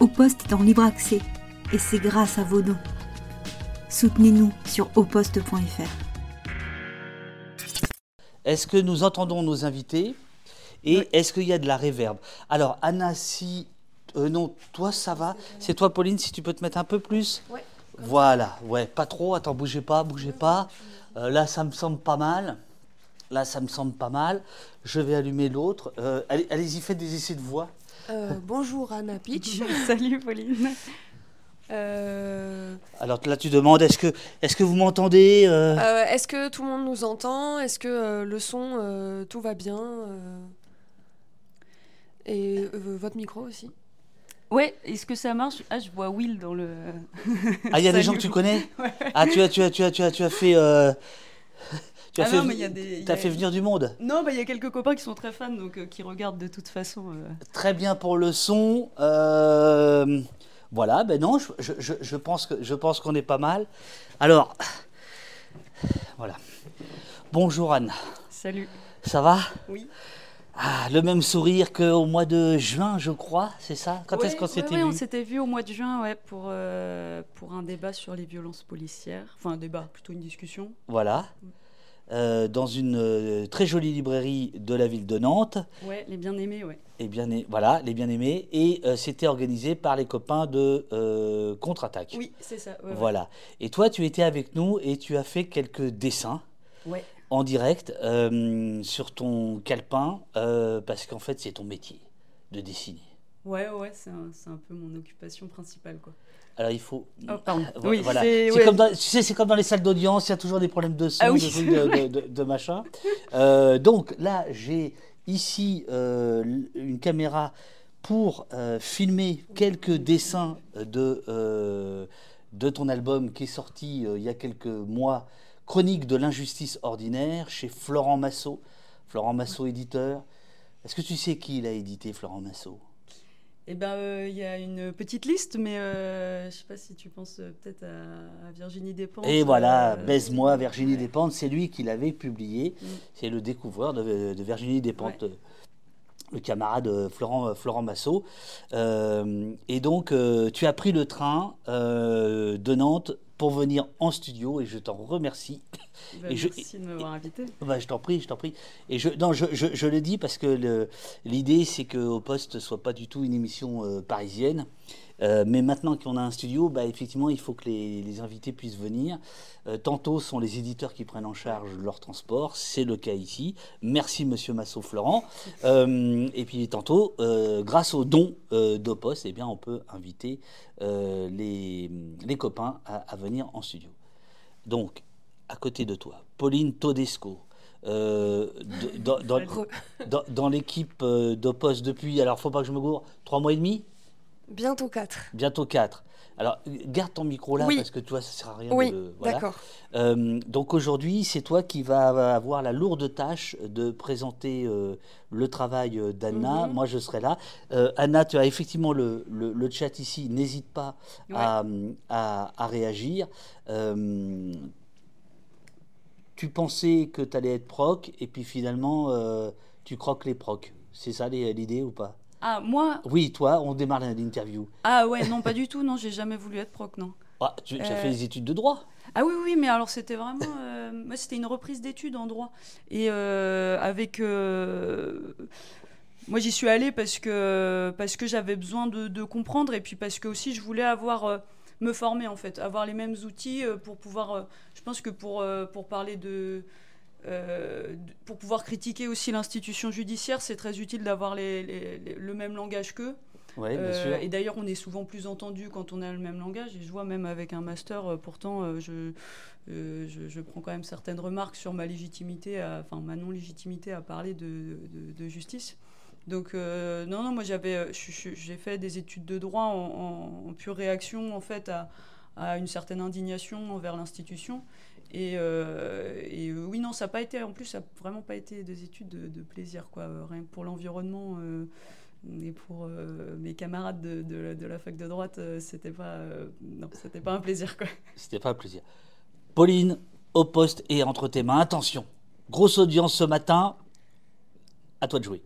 Au Poste est en libre accès et c'est grâce à vos dons. Soutenez-nous sur auposte.fr. Est-ce que nous entendons nos invités? Et est-ce qu'il y a de la réverbe Alors, Anna, si. euh, non, toi, ça va? C'est toi, Pauline, si tu peux te mettre un peu plus? Ouais. Voilà, ouais, pas trop. Attends, bougez pas, bougez pas. Euh, là, ça me semble pas mal. Là, ça me semble pas mal. Je vais allumer l'autre. Euh, allez- Allez-y, faites des essais de voix. Euh, bonjour Anna Pitch. Salut Pauline. Euh, Alors là, tu demandes est-ce que, est que vous m'entendez euh? euh, Est-ce que tout le monde nous entend? Est-ce que euh, le son, euh, tout va bien euh, Et euh, votre micro aussi? Ouais, est-ce que ça marche? Ah, je vois Will dans le. Ah, il y a des gens que tu connais? Ah, tu as, tu as, tu as, tu as, tu as fait. Tu as, Ah fait, non, mais il y a des- il y t'as a- fait venir du monde. Non, bah il y a quelques copains qui sont très fans, donc euh, qui regardent de toute façon. euh. Très bien pour le son. Euh, voilà, ben non, je, je- je- pense que je pense qu'on est pas mal. Alors, voilà. Bonjour Anne, Salut. ça va? Oui. ah, Le même sourire qu'au mois de juin, je crois, c'est ça? Quand est-ce qu'on s'était ouais, on vu? s'était vu au mois de juin, ouais, pour euh, pour un débat sur les violences policières. Enfin, un débat, plutôt une discussion. Voilà. Euh, dans une euh, très jolie librairie de la ville de Nantes. Ouais, les bien aimés, ouais. Et bien, voilà, les bien-aimés. Et euh, c'était organisé par les copains de Contre-Attaque. Oui, c'est ça. ouais, ouais. Voilà. Et toi, tu étais avec nous et tu as fait quelques dessins Ouais. en direct sur ton calepin, parce qu'en fait, c'est ton métier de dessiner. Ouais, ouais, c'est un, c'est un peu mon occupation principale, quoi. Alors, il faut. Oh, Oui, voilà. c'est- ouais. comme dans, tu sais, c'est comme dans les salles d'audience, il y a toujours des problèmes de son, Ah oui, de, machin. Euh, donc là, j'ai ici euh, une caméra pour euh, filmer quelques dessins de, de ton album qui est sorti il y a quelques mois, Chronique de l'injustice ordinaire, chez Florent Massot. Florent Massot, éditeur. Est-ce que tu sais qui il a édité, Florent Massot? Eh euh, il y a une petite liste, mais euh, je sais pas si tu penses euh, peut-être à, à Virginie Despentes. Et voilà, euh, Baise-moi, Virginie ouais. Despentes, c'est lui qui l'avait publié. Mm. C'est le découvreur de, de Virginie Despentes, euh, le camarade euh, Florent, Florent Massot. Euh, et donc, euh, tu as pris le train euh, de Nantes pour venir en studio et je t'en remercie. Bah, Et je- merci de m'avoir invité. Bah, je t'en prie, je t'en prie. Et je, non, je, je, je le dis parce que l'idée, c'est qu'au poste soit pas du tout une émission euh, parisienne. Euh, mais maintenant qu'on a un studio, bah, effectivement, il faut que les, les invités puissent venir. Euh, tantôt sont les éditeurs qui prennent en charge leur transport, c'est le cas ici. Merci Monsieur Massot Florent. Euh, et puis tantôt, euh, grâce aux dons d'Opos, eh bien, on peut inviter les, les copains à, à venir en studio. Donc, à côté de toi, Pauline Todesco. euh, de- dans, dans- Re- dans- dans l'équipe d'Opos depuis, alors faut pas que je me gourre, trois mois et demi? Bientôt 4. Bientôt quatre. Alors, garde ton micro là Oui. parce que toi, ça sert à rien Oui, de. voilà. d'accord. Euh, donc aujourd'hui, c'est toi qui vas avoir la lourde tâche de présenter euh, le travail d'Anna. Mhm. Moi, je serai là. Euh, Anna, tu as effectivement le, le- le chat ici. N'hésite pas à, à- à réagir. Tu pensais que tu allais être proc et puis finalement, tu croques les procs. C'est ça l'idée ou pas? Ah, moi Oui, toi, on démarre l'interview. Ah ouais, non, pas du tout, non, j'ai jamais voulu être proc, non. Ah, tu as Euh, fait des études de droit Ah oui, oui, mais alors c'était vraiment. euh, moi, c'était une reprise d'études en droit. Et euh, avec. moi, j'y suis allée parce que, parce que j'avais besoin de, de comprendre et puis parce que aussi je voulais avoir. me former en fait, avoir les mêmes outils pour pouvoir. je pense que pour, pour parler de. Euh, pour pouvoir critiquer aussi l'institution judiciaire, c'est très utile d'avoir les- les- les- le même langage qu'eux. Bien Euh, et d'ailleurs, on est souvent plus entendu quand on a le même langage. Et je vois même avec un master, euh, pourtant, je, je, je prends quand même certaines remarques sur ma légitimité, à- enfin ma non-légitimité à parler de, de- de justice. Donc euh, non, non, moi j'avais, j'ai fait des études de droit en, en- en pure réaction en fait à, à une certaine indignation envers l'institution. Et, euh, euh, oui, non, ça n'a pas été, en plus, ça n'a vraiment pas été des études de, plaisir, quoi. Euh, Rien que pour l'environnement. et pour mes camarades de, de la- fac de droite, c'était pas, non, c'était pas un plaisir quoi. C'était pas un plaisir. Pauline, au poste et entre tes mains. Attention, grosse audience ce matin. À toi de jouer.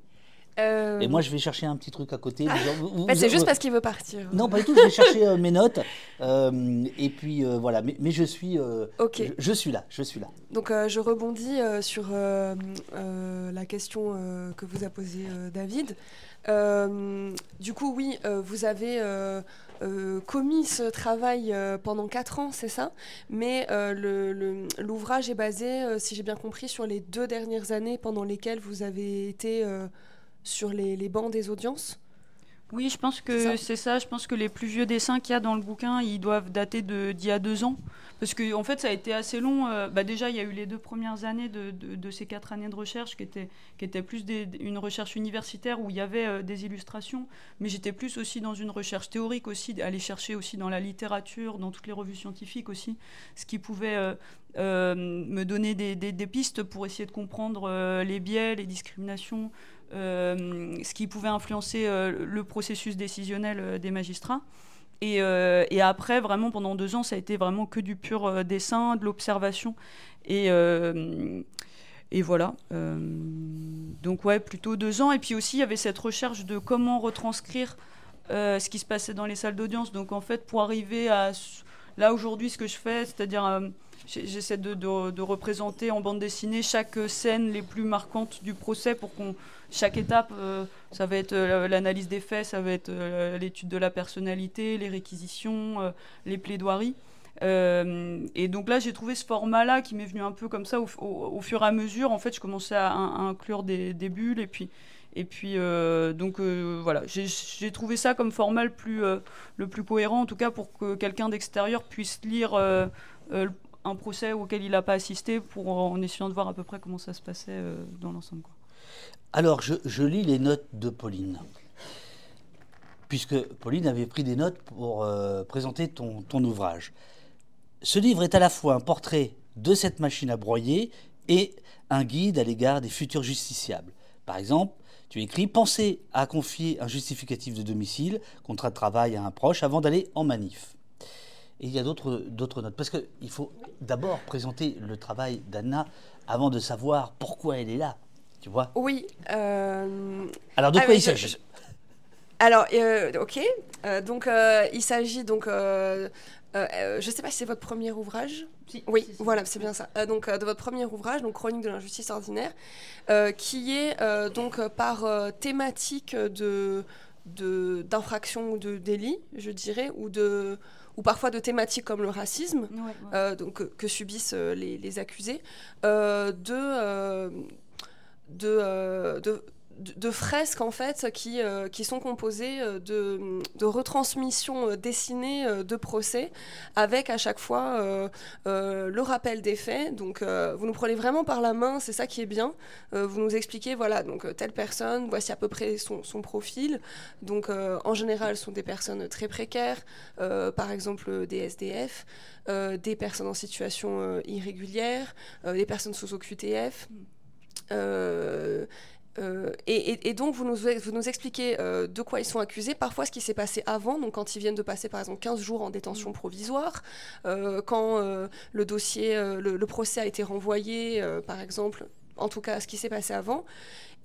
Euh, Et moi, je vais chercher un petit truc à côté. Bah, c'est juste parce qu'il veut partir. Non, pas du tout. Je vais chercher euh, mes notes. Euh, et puis euh, voilà. Mais, mais je suis. euh, Ok. je, je suis là. Je suis là. Donc euh, je rebondis euh, sur euh, euh, la question euh, que vous a posée euh, David. Euh, du coup, oui, euh, vous avez euh, euh, commis ce travail euh, pendant 4 ans, c'est ça? Mais euh, l'ouvrage est basé, euh, si j'ai bien compris, sur les deux dernières années pendant lesquelles vous avez été euh, sur les, les bancs des audiences. Oui, je pense que c'est ça. Je pense que les plus vieux dessins qu'il y a dans le bouquin, ils doivent dater d'il y a deux ans. Parce que en fait, ça a été assez long. euh, bah, déjà, il y a eu les deux premières années de, de- de ces quatre années de recherche qui étaient, qui étaient plus des- une recherche universitaire où il y avait euh, des illustrations. Mais j'étais plus aussi dans une recherche théorique aussi, aller chercher aussi dans la littérature, dans toutes les revues scientifiques aussi, ce qui pouvait euh, me donner des, des- des pistes pour essayer de comprendre les biais, les discriminations, ce qui pouvait influencer euh, le processus décisionnel euh, des magistrats. Et, euh, après, vraiment, pendant deux ans, ça a été vraiment que du pur euh, dessin, de l'observation. Et, euh, et voilà. Euh, donc, ouais, plutôt deux ans. Et puis aussi, il y avait cette recherche de comment retranscrire euh, ce qui se passait dans les salles d'audience. Donc, en fait, pour arriver à là aujourd'hui, ce que je fais, c'est-à-dire. euh, J'essaie de représenter en bande dessinée chaque scène les plus marquantes du procès pour qu'on chaque étape, euh, ça va être euh, l'analyse des faits, ça va être euh, l'étude de la personnalité, les réquisitions, les plaidoiries. Et donc là, j'ai trouvé ce format-là qui m'est venu un peu comme ça au, fur et à mesure. En fait, je commençais à, inclure des, bulles et puis, et puis donc voilà, j'ai- trouvé ça comme format le plus, cohérent, en tout cas pour que quelqu'un d'extérieur puisse lire un procès auquel il n'a pas assisté, pour en essayant de voir à peu près comment ça se passait dans l'ensemble. Alors, je, lis les notes de Pauline. Puisque Pauline avait pris des notes pour euh, présenter ton, ton ouvrage. Ce livre est à la fois un portrait de cette machine à broyer et un guide à l'égard des futurs justiciables. Par exemple, tu écris Pensez à confier un justificatif de domicile, contrat de travail à un proche avant d'aller en manif. Et il y a d'autres notes. Parce qu'il faut d'abord présenter le travail d'Anna avant de savoir pourquoi elle est là. Tu vois? Oui. euh, Alors, de Ah, quoi il je- s'agit? Alors, euh, ok. Euh, donc, euh, il s'agit donc. euh, euh, euh, je sais pas si c'est votre premier ouvrage. Oui, voilà, c'est bien ça. Euh, donc, euh, de votre premier ouvrage, donc Chronique de l'injustice ordinaire, euh, qui est euh, donc euh, par euh, thématique de d'infraction ou de délit, je dirais, ou de ou parfois de thématiques comme le racisme, euh, donc, que, que subissent euh, les, les accusés, euh, de, euh, de, euh, de, fresques en fait qui, euh, qui sont composées euh, de, retransmissions dessinées de procès avec à chaque fois le rappel des faits. Donc vous nous prenez vraiment par la main, c'est ça qui est bien. Vous nous expliquez, voilà, donc telle personne, voici à peu près son, profil. Donc en général, ce sont des personnes très précaires, par exemple des SDF, des personnes en situation irrégulière, des personnes sous OQTF. Euh, euh, et, et- et donc, vous nous, vous nous expliquez euh, de quoi ils sont accusés, parfois ce qui s'est passé avant, donc quand ils viennent de passer par exemple 15 jours en détention provisoire, euh, quand le dossier, le, le procès a été renvoyé, par exemple, en tout cas ce qui s'est passé avant.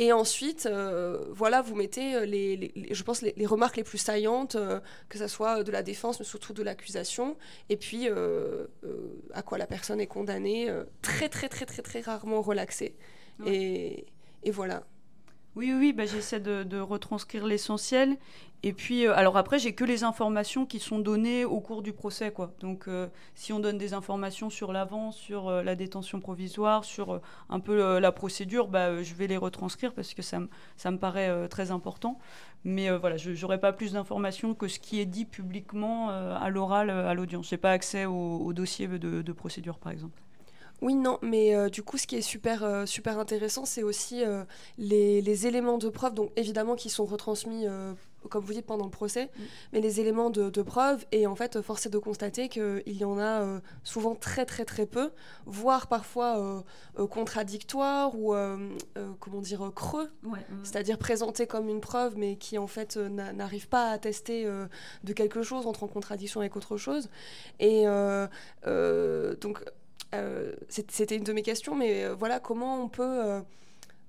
Et ensuite, euh, voilà, vous mettez les, les- les- je pense les, les remarques les plus saillantes, euh, que ce soit de la défense, mais surtout de l'accusation, et puis euh, à quoi la personne est condamnée, très très très très très rarement relaxée. Ouais. Et, et voilà. Oui, oui, bah, j'essaie de, de retranscrire l'essentiel. Et puis, euh, alors après, j'ai que les informations qui sont données au cours du procès, quoi. Donc, euh, si on donne des informations sur l'avant, sur euh, la détention provisoire, sur un peu la procédure, bah, je vais les retranscrire parce que ça me, ça me paraît très important. Mais voilà, je n'aurai pas plus d'informations que ce qui est dit publiquement à l'oral à l'audience. Je n'ai pas accès au, au dossier de, de procédure, par exemple. Oui, non, mais euh, du coup, ce qui est super, euh, super intéressant, c'est aussi euh, les, les éléments de preuve, donc évidemment qui sont retransmis, comme vous dites, pendant le procès, Mm. mais les éléments de, de preuve, et en fait, force est de constater qu'il y en a souvent très, très, très peu, voire parfois contradictoires ou, comment dire, creux, c'est-à-dire présentés comme une preuve, mais qui en fait n'a- n'arrivent pas à attester de quelque chose, entre en contradiction avec autre chose. Et donc, euh, c'était une de mes questions, mais euh, voilà, comment on peut euh,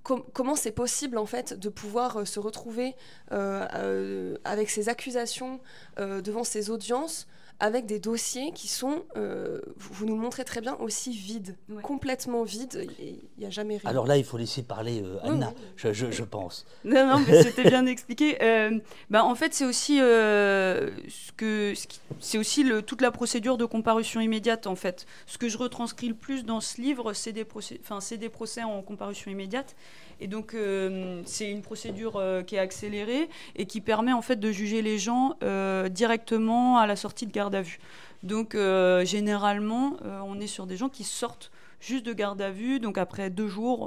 comment c'est possible en fait de pouvoir se retrouver avec ces accusations devant ces audiences avec des dossiers qui sont, euh, vous nous montrez très bien, aussi vides, complètement vides. Il n'y a jamais rien. Alors là, il faut laisser parler euh, Anna, Je, je, pense. Non, non, mais c'était bien expliqué. Euh, bah, en fait, c'est aussi, ce que, c'est aussi le, toute la procédure de comparution immédiate. En fait, ce que je retranscris le plus dans ce livre, c'est des, procès, des procès en comparution immédiate. Et donc, euh, c'est une procédure euh, qui est accélérée et qui permet en fait de juger les gens euh, directement à la sortie de garde à vue. Donc, généralement, on est sur des gens qui sortent juste de garde à vue, donc après deux jours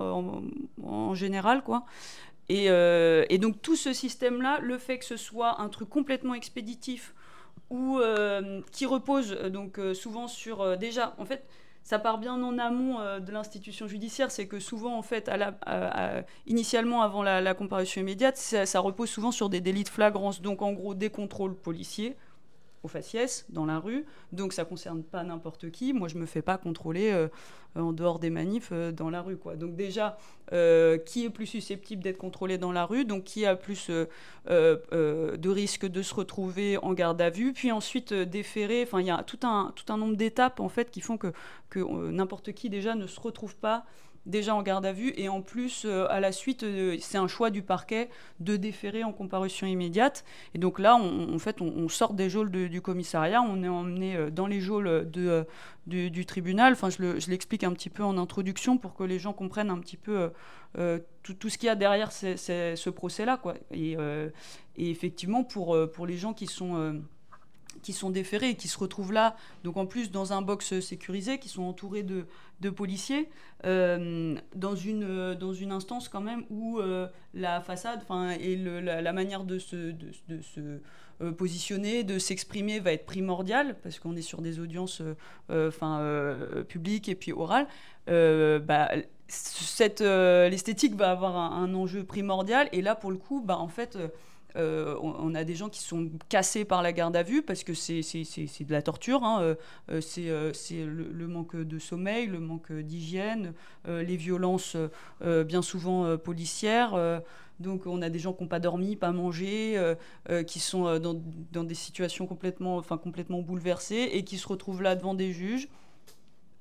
en, général, quoi. Et, et, donc, tout ce système-là, le fait que ce soit un truc complètement expéditif ou qui repose donc souvent sur déjà, en fait ça part bien en amont euh, de l'institution judiciaire, c'est que souvent, en fait, initialement, avant la, comparution immédiate, ça, repose souvent sur des délits de flagrance. Donc, en gros, des contrôles policiers, au faciès, dans la rue. Donc ça concerne pas n'importe qui. Moi, je me fais pas contrôler euh, en dehors des manifs euh, dans la rue. Quoi. Donc déjà, euh, qui est plus susceptible d'être contrôlé dans la rue? Donc qui a plus de risques de se retrouver en garde à vue? Puis ensuite déférer. Enfin, il y a tout un, tout un nombre d'étapes en fait qui font que, que n'importe qui déjà ne se retrouve pas déjà en garde à vue. Et en plus euh, à la suite euh, c'est un choix du parquet de déférer en comparution immédiate. Et donc là on, en fait on, sort des geôles du commissariat. On est emmené euh, dans les geôles du, tribunal. Enfin je l'explique un petit peu en introduction pour que les gens comprennent un petit peu tout, tout, ce qu'il y a derrière ce procès là quoi. Et, et, effectivement pour, pour les gens qui sont qui sont déférés et qui se retrouvent là, donc en plus dans un box sécurisé, qui sont entourés de, de policiers, euh, dans, une, dans une instance quand même où euh, la façade et le, la, manière de se, de, se euh, positionner, de s'exprimer va être primordiale, parce qu'on est sur des audiences enfin, publiques et puis orales. Bah, cette l'esthétique va avoir un, un, enjeu primordial, et là pour le coup, bah, en fait euh, on, a des gens qui sont cassés par la garde à vue parce que c'est de la torture. Hein. Euh, euh, c'est le, manque de sommeil, le manque d'hygiène, les violences bien souvent policières. donc on a des gens qui n'ont pas dormi, pas mangé, qui sont dans, dans, des situations complètement, enfin, complètement bouleversées et qui se retrouvent là devant des juges.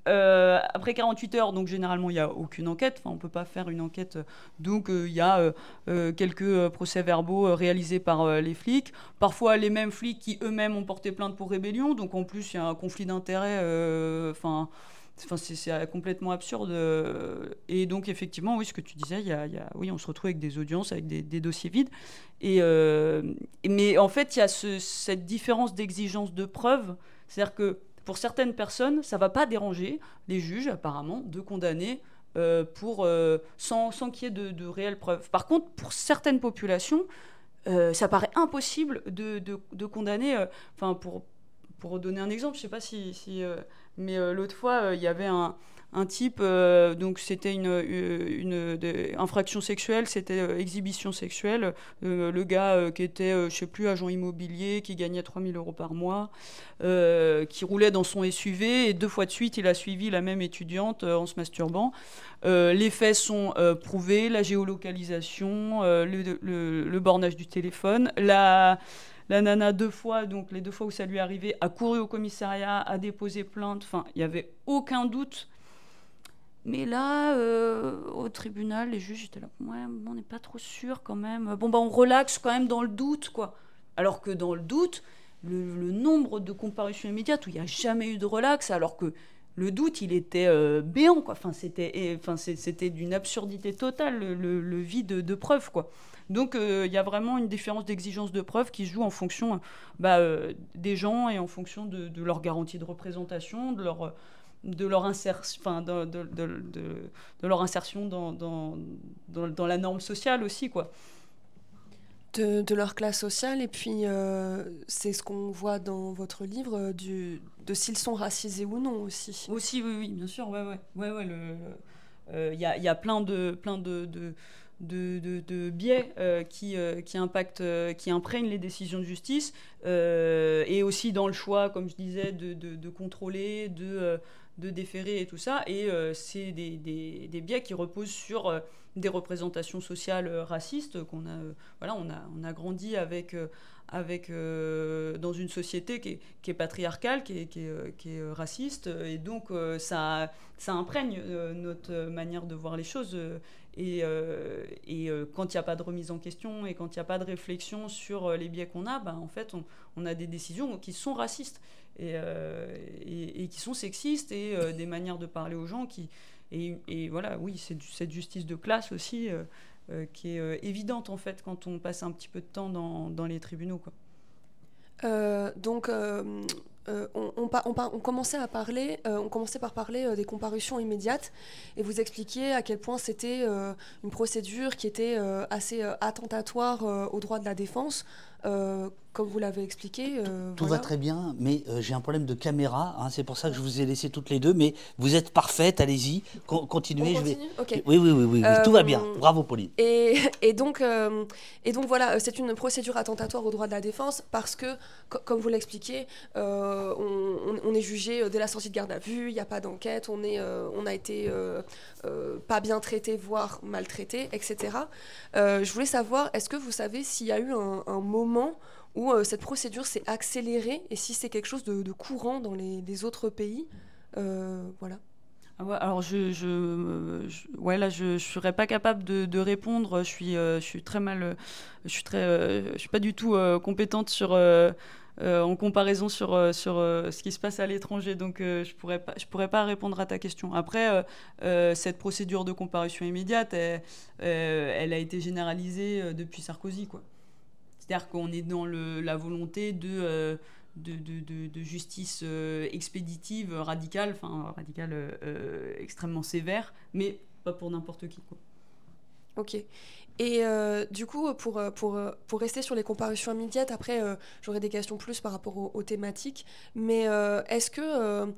Euh, après 48 heures, donc généralement il n'y a aucune enquête, enfin, on ne peut pas faire une enquête, donc euh, il y a euh, quelques procès-verbaux réalisés par les flics, parfois les mêmes flics qui eux-mêmes ont porté plainte pour rébellion, donc en plus il y a un conflit d'intérêts, enfin c'est complètement absurde. Et donc, effectivement, oui, ce que tu disais, y a, oui, on se retrouve avec des audiences, avec des, dossiers vides. Et, mais en fait, il y a cette différence d'exigence de preuve. C'est-à-dire que pour certaines personnes, ça ne va pas déranger les juges, apparemment, de condamner euh, pour, euh, sans, sans qu'il y ait de, réelles preuves. Par contre, pour certaines populations, euh, ça paraît impossible de, de, condamner. Enfin, pour, pour donner un exemple, je ne sais pas si. si mais l'autre fois, il y avait un, un type, euh, donc c'était une, euh, infraction sexuelle, c'était euh, exhibition sexuelle. le gars qui était, je sais plus, agent immobilier, qui gagnait 3000 euros par mois, qui roulait dans son SUV et deux fois de suite, il a suivi la même étudiante en se masturbant. les faits sont prouvés, la géolocalisation, le, le, bornage du téléphone, la la nana deux fois, donc les deux fois où ça lui est arrivé, a couru au commissariat, a déposé plainte. Enfin, il n'y avait aucun doute mais là, euh, au tribunal, les juges étaient là, ouais, on n'est pas trop sûr quand même. Bon, bah, on relaxe quand même dans le doute, quoi. Alors que dans le doute, le, nombre de comparutions immédiates il n'y a jamais eu de relax, alors que le doute, il était euh, béant, quoi. Enfin, c'était, enfin, d'une absurdité totale, le, vide de, preuves, quoi. Donc, euh, il y a vraiment une différence d'exigence de preuves qui joue en fonction bah, des gens et en fonction de, de, leur garantie de représentation, de leur de leur, insertion, de, de, de, de, leur insertion dans, dans, dans, la norme sociale aussi. quoi. De, leur classe sociale, et puis euh, c'est ce qu'on voit dans votre livre, euh, du, de s'ils sont racisés ou non aussi. Aussi, oui, oui bien sûr. Ouais, ouais. ouais, ouais le, il euh, y, a, y, a, plein de, plein de, de de, de, biais euh, qui, euh, qui, impactent, qui imprègnent les décisions de justice, et aussi dans le choix, comme je disais, de, de contrôler, de, de déférer et tout ça. Et c'est des, des, biais qui reposent sur des représentations sociales racistes qu'on a, voilà, on a, on a grandi avec avec, euh, dans une société qui est, qui est patriarcale, qui est, qui est, raciste, et donc euh, ça, ça imprègne euh, notre manière de voir les choses. et, et quand il n'y a pas de remise en question et quand il n'y a pas de réflexion sur les biais qu'on a, bah, en fait, on, a des décisions qui sont racistes et, et, qui sont sexistes et des manières de parler aux gens qui. Et, voilà, oui, c'est cette justice de classe aussi. Euh, qui est euh, évidente en fait quand on passe un petit peu de temps dans, dans les tribunaux. Quoi. Euh, donc, on, on, on, commençait à parler, on commençait par parler des comparutions immédiates, et vous expliquiez à quel point c'était une procédure qui était assez attentatoire aux droits de la défense comme vous l'avez expliqué. Euh, Tout va très bien, mais euh, j'ai un problème de caméra. Hein, c'est pour ça que je vous ai laissé toutes les deux. Mais vous êtes parfaite, allez-y, continuez. je vais... Oui, oui, oui, oui, tout va bien. Euh, Bravo, Pauline. Et, et donc, et donc voilà, c'est une procédure attentatoire au droit de la défense parce que, comme vous l'expliquez, on, on, est jugé dès la sortie de garde à vue. Il n'y a pas d'enquête. On est, on a été pas bien traité, voire maltraité, etc. je voulais savoir, est-ce que vous savez s'il y a eu un, un moment où euh, cette procédure s'est accélérée et si c'est quelque chose de, courant dans les, autres pays. Euh, voilà. Ah alors je, ouais, là je, je serais pas capable de, répondre. Je suis, euh, je suis très mal, je suis très, je suis pas du tout compétente sur, en comparaison sur, sur ce qui se passe à l'étranger. Donc je pourrais pas, je pourrais pas répondre à ta question. Après, cette procédure de comparution immédiate, elle, elle a été généralisée depuis Sarkozy, quoi. C'est-à-dire qu'on est dans la volonté de, euh, justice euh, expéditive, radicale, enfin radicale euh, extrêmement sévère, mais pas pour n'importe qui. Ok. Et du coup, pour, rester sur les comparutions immédiates, après, j'aurais des questions plus par rapport aux, thématiques. Mais est-ce que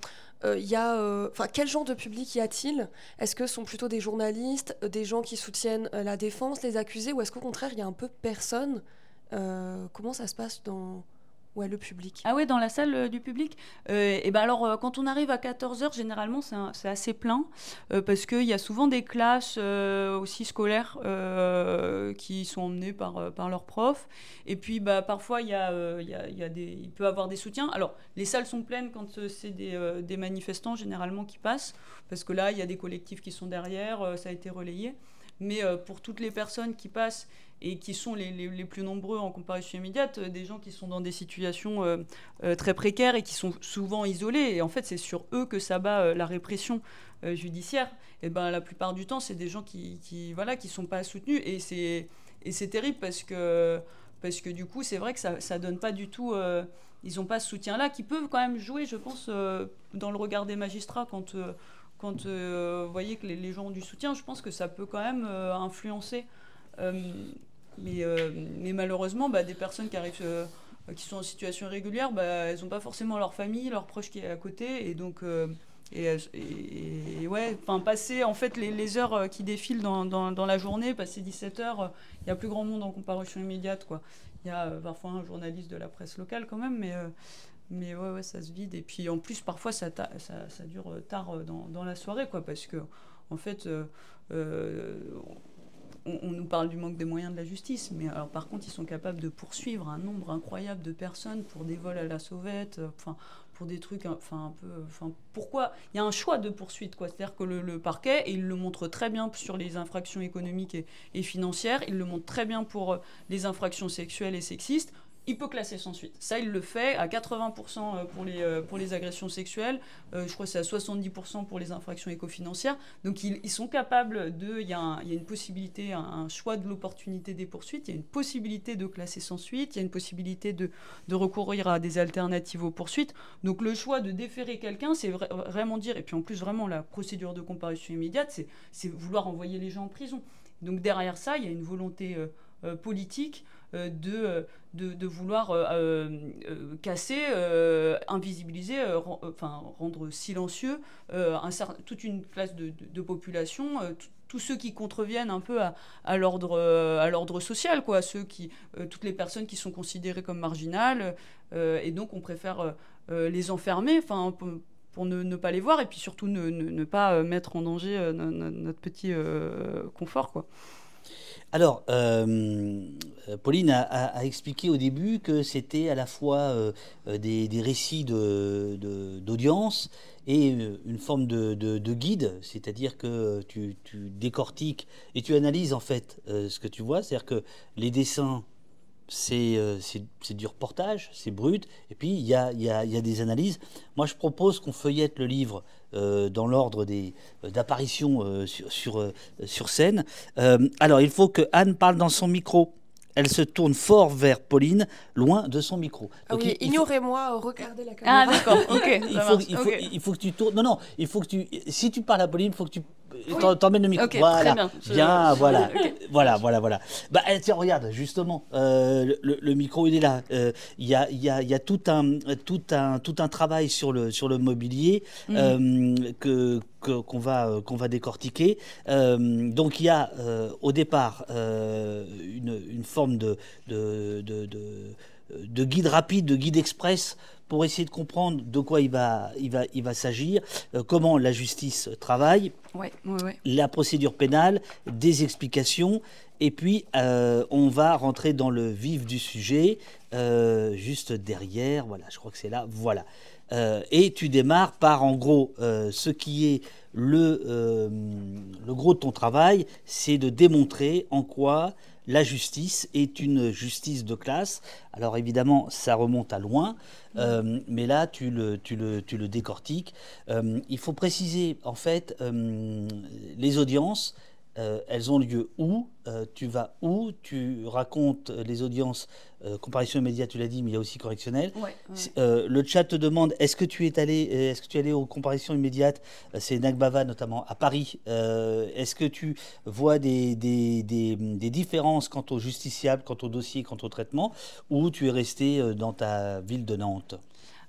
il y a, enfin, quel genre de public y a-t-il? Est-ce que ce sont plutôt des journalistes, des gens qui soutiennent la défense, les accusés, ou est-ce qu'au contraire, il y a un peu personne? Comment ça se passe dans ouais, le public? Ah oui, dans la salle euh, du public? Euh, Et ben alors, quand on arrive à 14h, généralement, c'est assez plein, parce qu'il y a souvent des classes aussi scolaires qui sont emmenées par, leurs profs. Et puis, bah, parfois, il y a, y il peut avoir des soutiens. Alors, les salles sont pleines quand c'est des, des, manifestants, généralement, qui passent, parce que là, il y a des collectifs qui sont derrière, ça a été relayé. Mais pour toutes les personnes qui passent et qui sont les, plus nombreux en comparaison immédiate, euh, des gens qui sont dans des situations euh, euh, très précaires et qui sont souvent isolés. Et en fait, c'est sur eux que s'abat la répression judiciaire. Et ben, la plupart du temps, c'est des gens qui, qui voilà, qui sont pas soutenus. Et c'est, et c'est terrible parce que, parce que du coup, c'est vrai que ça, ça donne pas du tout. ils n'ont pas ce soutien-là, qui peuvent quand même jouer, je pense, dans le regard des magistrats quand. quand vous voyez que les, gens ont du soutien, je pense que ça peut quand même influencer mais, euh, mais malheureusement, bah, des personnes qui arrivent, euh, qui sont en situation irrégulière, bah, elles n'ont pas forcément leur famille, leurs proches qui est à côté, et donc euh, et, ouais, enfin passer en fait les, les, heures qui défilent dans, dans, dans, la journée, passer 17 heures, il y a plus grand monde en comparution immédiate quoi. Il y a parfois un journaliste de la presse locale quand même, mais mais ouais, ouais, ça se vide. Et puis en plus, parfois, ça, ça, ça dure tard dans, dans, la soirée, quoi, parce que en fait, on, nous parle du manque des moyens de la justice, mais alors par contre, ils sont capables de poursuivre un nombre incroyable de personnes pour des vols à la sauvette, euh, enfin pour des trucs, enfin un peu, enfin pourquoi? Il y a un choix de poursuite, quoi. C'est-à-dire que le, parquet, et il le montre très bien sur les infractions économiques et, et financières, il le montre très bien pour euh, les infractions sexuelles et sexistes il peut classer sans suite. Ça, il le fait à 80% euh, pour les, euh, pour les agressions sexuelles. Euh, je crois que c'est à 70% pour les infractions éco-financières. Donc, ils, sont capables de. Il y, a une possibilité, un, choix de l'opportunité des poursuites. Il y a une possibilité de classer sans suite. Il y a une possibilité de, de recourir à des alternatives aux poursuites. Donc, le choix de déférer quelqu'un, c'est vraiment dire. Et puis, en plus, vraiment, la procédure de comparution immédiate, c'est vouloir envoyer les gens en prison. Donc, derrière ça, il y a une volonté politique de, de, de, vouloir euh, euh, casser, invisibiliser, enfin rendre silencieux un, toute une classe de, de population, tous ceux qui contreviennent un peu à, à l'ordre social, quoi, ceux qui, toutes les personnes qui sont considérées comme marginales, et donc on préfère les enfermer, enfin pour ne, pas les voir et puis surtout ne, pas mettre en danger notre petit confort. Quoi. Alors, Pauline a, expliqué au début que c'était à la fois des, récits d'audience et une forme de, guide, c'est-à-dire que tu, décortiques et tu analyses en fait ce que tu vois, c'est-à-dire que les dessins euh, c'est du reportage, c'est brut, et puis il y a, y, a, y a, des analyses. Moi, je propose qu'on feuillette le livre euh, dans l'ordre des euh, d'apparition sur, sur, sur, scène. alors, il faut que Anne parle dans son micro elle se tourne fort vers Pauline, loin de son micro. Ah oui, ignorez-moi, regardez la caméra. Ah d'accord, ok. il, faut, il, faut, il, faut, que tu tournes. Non, non, il faut que tu. Si tu parles à Pauline, il faut que tu t'emmènes le micro. voilà. bien. bien voilà. voilà, voilà, voilà. Bah, eh, tiens, regarde, justement, euh, le, micro, il est là. Euh, il y, a, y, a, y, a, tout un, tout un, tout un travail sur le, sur le mobilier mm. euh, que qu'on va, qu'on va décortiquer. donc il y a au départ une, une, forme de, de, de, de guide rapide, de guide express pour essayer de comprendre de quoi il va, il va, il va s'agir, euh, comment la justice travaille, la procédure pénale, des explications, et puis euh, on va rentrer dans le vif du sujet, euh, juste derrière, voilà, je crois que c'est là, voilà. et tu démarres par en gros ce qui est le, le gros de ton travail, c'est de démontrer en quoi la justice est une justice de classe. Alors évidemment, ça remonte à loin, euh, mais là, tu le, tu le, tu le décortiques. Euh, il faut préciser, en fait, euh, les audiences, euh, elles ont lieu où euh, Tu vas où Tu racontes les audiences, euh, comparution immédiate, tu l'as dit, mais il y a aussi correctionnel. le chat te demande est-ce que tu es allé, est-ce que tu es allé aux comparaisons immédiates C'est Nagbava notamment à Paris. est-ce que tu vois des, des, des, des, différences quant au justiciable, quant au dossier, quant au traitement, ou tu es resté dans ta ville de Nantes?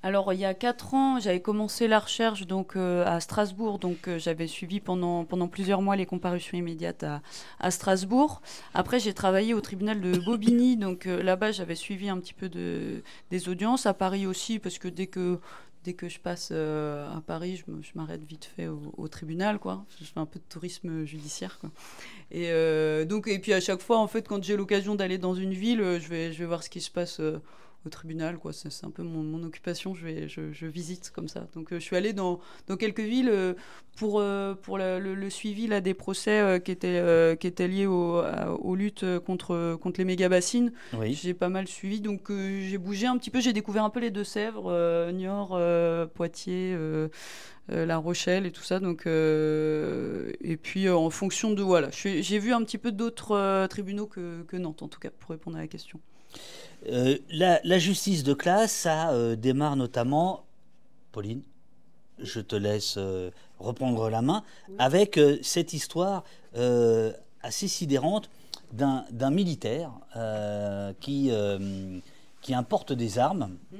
Alors, il y a quatre ans, j'avais commencé la recherche donc, euh, à Strasbourg. Donc, euh, j'avais suivi pendant, pendant plusieurs mois les comparutions immédiates à, Strasbourg. Après, j'ai travaillé au tribunal de Bobigny. donc, euh, là-bas, j'avais suivi un petit peu de, des audiences. À Paris aussi, parce que dès que, dès que je passe à Paris, je m'arrête vite fait au, tribunal. Quoi. Je fais un peu de tourisme judiciaire. Quoi. Et, donc, et puis, à chaque fois, en fait, quand j'ai l'occasion d'aller dans une ville, je vais, je vais voir ce qui se passe au tribunal. quoi. C'est un peu mon, occupation. Je, vais, je, visite comme ça. Donc, euh, je suis allée dans, dans quelques villes euh, pour, euh, pour le, suivi là, des procès qui, étaient, qui étaient liés aux luttes contre, contre les méga-bassines. J'ai pas mal suivi. Donc, j'ai bougé un petit peu. J'ai découvert un peu les Deux-Sèvres, Niort, Poitiers. La Rochelle et tout ça. Donc, et puis en fonction de voilà, j'ai vu un petit peu d'autres tribunaux que, que, Nantes en tout cas pour répondre à la question. Euh, la, justice de classe, ça euh, démarre notamment, Pauline, je te laisse euh, reprendre la main, avec cette histoire assez sidérante d'un militaire qui, qui importe des armes. Mm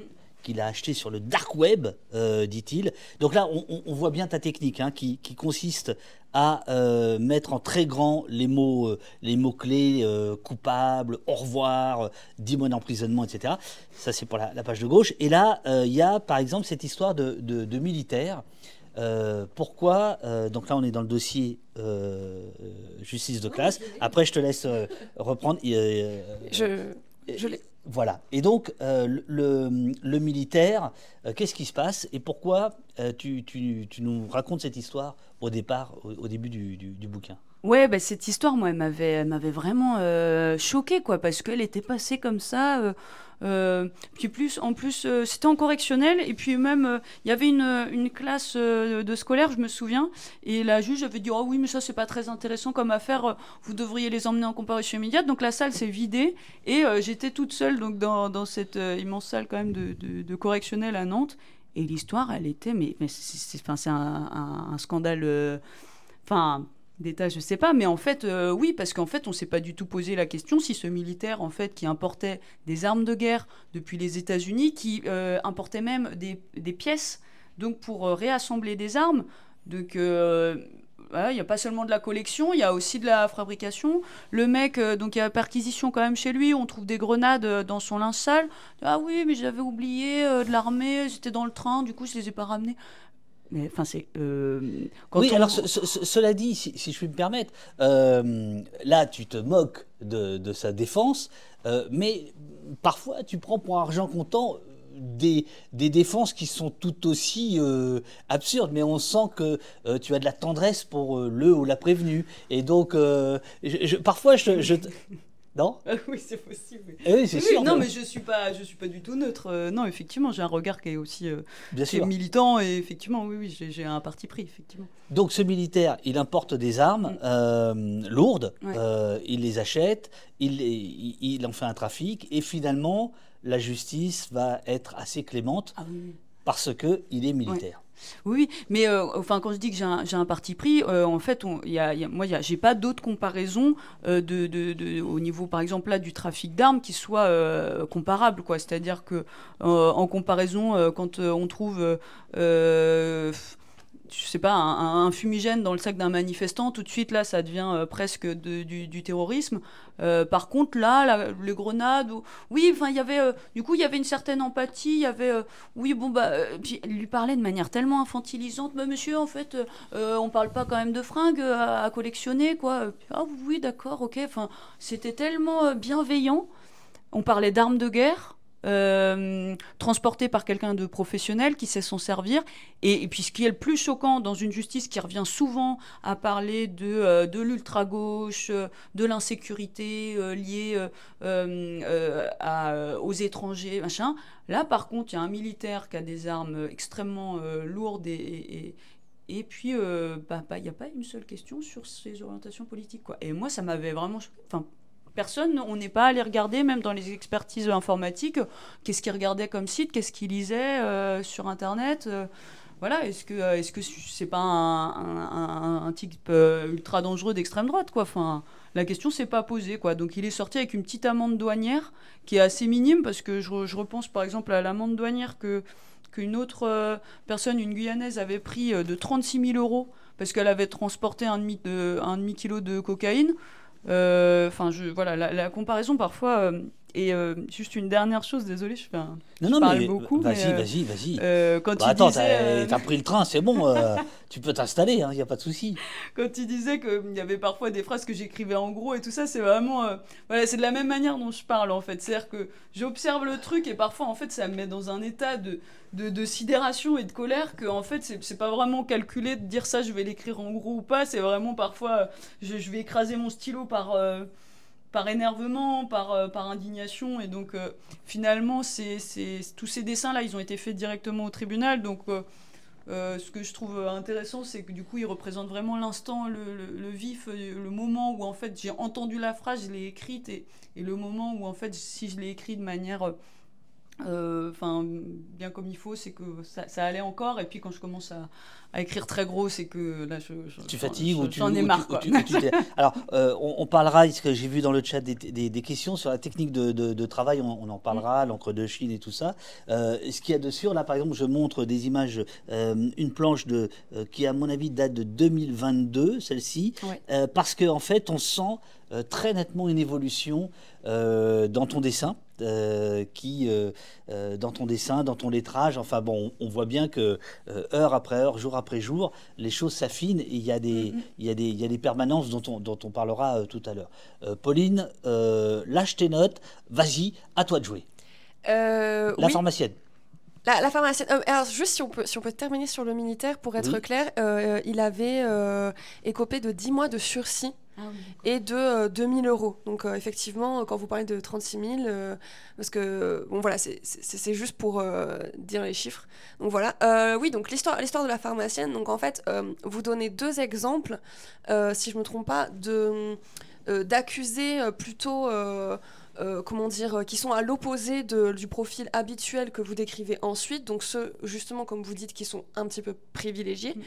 qu'il a acheté sur le dark web, euh, dit-il. Donc là, on, voit bien ta technique, hein, qui, consiste à euh, mettre en très grand les mots, euh, les mots clés coupable, au revoir, 10 mois d'emprisonnement, etc. Ça, c'est pour la, page de gauche. Et là, il y a par exemple cette histoire de, de, militaire. pourquoi Donc là, on est dans le dossier justice de classe. Après, je te laisse reprendre. je, je l'ai. Voilà. Et donc, euh, le, militaire, euh, qu'est-ce qui se passe et pourquoi euh, tu, nous racontes cette histoire au départ, au, début du bouquin? Ouais, bah, cette histoire, moi, elle m'avait, m'avait vraiment choquée, quoi, parce qu'elle était passée comme ça. Euh, euh, puis en plus, c'était en correctionnel, et puis même, il y avait une, classe de scolaire, je me souviens, et la juge avait dit, oh oui, mais ça, c'est pas très intéressant comme affaire, vous devriez les emmener en comparution immédiate. Donc la salle s'est vidée, et j'étais toute seule donc, dans, cette immense salle quand même de, correctionnel à Nantes, et l'histoire, elle était, mais, c'est, un, scandale... Enfin, d'État, je sais pas, mais en fait, euh, oui, parce qu'en fait, on s'est pas du tout posé la question si ce militaire, en fait, qui importait des armes de guerre depuis les États-Unis, qui euh, importait même des, pièces, donc pour euh, réassembler des armes, donc il n'y a pas seulement de la collection, il y a aussi de la fabrication. Le mec, donc il y a perquisition quand même chez lui, on trouve des grenades dans son linge sale. Ah oui, mais j'avais oublié de l'armée, j'étais dans le train, du coup je les ai pas ramenées enfin, c'est. oui, alors cela dit, si, je puis me permettre, là, tu te moques de, de sa défense, mais parfois, tu prends pour argent comptant des, des, défenses qui sont tout aussi euh, absurdes, mais on sent que euh, tu as de la tendresse pour euh, le ou la prévenue. Et donc, je, parfois, je, Non Oui, c'est possible. Eh oui, c'est sûr. Non, mais je suis pas, je suis pas du tout neutre. non, effectivement, j'ai un regard qui est aussi Bien sûr. militant et effectivement, oui, oui, j'ai un parti pris, effectivement. Donc, ce militaire, il importe des armes mm. lourdes, il les achète, il, il, il, en fait un trafic et finalement, la justice va être assez clémente ah parce que il est militaire. Oui, mais euh, enfin, quand je dis que j'ai un, parti pris, euh, en fait, on, y a, moi, j'ai pas d'autres comparaisons euh, au niveau, par exemple, là, du trafic d'armes qui soient comparables, quoi. C'est-à-dire que, en comparaison, quand on trouve je sais pas, un, fumigène dans le sac d'un manifestant, tout de suite là, ça devient euh, presque du, terrorisme. Euh, par contre, là, les grenades, oui, enfin, il y avait, euh, du coup, il y avait une certaine empathie, il y avait, oui, bon, bah, elle lui parlait de manière tellement infantilisante, bah, monsieur, en fait, on parle pas quand même de fringues à, collectionner, quoi. ah oui, d'accord, ok, enfin, c'était tellement bienveillant. On parlait d'armes de guerre. Euh, transporté par quelqu'un de professionnel qui sait s'en servir. Et, puis ce qui est le plus choquant dans une justice qui revient souvent à parler de, euh, de l'ultra-gauche, de l'insécurité euh, liée aux étrangers, machin, là par contre il y a un militaire qui a des armes extrêmement lourdes et, et puis, bah, bah, il n'y a pas une seule question sur ses orientations politiques. Quoi. Et moi, ça m'avait vraiment... Enfin, personne, on n'est pas allé regarder, même dans les expertises informatiques, qu'est-ce qu'il regardait comme site, qu'est-ce qu'il lisait euh, sur Internet. Euh, voilà, est-ce que euh, est-ce que c'est pas un, type ultra dangereux d'extrême droite quoi Enfin, la question s'est pas posée quoi. Donc il est sorti avec une petite amende douanière qui est assez minime parce que je, repense par exemple à l'amende douanière que qu'une autre personne, une Guyanaise, avait pris de 36 000 euros parce qu'elle avait transporté un demi, de, un demi kilo de cocaïne. Euh, enfin, voilà, la, comparaison parfois. Euh, et euh, juste une dernière chose, désolé, je fais un. Non, non, parle beaucoup. Vas-y, vas-y, vas-y. quand bah, attends, t'as pris le train, c'est bon, tu peux t'installer, il hein, n'y a pas de souci. Quand tu disais qu'il y avait parfois des phrases que j'écrivais en gros et tout ça, c'est vraiment. voilà, c'est de la même manière dont je parle en fait. C'est-à-dire que j'observe le truc et parfois en fait ça me met dans un état de de, sidération et de colère que en fait c'est pas vraiment calculé de dire ça je vais l'écrire en gros ou pas c'est vraiment parfois je, vais écraser mon stylo par euh, par énervement par euh, par indignation et donc euh, finalement tous ces dessins là ils ont été faits directement au tribunal donc ce que je trouve intéressant, c'est que du coup, ils représentent vraiment l'instant, le, vif, le moment où en fait j'ai entendu la phrase, je l'ai écrite, et, et, le moment où en fait, si je l'ai écrit de manière euh, enfin bien comme il faut c'est que ça, allait encore. Et puis quand je commence à, écrire très gros c'est que là je, tu fatigues ou tu j'en ai marre quoi. alors euh, on, parlera ce que j'ai vu dans le chat des, des, questions sur la technique de, de, travail. On, en parlera mm. l'encre de Chine et tout ça. Euh, ce qu'il y a de sûr là par exemple je montre des images une planche de qui à mon avis date de 2022 celle-ci. Parce que en fait on sent très nettement une évolution dans ton dessin euh, qui, euh, euh, dans ton dessin, dans ton lettrage, enfin bon, on, voit bien que heure après heure, jour après jour, les choses s'affinent et il y, a des, il, y a des, il y a des permanences dont on, dont on parlera tout à l'heure. Pauline, lâche tes notes, vas-y, à toi de jouer. la pharmacienne. La, pharmacienne. alors, juste si on, peut, si on peut terminer sur le militaire, pour être clair, il avait écopé de 10 mois de sursis ah et de 2000 euh, euros. Donc euh, effectivement, quand vous parlez de 36 000, euh, parce que bon voilà, c'est juste pour dire les chiffres. Donc voilà. oui, donc l'histoire l'histoire de la pharmacienne. Donc en fait, vous donnez deux exemples, si je me trompe pas, de d'accuser plutôt euh, comment dire, euh, qui sont à l'opposé du profil habituel que vous décrivez ensuite, donc ceux, justement, comme vous dites, qui sont un petit peu privilégiés. Mm.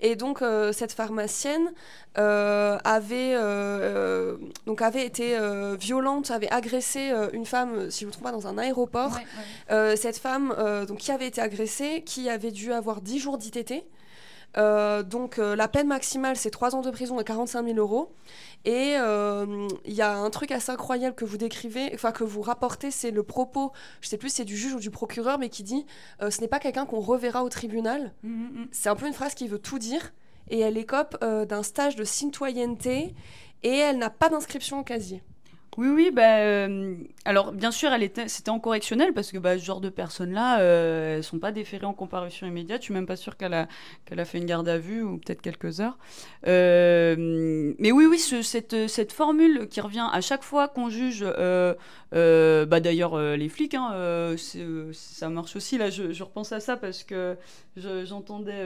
Et donc, euh, cette pharmacienne avait, donc avait été violente, avait agressé une femme, si je ne me trompe pas, dans un aéroport. cette femme, donc, qui avait été agressée, qui avait dû avoir 10 jours d'ITT. Euh, donc euh, la peine maximale, c'est 3 ans de prison et 45 000 euros. Et euh, il y a un truc assez incroyable que vous décrivez, enfin que vous rapportez, c'est le propos, je sais plus si c'est du juge ou du procureur, mais qui dit ce n'est pas quelqu'un qu'on reverra au tribunal. Mm, mm, mm. C'est un peu une phrase qui veut tout dire. Et elle écope d'un stage de citoyenneté et elle n'a pas d'inscription au casier. Oui, oui, bah, euh, alors bien sûr, elle était, c'était en correctionnel parce que bah, ce genre de personnes-là, euh, elles sont pas déférées en comparution immédiate. Je suis même pas sûre qu'elle a, fait une garde à vue ou peut-être quelques heures. Euh, mais oui, oui, ce- cette, formule qui revient à chaque fois qu'on juge, euh, bah, d'ailleurs les flics, hein, ça marche aussi. Là, je, repense à ça parce que je- j'entendais.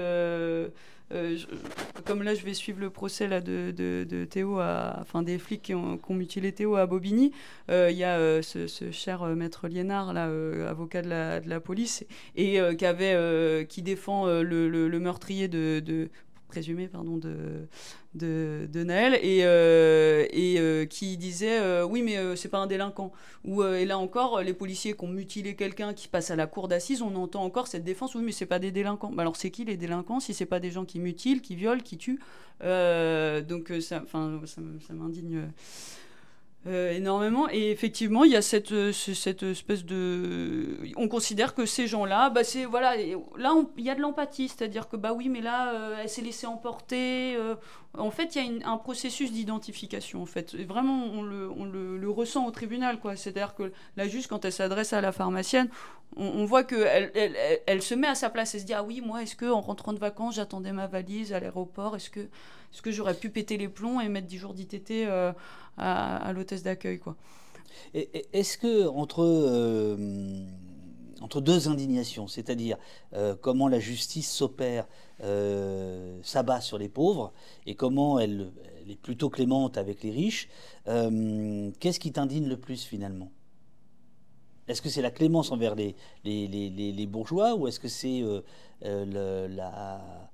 Euh, euh, comme là, je vais suivre le procès là, de, de, Théo, à, enfin des flics qui ont, mutilé Théo à Bobigny. Euh, Il y a euh, ce, cher euh, maître Liénard, là, euh, avocat de la, de la police, et euh, qui, euh, défend euh, le, le- meurtrier de- présumé pardon, de, de, Naël, et, euh, et euh, qui disait euh, oui, mais c'est pas un délinquant. Ou, et là encore, les policiers qui ont mutilé quelqu'un qui passe à la cour d'assises, on entend encore cette défense oui, mais c'est pas des délinquants. Bah alors c'est qui les délinquants si c'est pas des gens qui mutilent, qui violent, qui tuent? Donc ça m'indigne. Euh, énormément. Et effectivement il y a cette, euh, ce- cette espèce de on considère que ces gens-là bah c'est voilà et là il y a de l'empathie. C'est-à-dire que bah oui mais là euh, elle s'est laissée emporter en fait il y a un processus d'identification en fait. Et vraiment on le, on le, ressent au tribunal quoi. C'est-à-dire que la juge quand elle s'adresse à la pharmacienne on, voit que elle, elle, elle- se met à sa place. Elle se dit ah oui moi est-ce que en rentrant de vacances j'attendais ma valise à l'aéroport? Est-ce que est-ce que j'aurais pu péter les plombs et mettre 10 jours d'ITT euh, à, l'hôtesse d'accueil quoi. Est-ce que entre, euh, entre deux indignations, c'est-à-dire euh, comment la justice s'opère, s'abat sur les pauvres, et comment elle, est plutôt clémente avec les riches, qu'est-ce qui t'indigne le plus finalement? Est-ce que c'est la clémence envers les, les, les- les- bourgeois, ou est-ce que c'est la,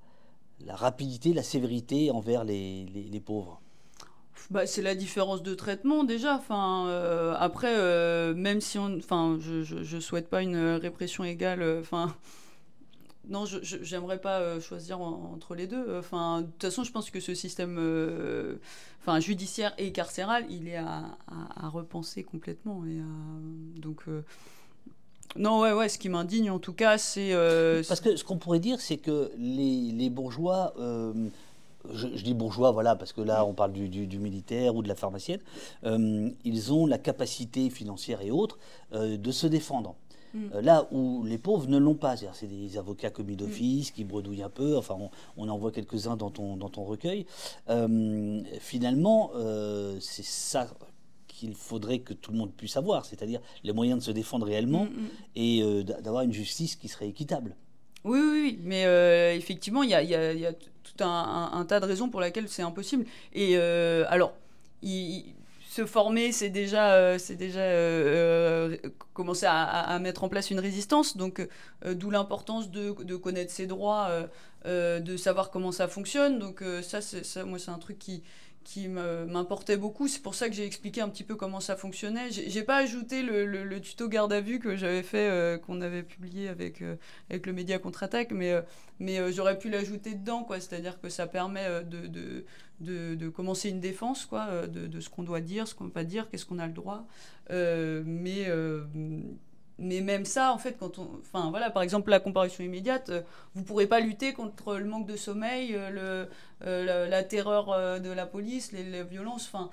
la rapidité, la sévérité envers les, les- pauvres Bah, c'est la différence de traitement déjà. Enfin, euh, après, euh, même si on, enfin, je, je, souhaite pas une répression égale. euh, Enfin, non, j'aimerais pas euh, choisir en- entre les deux. Enfin, de toute façon, je pense que ce système, euh, enfin, judiciaire et carcéral, il est à, à, repenser complètement. Et donc, euh, non, ouais, ouais. Ce qui m'indigne, en tout cas, c'est. euh, Parce que ce qu'on pourrait dire, c'est que les, les bourgeois, euh, je, je dis bourgeois, voilà, parce que là, on parle du, du- du militaire ou de la pharmacienne, euh, ils ont la capacité financière et autres euh, de se défendre. Mm. Euh, là où les pauvres ne l'ont pas, c'est-à-dire c'est des avocats commis d'office qui bredouillent un peu, enfin on, on en voit quelques-uns dans ton, dans ton recueil. Finalement, c'est ça qu'il faudrait que tout le monde puisse avoir, c'est-à-dire les moyens de se défendre réellement Mm, mm. et euh, d'a- d'avoir une justice qui serait équitable. Oui, oui, oui, mais euh, effectivement, il y a, il y a- il y a tout un, un- un tas de raisons pour lesquelles c'est impossible. Et euh, alors, il- il- se former, c'est déjà, c'est déjà commencer à, mettre en place une résistance. Donc, d'où l'importance de, de connaître ses droits, de savoir comment ça fonctionne. Donc, ça, moi, c'est un truc qui qui m'importait beaucoup. C'est pour ça que j'ai expliqué un petit peu comment ça fonctionnait. J'ai pas ajouté le, tuto garde à vue que j'avais fait, euh, qu'on avait publié avec, euh, avec le média contre-attaque, mais, euh, mais j'aurais pu l'ajouter dedans. C'est-à-dire que ça permet de, de, de, commencer une défense, quoi, de, ce qu'on doit dire, ce qu'on ne peut pas dire, qu'est-ce qu'on a le droit. Mais, mais même ça, en fait, quand on. Enfin, voilà, par exemple, la comparution immédiate, euh, vous pourrez pas lutter contre le manque de sommeil, euh, le, euh, la, terreur euh, de la police, les, violences, enfin.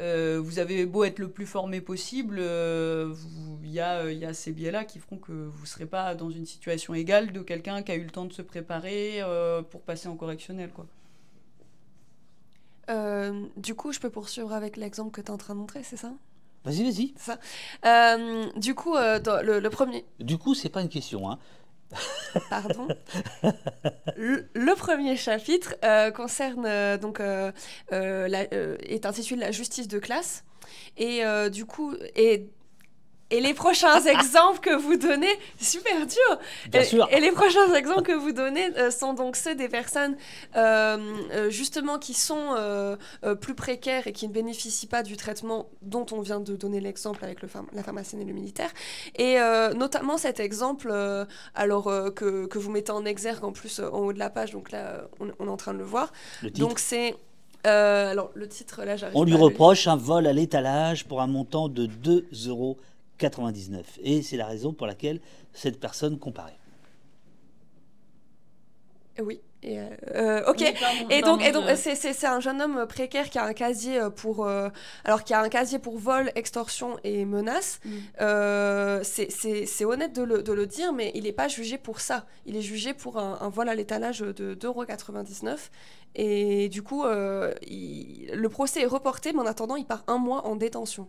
vous avez beau être le plus formé possible, il y, y a ces biais-là qui feront que vous serez pas dans une situation égale de quelqu'un qui a eu le temps de se préparer pour passer en correctionnel. Quoi. Du coup, je peux poursuivre avec l'exemple que tu es en train de montrer, c'est ça? Vas-y, vas-y. Euh, du coup, euh, dans le, le premier. Du coup, c'est pas une question. Hein. Pardon. le, le premier chapitre euh, concerne donc la- est intitulé la justice de classe et du coup et Et les prochains exemples que vous donnez, super dur. Bien et, sûr. et les prochains exemples que vous donnez euh, sont donc ceux des personnes euh, euh, justement qui sont euh, plus précaires et qui ne bénéficient pas du traitement dont on vient de donner l'exemple avec le pharm- la pharmacienne et le militaire. Et notamment cet exemple, alors que, que vous mettez en exergue en plus en haut de la page, donc là on, on est en train de le voir. Le titre. Donc c'est euh, alors le titre là j'arrive. On lui reproche un vol à l'étalage pour un montant de 2,99 euros. Et c'est la raison pour laquelle cette personne comparait. Oui. Et, euh, euh, ok. Oui, pardon, Et donc, et c'est, c'est- c'est un jeune homme précaire qui a un casier pour, euh, alors qui a un casier pour vol, extorsion et menace. Mm. Euh, c'est, c'est- c'est honnête de le, de le dire, mais il n'est pas jugé pour ça. Il est jugé pour un, un vol à l'étalage de 2,99€. Et du coup, euh, il- le procès est reporté, mais en attendant, il part un mois en détention.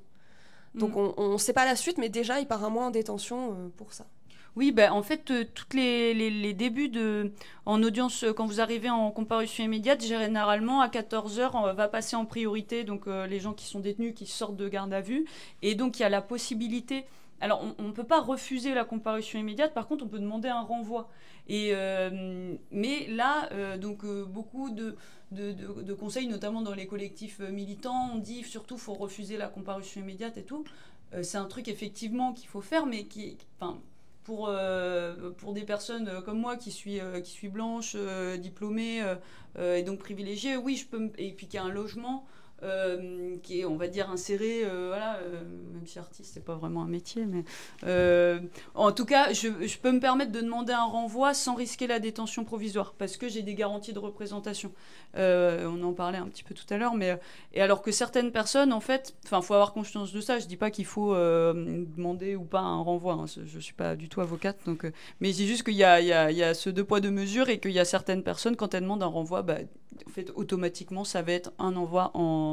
Donc Mm. on ne sait pas la suite, mais déjà, il part un mois en détention euh, pour ça. Oui, ben, en fait, euh, toutes les, les, les débuts de, en audience, euh, quand vous arrivez en comparution immédiate, généralement à 14h, on va passer en priorité donc euh, les gens qui sont détenus, qui sortent de garde à vue. Et donc, il y a la possibilité. Alors, on ne peut pas refuser la comparution immédiate, par contre, on peut demander un renvoi. Et, euh, mais là, euh, donc, euh, beaucoup de, conseils, notamment dans les collectifs militants, on dit surtout faut refuser la comparution immédiate et tout. C'est un truc effectivement qu'il faut faire, mais qui, pour, pour des personnes comme moi qui suis, qui suis blanche, diplômée et donc privilégiée, oui, je peux, et puis qui a un logement euh, qui est, on va dire, inséré, euh, voilà, euh, même si artiste, c'est pas vraiment un métier, mais en tout cas, je, je peux me permettre de demander un renvoi sans risquer la détention provisoire parce que j'ai des garanties de représentation. On en parlait un petit peu tout à l'heure, mais et alors que certaines personnes, en fait, enfin, faut avoir conscience de ça. Je dis pas qu'il faut demander ou pas un renvoi. hein. Je suis pas du tout avocate, donc. mais c'est juste qu'il y y, y a ce deux poids deux mesures et qu'il y a certaines personnes, quand elles demandent un renvoi, bah, fait, automatiquement, ça va être un envoi en,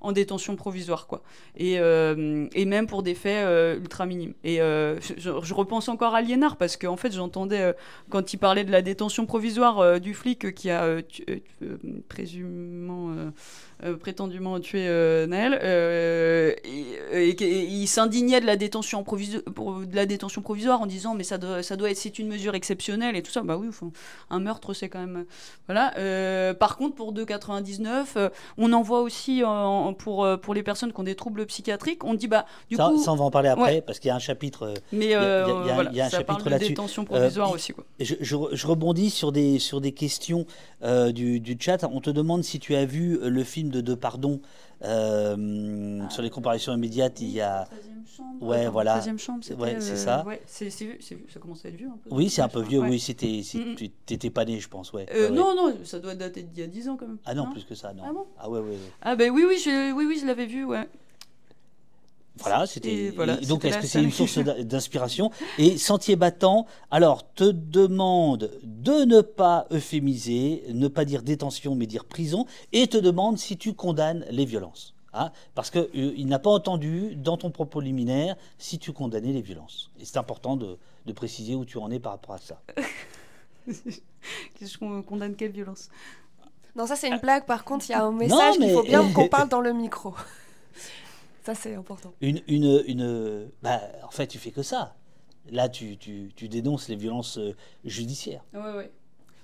en détention provisoire, quoi. Et, euh, et même pour des faits euh, ultra minimes. Et euh, je, repense encore à Liénard parce qu'en fait, j'entendais quand il parlait de la détention provisoire du flic qui a présumément, prétendument tué Naël, et, et- il s'indignait de la détention provisoire, de la détention provisoire en disant mais ça doit, ça doit être c'est une mesure exceptionnelle et tout ça. Bah oui, un meurtre c'est quand même voilà. Par contre, pour 2,99, euh, on en voit aussi en- euh, pour les personnes qui ont des troubles psychiatriques. On dit bah du ça, coup, ça, on va en parler après, Ouais. parce qu'il y a un chapitre. euh, mais euh, il y a- il y a- voilà, il y a un ça chapitre parle de détention provisoire Euh, aussi quoi. Je, je re- je rebondis sur des, sur des questions euh, du, du chat. On te demande si tu as vu euh, le film de Depardon euh, sur les comparaisons immédiates. Il y a... Ouais, voilà. 13e chambre, Ouais, c'est euh, ça. ouais, c'est, c'est, c'est- ça commence à être vieux un peu. Oui, c'est un peu vieux. Ouais. Oui, c'était. c'est- Mhm. Tu t'étais pas né, je pense. Ouais. Euh, Ouais. Non, non, ça doit dater d'il y a 10 ans quand même. Ah non, plus que ça, non. Ah bon Ah ouais, ouais, ouais. Ah ben oui, oui, je, oui, oui, je l'avais vu, ouais. Voilà, c'était. Voilà, donc, est-ce que c'est une source d'in- d'inspiration Et Sentier battant, alors, te demande de ne pas euphémiser, ne pas dire détention, mais dire prison, et te demande si tu condamnes les violences. Hein? Parce qu'il n'a pas entendu dans ton propos liminaire si tu condamnais les violences. Et c'est important de, de préciser où tu en es par rapport à ça. Qu'est-ce qu'on condamne quelle violence? Non, ça c'est une blague. Par contre, il y a un message qu'il mais- faut bien qu'on parle dans le micro. Ça c'est important. Une, une, une, bah, en fait, tu fais que ça. Là, tu, tu, tu dénonces les violences euh, judiciaires, Ouais, ouais.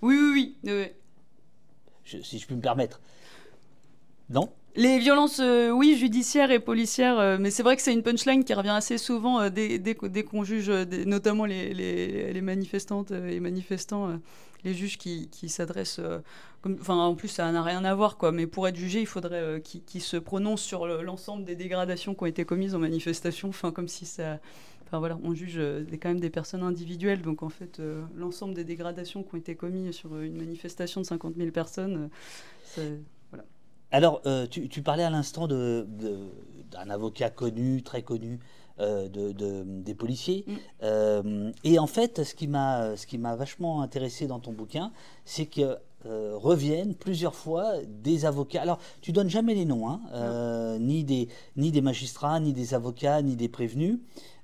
Oui, oui, oui. ouais. je- si je puis me permettre. Non? Les violences, euh, oui, judiciaires et policières, euh, mais c'est vrai que c'est une punchline qui revient assez souvent euh, dès, dès, qu'- dès qu'on juge, notamment les, les, les manifestantes et manifestants, les juges qui, s'adressent, euh, enfin en plus ça n'a rien à voir, quoi, mais pour être jugé, il faudrait euh, qu'ils se prononcent sur le- l'ensemble des dégradations qui ont été commises en manifestation, enfin comme si ça... Enfin voilà, on juge euh, quand même des personnes individuelles, donc en fait l'ensemble des dégradations qui ont été commises sur une manifestation de 50 000 personnes, Alors, tu, parlais à l'instant d'un avocat connu, très connu, euh, de, de- des policiers. Mm. Euh, et en fait, ce qui m'a vachement intéressé dans ton bouquin, c'est que euh, reviennent plusieurs fois des avocats. Alors, tu donnes jamais les noms, hein, euh, ni, des, ni des magistrats, ni des avocats, ni des prévenus.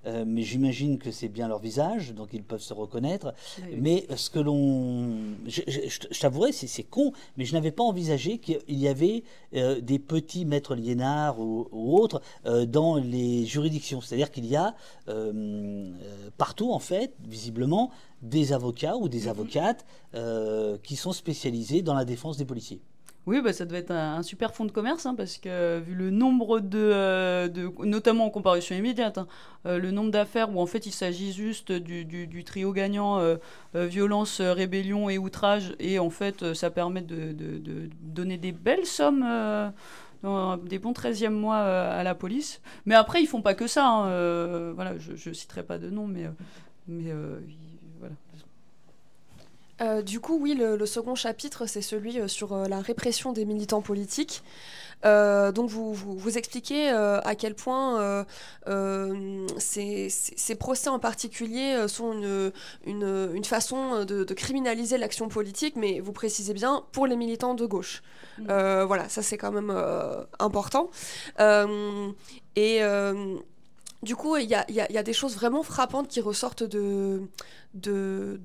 Euh, mais j'imagine que c'est bien leur visage, donc ils peuvent se reconnaître. Oui. Mais ce que l'on. Je, je, je- je t'avouerai, c'est con, mais je n'avais pas envisagé qu'il y avait euh, des petits maîtres liénards ou, ou autres euh, dans les juridictions. C'est-à-dire qu'il y a euh, euh, partout, en fait, visiblement, des avocats ou des avocates euh, qui sont spécialisés dans la défense des policiers. Oui, bah, ça devait être un, super fonds de commerce, hein, parce que vu le nombre de, euh, notamment en comparution immédiate, hein, euh, le nombre d'affaires où en fait il s'agit juste du, trio gagnant euh, violence, rébellion et outrage, et en fait ça permet de, donner des belles sommes. des bons 13e mois à la police. Mais après, ils font pas que ça. hein, voilà, je, ne citerai pas de nom, mais. Euh, du coup, oui, le, le second chapitre, c'est celui euh, sur euh, la répression des militants politiques. Donc, vous, vous, vous expliquez à quel point ces, procès en particulier sont une, une, une façon de, de criminaliser l'action politique, mais vous précisez bien pour les militants de gauche. Mm. Voilà, ça c'est quand même important. Et du coup, il y a, des choses vraiment frappantes qui ressortent de,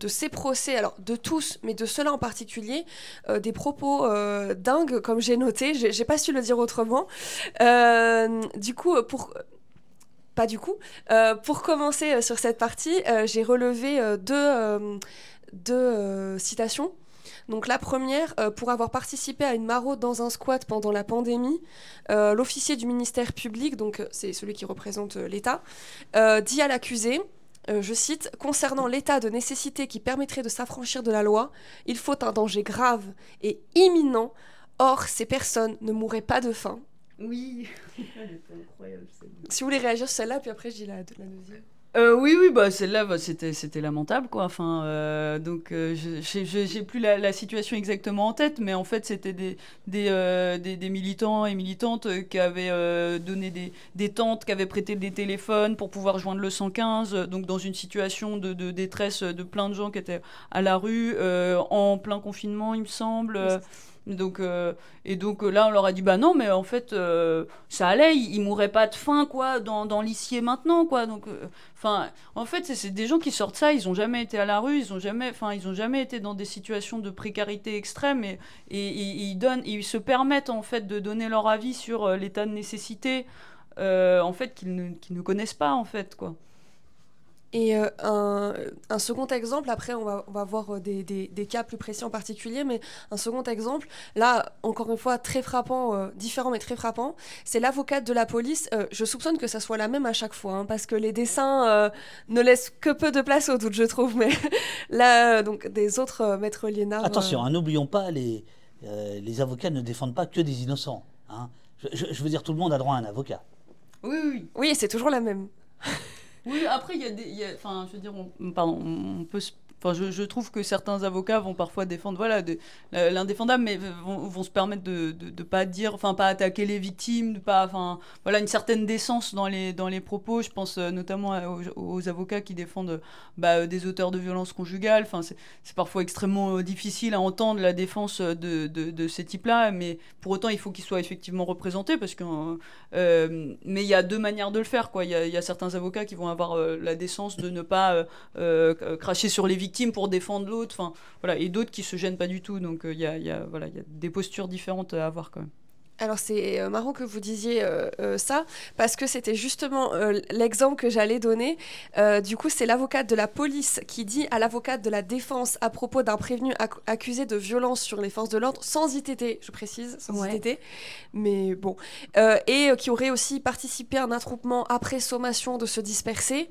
ces procès, alors de tous, mais de ceux-là en particulier, euh, des propos euh, dingues, comme j'ai noté, j'ai pas su le dire autrement. Euh, du coup, pour... Pas du coup. Pour commencer sur cette partie, j'ai relevé deux, citations. Donc la première, euh, pour avoir participé à une maraude dans un squat pendant la pandémie, euh, l'officier du ministère public, donc euh, c'est celui qui représente l'État, dit à l'accusé, je cite, Concernant l'état de nécessité qui permettrait de s'affranchir de la loi, il faut un danger grave et imminent. Or, ces personnes ne mourraient pas de faim. Oui, incroyable. Si vous voulez réagir sur celle-là, puis après je dis la, la deuxième. Euh, oui, oui, bah celle-là, bah, c'était, c'était lamentable, quoi. Enfin, euh, donc, euh, je j'ai, plus la, situation exactement en tête, mais en fait, c'était des, des, euh, militants et militantes qui avaient donné des, tentes, qui avaient prêté des téléphones pour pouvoir joindre le 115, euh, donc dans une situation de, détresse de plein de gens qui étaient à la rue, en plein confinement, il me semble. Donc, euh, et donc euh, là, on leur a dit bah non, mais en fait, euh, ça allait, ils, ils mourraient pas de faim, quoi, dans, dans l'Issier maintenant, quoi. Donc, enfin, en fait, c'est- des gens qui sortent ça, ils ont jamais été à la rue, ils ont jamais, enfin, ils ont jamais été dans des situations de précarité extrême et, ils se permettent en fait de donner leur avis sur l'état de nécessité, en fait, qu'ils ne, ne connaissent pas, en fait, quoi. Et euh, un, un second exemple, après on va, on va voir euh, des, des- des cas plus précis en particulier, mais un second exemple, là encore une fois très frappant, euh, différent mais très frappant, c'est l'avocate de la police. Euh, je soupçonne que ça soit la même à chaque fois, hein, parce que les dessins euh, ne laissent que peu de place au doute, je trouve, mais là, euh, donc des autres euh, maîtres liénards. Attention, euh, hein, n'oublions pas, les, euh, les avocats ne défendent pas que des innocents. hein. Je, je- je veux dire, tout le monde a droit à un avocat. Oui, oui. Oui, c'est toujours la même. Oui, après, il y a des. Enfin, je veux dire, on, on peut. se- Enfin, je, trouve que certains avocats vont parfois défendre voilà, l'indéfendable, mais vont, se permettre de ne pas dire, enfin, pas attaquer les victimes, de pas, enfin, voilà, une certaine décence dans les, dans les propos. Je pense euh, notamment aux, avocats qui défendent bah, euh, des auteurs de violences conjugales. Enfin, c'est parfois extrêmement euh, difficile à entendre la défense de, de, ces types-là, mais pour autant, il faut qu'ils soient effectivement représentés, parce que. mais il y a deux manières de le faire. Il y a, certains avocats qui vont avoir la décence de ne pas cracher sur les victimes pour défendre l'autre, enfin voilà, et d'autres qui se gênent pas du tout. Donc euh, il y, a, il y a- voilà, il y a des postures différentes à avoir quand même. Alors c'est euh, marrant que vous disiez euh, euh, ça, parce que c'était justement euh, l'exemple que j'allais donner. Du coup, c'est l'avocate de la police qui dit à l'avocate de la défense à propos d'un prévenu ac- accusé de violence sur les forces de l'ordre, sans ITT, je précise, sans Ouais. ITT, mais bon, et qui aurait aussi participé à un attroupement après sommation de se disperser.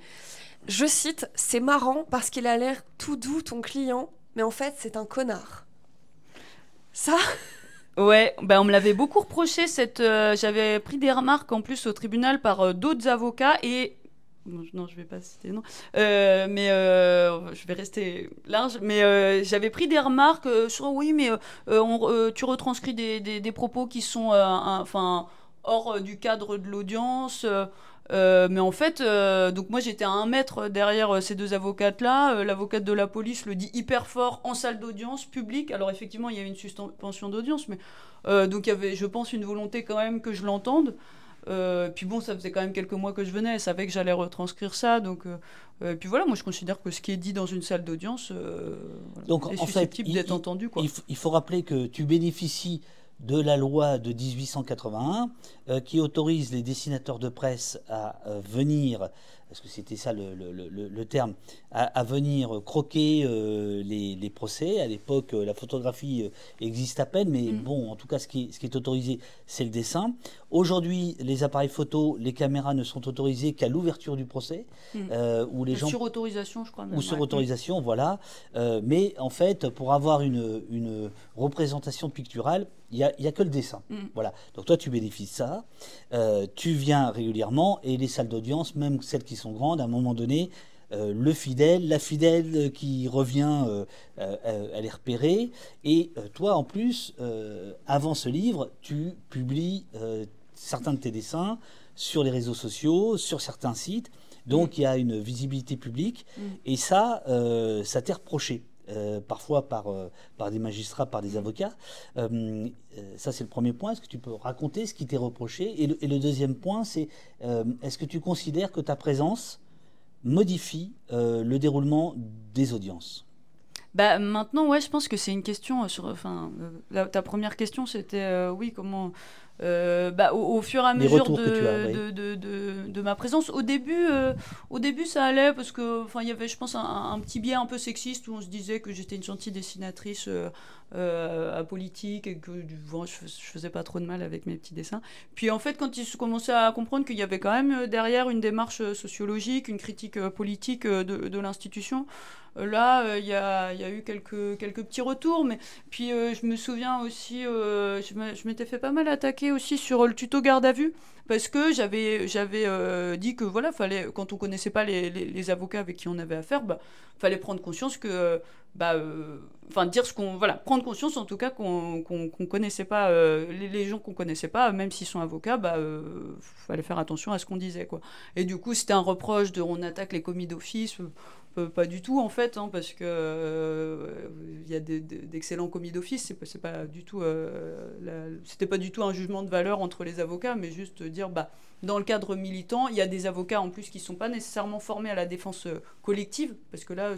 Je cite, c'est marrant parce qu'il a l'air tout doux ton client, mais en fait c'est un connard. Ça Ouais, ben on me l'avait beaucoup reproché. Cette, euh, j'avais pris des remarques en plus au tribunal par euh, d'autres avocats et non, je- vais pas citer non. Euh, mais euh, je vais rester large. Mais j'avais pris des remarques sur oui, mais on- tu retranscris des, des- des propos qui sont enfin hors du cadre de l'audience. Euh, euh, mais en fait, euh, donc moi j'étais à un mètre derrière euh, ces deux avocates-là. Euh, L'avocate de la police le dit hyper fort en salle d'audience publique. Alors effectivement, il y avait une suspension d'audience, mais euh, donc il y avait, je pense, une volonté quand même que je l'entende. Euh, puis bon, ça faisait quand même quelques mois que je venais, elle savait que j'allais retranscrire ça. Donc, euh, puis voilà, moi je considère que ce qui est dit dans une salle d'audience donc, est en susceptible d'être entendu. Quoi. Il, faut rappeler que tu bénéficies de la loi de 1881 qui autorise les dessinateurs de presse à venir parce que c'était ça le, terme, à, venir croquer euh, les, procès. À l'époque, euh, la photographie euh, existe à peine, mais mm. bon, en tout cas, ce qui, ce qui est autorisé, c'est le dessin. Aujourd'hui, les appareils photo, les caméras ne sont autorisés qu'à l'ouverture du procès, mm. où les gens sur autorisation, je crois. ou sur autorisation, voilà. mais en fait, pour avoir une, une représentation picturale, il n'y a, a, que le dessin. Mm. Voilà. Donc toi, tu bénéficies de ça. tu viens régulièrement et les salles d'audience, même celles qui sont grandes, à un moment donné, euh, le fidèle, la fidèle qui revient, euh, euh, elle est repérée. Et toi, en plus, avant ce livre, tu publies certains de tes dessins sur les réseaux sociaux, sur certains sites. Donc, il y a une visibilité publique. Mm. Et ça, ça t'est reproché. Parfois par, par des magistrats, par des mm. avocats. ça, c'est le premier point. Est-ce que tu peux raconter ce qui t'est reproché? Et le, deuxième point, c'est est-ce que tu considères que ta présence modifie euh, le déroulement des audiences? Bah, maintenant, ouais, je pense que c'est une question euh, sur. Enfin, euh, ta première question, c'était oui, comment euh, bah, au, fur et à mesure de, de, de, de, ma présence. Au début, euh, au début, ça allait parce que, enfin, il y avait, je pense, un, petit biais un peu sexiste où on se disait que j'étais une gentille dessinatrice euh, apolitique et que je, je, faisais pas trop de mal avec mes petits dessins. Puis en fait, quand ils commençaient à comprendre qu'il y avait quand même derrière une démarche sociologique, une critique politique de, l'institution, là, il y a, eu quelques, petits retours. Mais puis, je me souviens aussi, je m'étais fait pas mal attaquer aussi sur le tuto garde à vue parce que j'avais euh, dit que voilà fallait quand on connaissait pas les, les, avocats avec qui on avait affaire bah fallait prendre conscience que bah euh, enfin dire ce qu'on voilà prendre conscience en tout cas qu'on qu'on connaissait pas euh, les, gens qu'on connaissait pas même s'ils sont avocats bah fallait faire attention à ce qu'on disait quoi et du coup c'était un reproche de on attaque les commis d'office pas du tout en fait, hein, parce que euh, il y a d'excellents commis d'office. C'est pas, pas du tout, euh, c'était pas du tout un jugement de valeur entre les avocats, mais juste dire, bah, dans le cadre militant, il y a des avocats en plus qui sont pas nécessairement formés à la défense euh, collective, parce que là,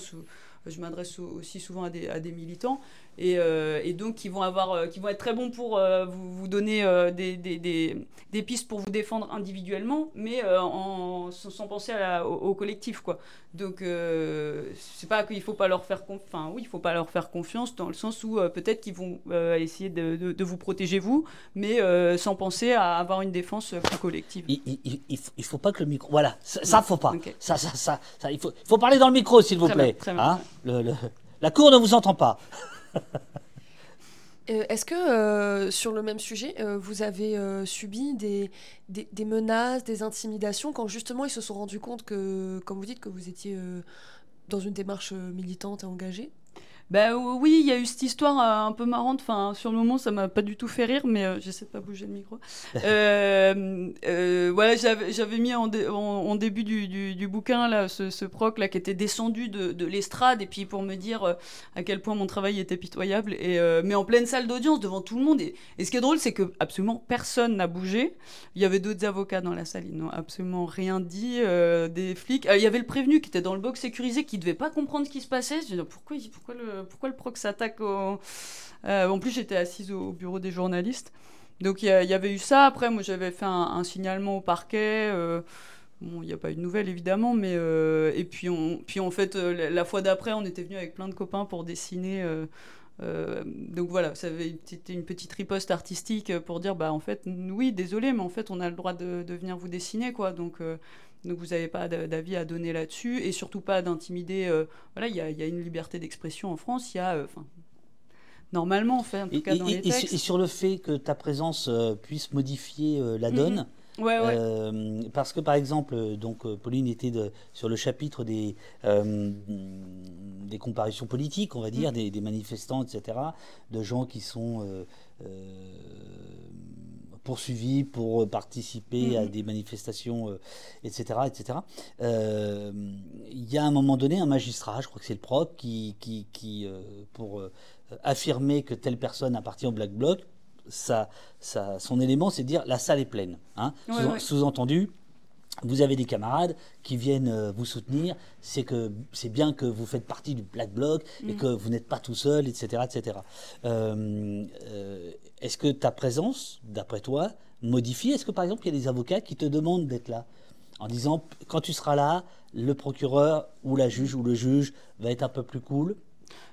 je m'adresse aussi souvent à des, militants, euh, et, donc qui vont, avoir, euh, qui vont être très bons pour euh, vous, vous, donner des, des, des, pistes pour vous défendre individuellement, mais en, sans penser à au, collectif. Quoi. Donc c'est pas qu'il faut pas leur faire enfin oui, il faut pas leur faire confiance dans le sens où peut-être qu'ils vont essayer de, de, vous protéger vous, mais sans penser à avoir une défense plus collective. Il, il, il, faut, pas que le micro, voilà, ça, ça faut pas. Ça, ça, ça, ça, il faut, faut parler dans le micro s'il vous plaît. Hein le, le, la cour ne vous entend pas. Euh, est-ce que euh, sur le même sujet, euh, vous avez subi des, des, menaces, des intimidations quand justement ils se sont rendus compte que, comme vous dites, que vous étiez dans une démarche militante et engagée? Ben oui, il y a eu cette histoire euh, un peu marrante. Enfin, sur le moment, ça m'a pas du tout fait rire, mais euh, j'essaie de pas bouger le micro. euh, voilà, j'avais mis en, en, début du, du, bouquin là, ce, ce, proc là qui était descendu de, de l'estrade et puis pour me dire à quel point mon travail était pitoyable. Et mais en pleine salle d'audience devant tout le monde. Et, et ce qui est drôle, c'est que absolument personne n'a bougé. Il y avait d'autres avocats dans la salle, ils n'ont absolument rien dit. des flics. il y avait le prévenu qui était dans le box sécurisé qui devait pas comprendre ce qui se passait. Je dis, pourquoi, pourquoi le pourquoi le proc s'attaque au... Euh, en plus, j'étais assise au bureau des journalistes. Donc, il y, avait eu ça. Après, moi, j'avais fait un, signalement au parquet. Euh, bon, il n'y a pas eu de nouvelles, évidemment. Mais, euh, et puis, puis, en fait, la fois d'après, on était venu avec plein de copains pour dessiner. donc voilà, c'était une petite riposte artistique pour dire, bah en fait, oui, désolé, mais en fait, on a le droit de, de venir vous dessiner, quoi. Donc, donc vous n'avez pas d'avis à donner là-dessus et surtout pas d'intimider. Euh, voilà, il y, y a, une liberté d'expression en France. Il y a, euh, enfin, normalement, en fait, en tout cas dans les textes. Et, sur le fait que ta présence euh, puisse modifier la donne. Mhm. Ouais, ouais. parce que par exemple, donc Pauline était de, sur le chapitre des, des comparutions politiques, on va dire, mhm. des, des, manifestants, etc., de gens qui sont poursuivis pour participer à mhm. des manifestations, etc. Euh, etc. Euh, il y a à un moment donné un magistrat, je crois que c'est le proc, qui, qui, qui euh, pour affirmer que telle personne appartient au Black Bloc, ça, ça, son élément, c'est de dire la salle est pleine. Hein. Ouais, Sous- ouais. Sous-entendu, vous avez des camarades qui viennent euh, vous soutenir, c'est que c'est bien que vous faites partie du Black Bloc et Mm. que vous n'êtes pas tout seul, etc. etc. Euh, euh, Est-ce que ta présence, d'après toi, modifie? Est-ce que par exemple il y a des avocats qui te demandent d'être là en disant quand tu seras là, le procureur ou la juge ou le juge va être un peu plus cool?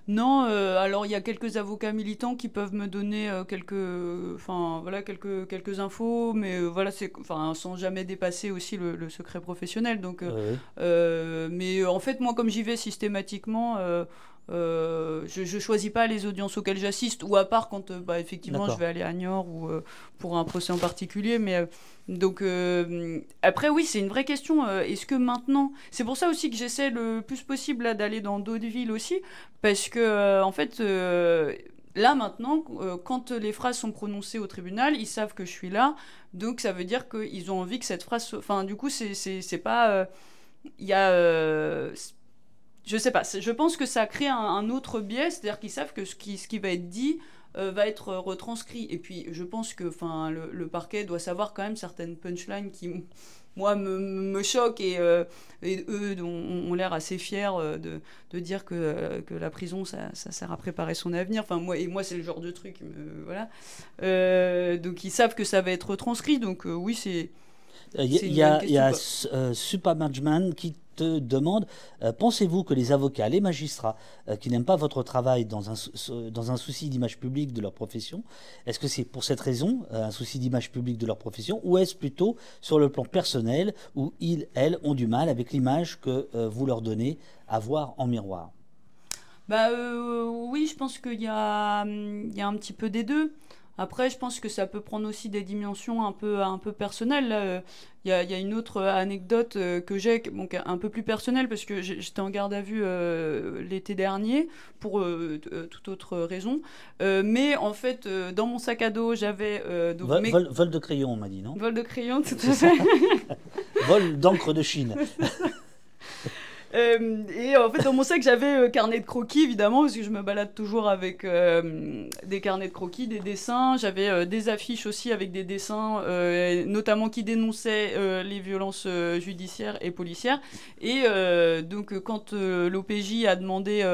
Non, euh, alors il y a quelques avocats militants qui peuvent me donner euh, quelques, enfin voilà quelques quelques infos, mais euh, voilà c'est, enfin sans jamais dépasser aussi le, le secret professionnel. Donc, mais en fait moi comme j'y vais systématiquement. Euh, je, je choisis pas les audiences auxquelles j'assiste, ou à part quand euh, bah, effectivement je vais aller à Niort ou euh, pour un procès en particulier. Mais donc après oui c'est une vraie question. Est-ce que maintenant, c'est pour ça aussi que j'essaie le plus possible d'aller dans d'autres villes aussi, parce que en fait là maintenant quand les phrases sont prononcées au tribunal, ils savent que je suis là, donc ça veut dire qu'ils ont envie que cette phrase, soit- enfin du coup c'est pas il y a je sais pas, je pense que ça crée un, autre biais, c'est-à-dire qu'ils savent que ce qui, va être dit euh, va être retranscrit. Et puis je pense que le, parquet doit savoir quand même certaines punchlines qui, moi, me, choquent et, euh, eux ont, l'air assez fiers euh, de, dire que, la prison, ça, sert à préparer son avenir. Enfin, moi, et moi, c'est le genre de truc, donc ils savent que ça va être retranscrit, donc oui, c'est... Il y a, il y a- y a euh, Supermanagement qui te demande euh, pensez-vous que les avocats, les magistrats euh, qui n'aiment pas votre travail dans un, sou- dans un souci d'image publique de leur profession, est-ce que c'est pour cette raison, euh, un souci d'image publique de leur profession, ou est-ce plutôt sur le plan personnel où ils, elles, ont du mal avec l'image que euh, vous leur donnez à voir en miroir? Bah euh, oui, je pense qu'il y a, hum, y a un petit peu des deux. Après, je pense que ça peut prendre aussi des dimensions un peu, un peu personnelles. là. Euh, Il y a, il y a une autre anecdote euh, que j'ai, bon, un peu plus personnelle, parce que j'étais en garde à vue euh, l'été dernier, pour toute autre raison. Mais en fait, dans mon sac à dos, j'avais... vol, mes- vol- vol de crayon, on m'a dit, non? Vol de crayon, tout à fait. Vol d'encre de Chine. Euh, et en fait, dans mon sac, j'avais euh, carnet de croquis, évidemment, parce que je me balade toujours avec euh, des carnets de croquis, des dessins. J'avais des affiches aussi avec des dessins, notamment qui dénonçaient les violences judiciaires et policières. Et donc, quand l'OPJ a demandé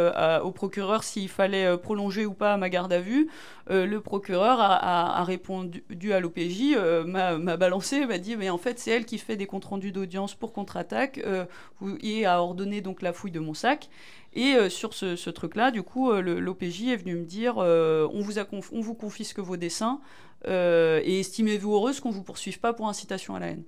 au procureur s'il fallait prolonger ou pas ma garde à vue, euh, le procureur a, répondu à l'OPJ, euh, m'a balancé, m'a dit, mais en fait, c'est elle qui fait des comptes rendus d'audience pour contre-attaque. euh, et a ordonné donc la fouille de mon sac. Et euh, sur ce, truc-là, du coup, euh, l'OPJ est venu me dire euh, on, vous confisque vos dessins euh, et estimez-vous heureuse qu'on vous poursuive pas pour incitation à la haine.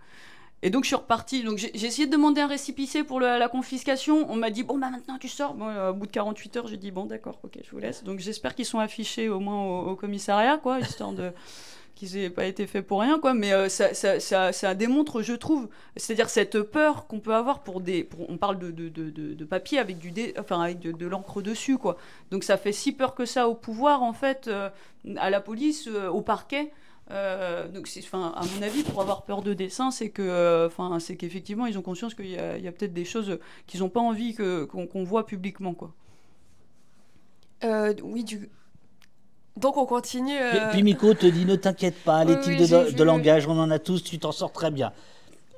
Et donc je suis repartie. Donc j'ai essayé de demander un récipicé pour la confiscation. On m'a dit bon bah maintenant tu sors. Bon, euh, au bout de 48 heures, j'ai dit bon d'accord, ok, je vous laisse. Donc j'espère qu'ils sont affichés au moins au, commissariat, quoi, histoire de qu'ils aient pas été faits pour rien, quoi. Mais euh, ça, démontre, je trouve, c'est-à-dire cette peur qu'on peut avoir pour des. on parle de, de, de, papier avec du enfin avec de, l'encre dessus, quoi. Donc ça fait si peur que ça au pouvoir, en fait, euh, à la police, au parquet. Euh, donc, enfin, à mon avis, pour avoir peur de dessin, c'est que, euh, enfin, c'est qu'effectivement, ils ont conscience qu'il y a, peut-être des choses qu'ils n'ont pas envie que, qu'on, qu'on voit publiquement, quoi. Euh, oui, du... Donc on continue. Puis, euh, puis Miko te dit ne t'inquiète pas, les Oui, types oui, de, langage, on en a tous, tu t'en sors très bien.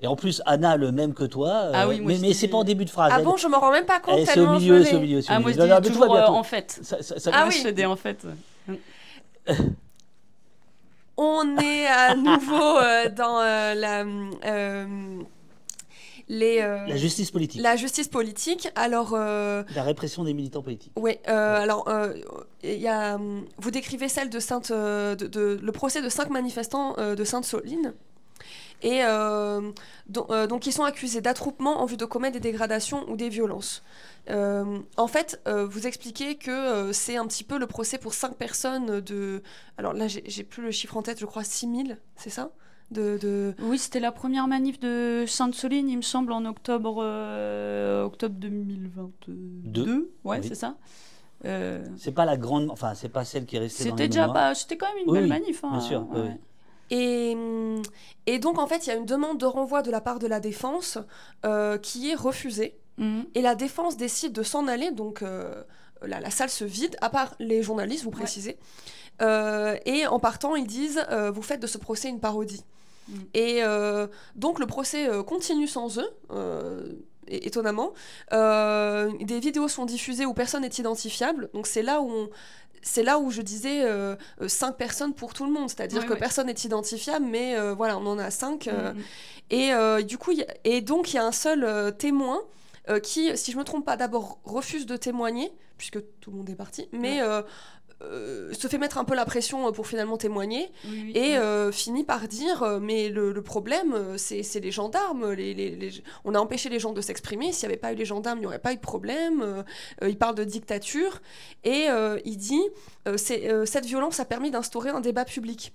Et en plus, Anna, le même que toi, euh, Ah oui, mais, mais dis- c'est pas en début de phrase. Ah elle- bon, je m'en rends même pas compte c'est au milieu, c'est au milieu. Ah, moi, je dis toujours en fait. ça- ça- ça- Ah oui. je des en fait. On est à nouveau euh, dans euh, la, euh, les, La justice politique, la justice politique. Alors, la répression des militants politiques. oui, alors, y a, vous décrivez celle de Sainte, de, de- le procès de cinq manifestants de Sainte-Soline. Et euh, don- euh, donc, ils sont accusés d'attroupement en vue de commettre des dégradations ou des violences. Euh, en fait, euh, vous expliquez que euh, c'est un petit peu le procès pour cinq personnes de. Alors là, j'ai plus le chiffre en tête, je crois 6000, c'est ça? De, de... Oui, c'était la première manif de Sainte-Soline, il me semble, en octobre, euh, octobre 2022. Deux. Ouais, Oui. c'est ça. Euh, C'est pas la grande, enfin, c'est pas celle qui est restée dans c'était déjà pas, c'était quand même une Oui, belle oui, manif. hein, bien sûr, ouais, oui, ouais. oui. Et, et donc, en fait, il y a une demande de renvoi de la part de la défense euh, qui est refusée. Mhm. Et la défense décide de s'en aller, donc euh, la, la salle se vide, à part les journalistes, vous précisez. Euh, et en partant, ils disent euh, Vous faites de ce procès une parodie. Mm. Et donc le procès continue sans eux. étonnamment, Euh, des vidéos sont diffusées où personne n'est identifiable. Donc c'est là où on- c'est là où je disais euh, cinq personnes pour tout le monde, c'est-à-dire que personne n'est identifiable, mais euh, voilà, on en a cinq. Mm, mm. et du coup, il y a- et donc il y a un seul témoin euh, qui, si je me trompe pas, d'abord refuse de témoigner puisque tout le monde est parti, mais euh, euh, se fait mettre un peu la pression pour finalement témoigner Oui, oui, et oui. euh, finit par dire euh, mais le, le problème c'est les gendarmes les, les- les- on a empêché les gens de s'exprimer s'il n'y avait pas eu les gendarmes il n'y aurait pas eu de problème il parle de dictature et il dit cette violence a permis d'instaurer un débat public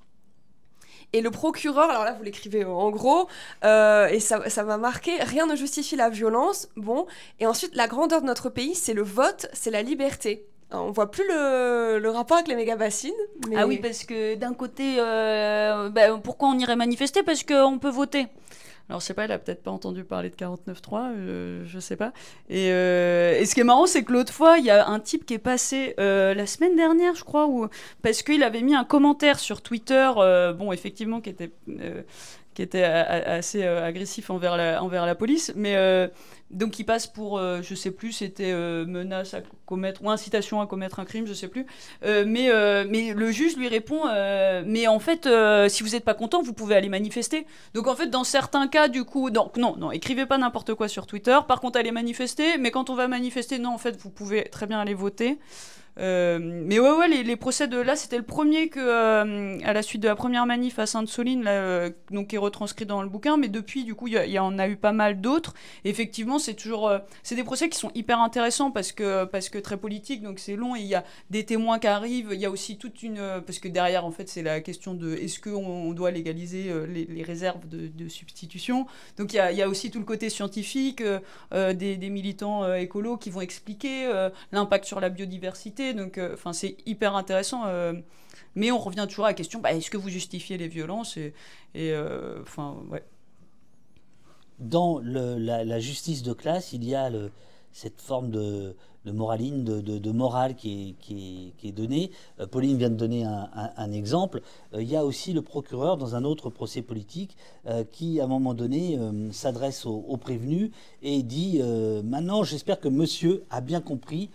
et le procureur, alors là vous l'écrivez en gros, euh, et ça m'a marqué, rien ne justifie la violence, bon, et ensuite la grandeur de notre pays, c'est le vote, c'est la liberté. On voit plus le, le rapport avec les méga-bassines. mais- Ah oui, parce que d'un côté, euh, bah, pourquoi on irait manifester? Parce qu'on peut voter. Alors, je sais pas, elle a peut-être pas entendu parler de 49.3, euh, je sais pas. Et, euh, et ce qui est marrant, c'est que l'autre fois, il y a un type qui est passé euh, la semaine dernière, je crois, parce qu'il avait mis un commentaire sur Twitter, euh, bon, effectivement, qui était, qui était a- assez euh, agressif envers la, envers la police, mais euh, donc il passe pour, euh, je sais plus, c'était euh, menace à commettre ou incitation à commettre un crime, je sais plus. Euh, mais, euh, mais le juge lui répond euh, Mais en fait, euh, si vous n'êtes pas content, vous pouvez aller manifester. Donc en fait, dans certains cas, du coup, donc, non, non, écrivez pas n'importe quoi sur Twitter. Par contre, allez manifester. Mais quand on va manifester, non, en fait, vous pouvez très bien aller voter. Euh, mais ouais, ouais, les, procès de là, c'était le premier que, euh, à la suite de la première manif à Sainte-Soline, là, euh, qui est retranscrit dans le bouquin. Mais depuis, du coup, il y, en a eu pas mal d'autres. Effectivement, c'est toujours, c'est des procès qui sont hyper intéressants parce que, parce que très politiques, donc c'est long et il y a des témoins qui arrivent. Il y a aussi toute une, parce que derrière, en fait, c'est la question de est-ce qu'on on doit légaliser les, réserves de, substitution? Donc il y a, aussi tout le côté scientifique, des, des militants écolos qui vont expliquer l'impact sur la biodiversité. Donc, euh, enfin, c'est hyper intéressant. euh, mais on revient toujours à la question bah, est-ce que vous justifiez les violences Et, euh, enfin, ouais. dans la, justice de classe, il y a cette forme de, de de, morale qui est, donnée. Pauline vient de donner un, exemple. Il y a aussi le procureur dans un autre procès politique qui, à un moment donné, s'adresse au, au prévenu et dit Maintenant, j'espère que monsieur a bien compris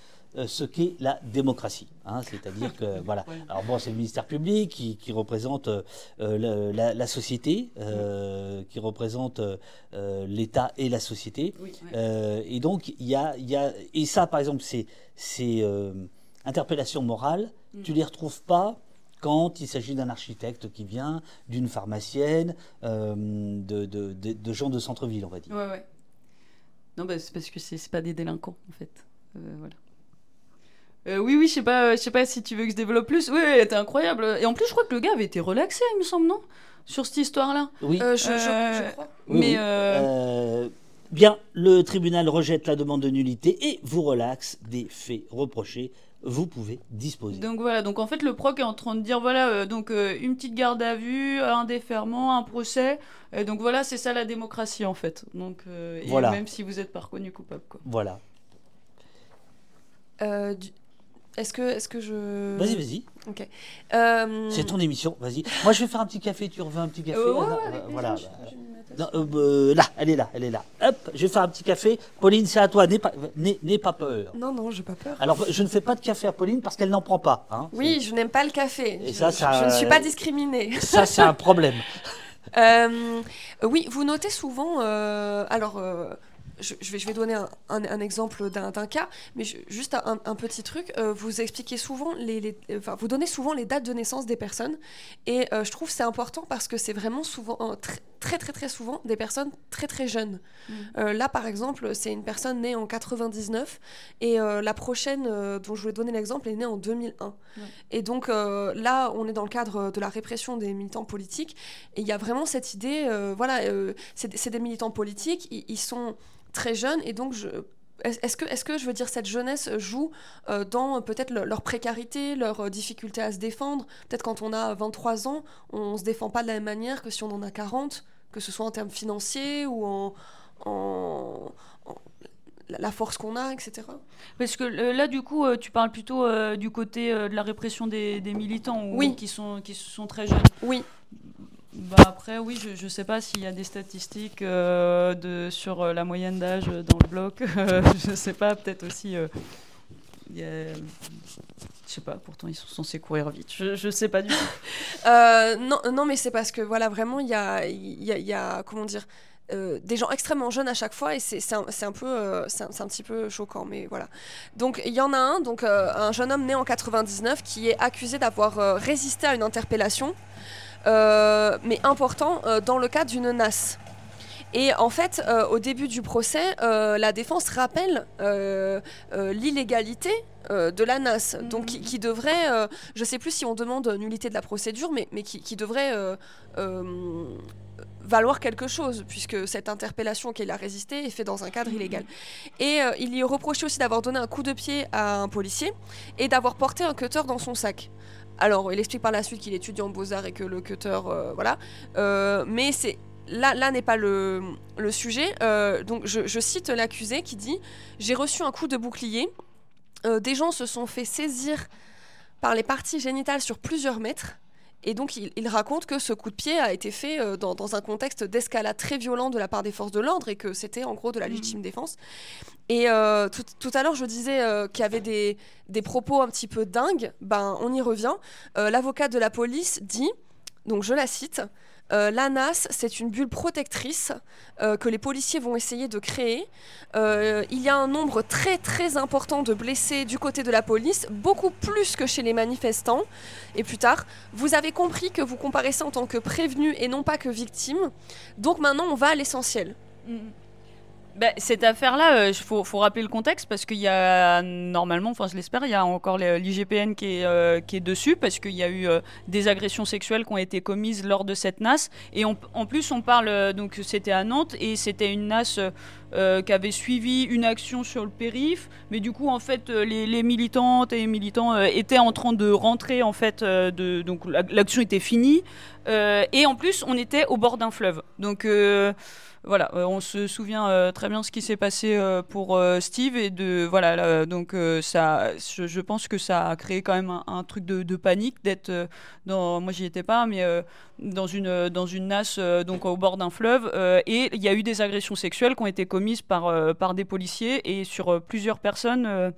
ce qu'est la démocratie. Hein, C'est-à-dire que, voilà. Alors bon, c'est le ministère public qui, qui représente euh, euh, le- la, la société, euh, qui représente euh, euh, l'État et la société. Oui, ouais. Euh, et donc, il y a, y a- Et ça, par exemple, ces, ces euh, interpellations morales, Mm. tu les retrouves pas quand il s'agit d'un architecte qui vient, d'une pharmacienne, euh, de, de- de- de gens de centre-ville, on va dire. Ouais, ouais. Non, bah, c'est parce que c'est pas des délinquants, en fait. Euh, voilà. Euh, oui, oui, je sais pas, je sais pas si tu veux que je développe plus. Oui, oui, t'es incroyable. Et en plus, je crois que le gars avait été relaxé, il me semble, non? Sur cette histoire-là. Oui. Euh, je, je- Euh, je crois. Oui, mais oui. euh, Euh, bien, le tribunal rejette la demande de nullité et vous relaxe des faits reprochés. Vous pouvez disposer. Donc voilà, donc en fait le proc est en train de dire voilà, euh, donc euh, une petite garde à vue, un déferment, un procès. Et donc voilà, c'est ça la démocratie en fait. Donc euh, et Voilà. même si vous n'êtes pas reconnu coupable quoi. Voilà. Euh, du- Est-ce que, est que je. Vas-y, vas-y. Ok. Euh, C'est ton émission. Vas-y. Moi, je vais faire un petit café. Tu veux un petit café ouais, Ah, plaisir, Voilà. je- je Non, euh, là, elle est là, elle est là. Hop, je vais faire un petit café. Pauline, c'est à toi. N'aie pas, pas peur. Non, non, j'ai pas peur. Alors, je ne fais pas de café à Pauline parce qu'elle n'en prend pas. hein. Oui, je n'aime pas le café. Et je, ça, je- ça- je ne suis pas discriminée. Ça, c'est un problème. Euh, oui, vous notez souvent. alors, je, je vais, je vais donner un, un- un exemple d'un cas, mais je- juste un, un petit truc. euh, vous expliquez souvent les, les- enfin, vous donnez souvent les dates de naissance des personnes, et euh, je trouve c'est important parce que c'est vraiment souvent, euh, très, très très très souvent des personnes très très jeunes. Mm. Euh, là, par exemple, c'est une personne née en 99, et euh, la prochaine euh, dont je voulais donner l'exemple est née en 2001. Et donc euh, là, on est dans le cadre de la répression des militants politiques. Et il y a vraiment cette idée, euh, voilà, euh, c'est des- c'est des militants politiques, ils, ils sont très jeunes, et donc je... Est-ce que, est que je veux dire cette jeunesse joue euh, dans euh, peut-être le- leur précarité, leur euh, difficulté à se défendre? Peut-être quand on a 23 ans, on se défend pas de la même manière que si on en a 40, que ce soit en termes financiers ou en, en- en- la force qu'on a, etc. Parce que là, du coup, tu parles plutôt du côté de la répression des, militants ou, qui, sont, qui sont très jeunes. Oui. Bah après, oui, je ne sais pas s'il y a des statistiques de, sur la moyenne d'âge dans le bloc. je ne sais pas, peut-être aussi. Il y a je sais pas, pourtant ils sont censés courir vite. Je, je sais pas du tout. Euh, non, non, mais c'est parce que voilà, vraiment, il y a, y, y a, comment dire, euh, des gens extrêmement jeunes à chaque fois et c'est un, un, euh, c'est un, petit peu choquant mais voilà donc il y en a un donc un jeune homme né en 99 qui est accusé d'avoir résisté à une interpellation mais important dans le cadre d'une NAS et en fait, au début du procès, la défense rappelle l'illégalité euh, de la NAS, donc qui, devrait, euh, je ne sais plus si on demande nullité de la procédure, mais, mais qui, devrait euh, valoir quelque chose, puisque cette interpellation qu'elle a résisté est faite dans un cadre illégal. Et il lui est reproché aussi d'avoir donné un coup de pied à un policier et d'avoir porté un cutter dans son sac. Alors, il explique par la suite qu'il étudie en beaux-arts et que le cutter, voilà. mais c'est là, là n'est pas le, sujet. donc, je, cite l'accusé qui dit J'ai reçu un coup de bouclier euh, des gens se sont fait saisir par les parties génitales sur plusieurs mètres. Et donc, il, raconte que ce coup de pied a été fait euh, dans, un contexte d'escalade très violent de la part des forces de l'ordre et que c'était en gros de la mmh. légitime défense. Et euh, tout, à l'heure, je disais qu'il y avait des, des, propos un petit peu dingues. Ben, on y revient. L'avocat de la police dit, donc je la cite, euh, L'ANAS, c'est une bulle protectrice euh, que les policiers vont essayer de créer. Euh, il y a un nombre très très important de blessés du côté de la police, beaucoup plus que chez les manifestants. Et plus tard, vous avez compris que vous comparaissez en tant que prévenu et non pas que victime. Donc maintenant, on va à l'essentiel. Mm. Bah, cette affaire-là, il euh, faut, rappeler le contexte parce qu'il y a normalement, enfin je l'espère, il y a encore l'IGPN qui, est, euh, qui est dessus parce qu'il y a eu euh, des agressions sexuelles qui ont été commises lors de cette NAS. Et en plus, on parle, donc c'était à Nantes et c'était une NAS qui avait suivi une action sur le périph. Mais du coup, en fait, les, militantes et les militants étaient en train de rentrer, en fait, donc l'action était finie. et en plus, on était au bord d'un fleuve. Donc voilà, euh, on se souvient euh, très bien ce qui s'est passé euh, pour Steve et de voilà, donc ça, je, pense que ça a créé quand même un, truc de, panique d'être dans, moi j'y étais pas, mais dans une dans une nasse donc au bord d'un fleuve et il y a eu des agressions sexuelles qui ont été commises par par des policiers et sur plusieurs personnes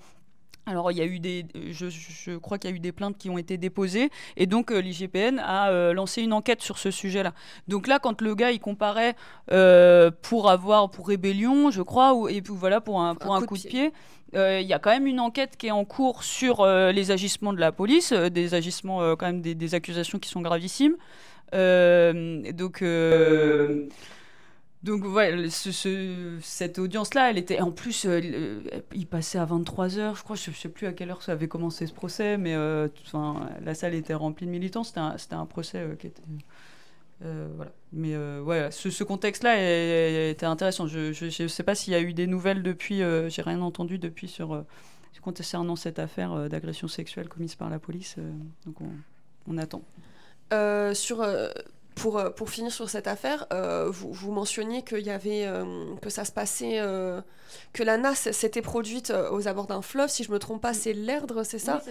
alors, il y a eu des, je, crois qu'il y a eu des plaintes qui ont été déposées, et donc euh, l'IGPN a euh, lancé une enquête sur ce sujet-là. Donc là, quand le gars il comparait euh, pour avoir pour rébellion, je crois, ou, et puis voilà pour un pour un, coup, de pied. il y a quand même une enquête qui est en cours sur les agissements de la police, des agissements quand même des, des, accusations qui sont gravissimes. donc donc voilà, cette audience-là, elle était en plus, euh, il passait à 23h, je crois, je ne sais plus à quelle heure ça avait commencé ce procès, mais euh, la salle était remplie de militants, c'était un, un, procès euh, qui était... voilà. Mais ouais, ce, contexte-là était intéressant. Je ne sais pas s'il y a eu des nouvelles depuis, j'ai rien entendu depuis sur concernant cette affaire d'agression sexuelle commise par la police, donc on, on attend. sur pour, euh, pour finir sur cette affaire, euh, vous, vous, mentionniez qu'il y avait, euh, que ça se passait, que la NAS s'était produite aux abords d'un fleuve. Si je me trompe pas, c'est l'Erdre, c'est ça,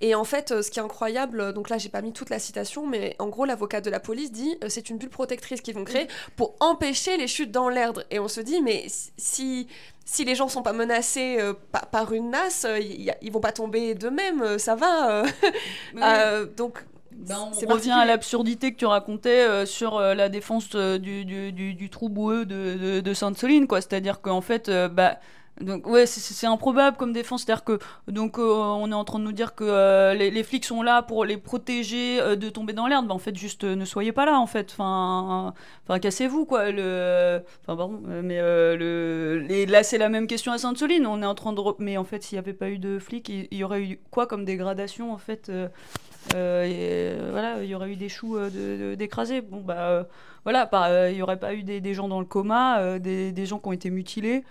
Et en fait, ce qui est incroyable, donc là, j'ai pas mis toute la citation, mais en gros, l'avocat de la police dit c'est une bulle protectrice qu'ils vont créer pour empêcher les chutes dans l'Erdre. Et on se dit, mais si si les gens sont pas menacés par, une NAS, ils, ils vont pas tomber d'eux-mêmes, ça va. donc ben, on revient à l'absurdité que tu racontais euh, sur euh, la défense euh, du, du, du, trou boueux de, de, Sainte-Soline, quoi. C'est-à-dire qu'en fait, bah, donc ouais, c'est improbable comme défense, c'est-à-dire que donc on est en train de nous dire que les, les, flics sont là pour les protéger de tomber dans l'herbe. Bah, en fait, juste ne soyez pas là, en fait. Enfin, enfin cassez-vous quoi. Le, enfin pardon, mais le, là c'est la même question à Sainte-Soline. On est en train de, mais en fait, s'il n'y avait pas eu de flics, il, y aurait eu quoi comme dégradation en fait euh, euh, voilà, il y aurait eu des choux euh, d'écraser. bon, bah, voilà, il n'y aurait pas eu des, gens dans le coma, des, gens qui ont été mutilés.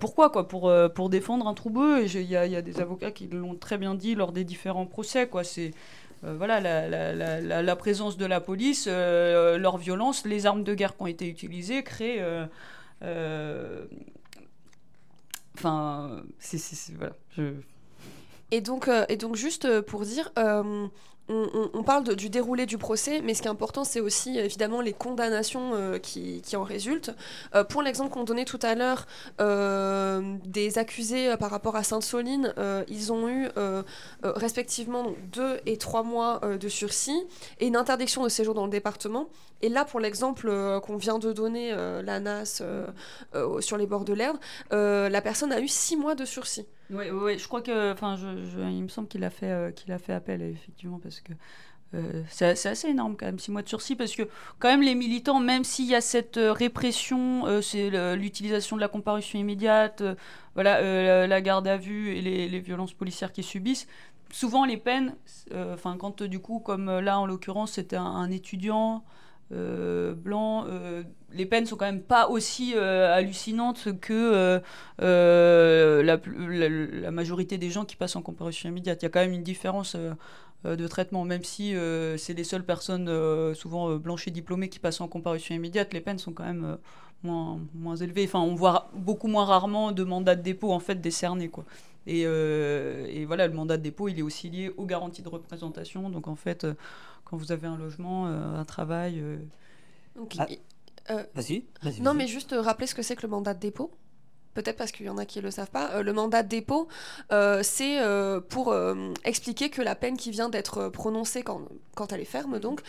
pourquoi quoi? Pour, pour défendre un troubleux et il y, y, a des avocats qui l'ont très bien dit lors des différents procès quoi c'est voilà la, la, la, présence de la police leur violence les armes de guerre qui ont été utilisées créent Enfin, c'est voilà. Et donc, euh, et donc juste pour dire, euh, on, parle du déroulé du procès, mais ce qui est important, c'est aussi évidemment les condamnations euh, qui, en résultent. Euh, pour l'exemple qu'on donnait tout à l'heure, euh, des accusés par rapport à Sainte-Soline, ils ont eu respectivement deux et trois mois de sursis et une interdiction de séjour dans le département. Et là, pour l'exemple qu'on vient de donner, la NAS sur les bords de l'Erdre, la personne a eu six mois de sursis. Oui, ouais, je crois que, enfin, il me semble qu'il a fait, euh, qu'il a fait appel effectivement parce que euh, c'est assez énorme quand même, six mois de sursis, parce que quand même les militants, même s'il y a cette euh, répression, c'est l'utilisation de la comparution immédiate, voilà, la garde à vue et les, les, violences policières qu'ils subissent, souvent les peines, enfin quand du coup, comme là en l'occurrence, c'était un, étudiant euh, euh, les peines sont quand même pas aussi euh, hallucinantes que la, majorité des gens qui passent en comparution immédiate. Il y a quand même une différence de traitement, même si c'est les seules personnes, souvent blanches et diplômées, qui passent en comparution immédiate, les peines sont quand même moins, élevées. Enfin, on voit beaucoup moins rarement de mandat de dépôt en fait décernés. Quoi. Et, et, voilà, le mandat de dépôt, il est aussi lié aux garanties de représentation. Donc en fait, quand vous avez un logement, euh, un travail. Euh. Ah. Euh, vas-y. non, mais juste rappeler ce que c'est que le mandat de dépôt peut-être parce qu'il y en a qui ne le savent pas, le mandat de dépôt, c'est pour expliquer que la peine qui vient d'être prononcée quand, quand, elle est ferme, donc,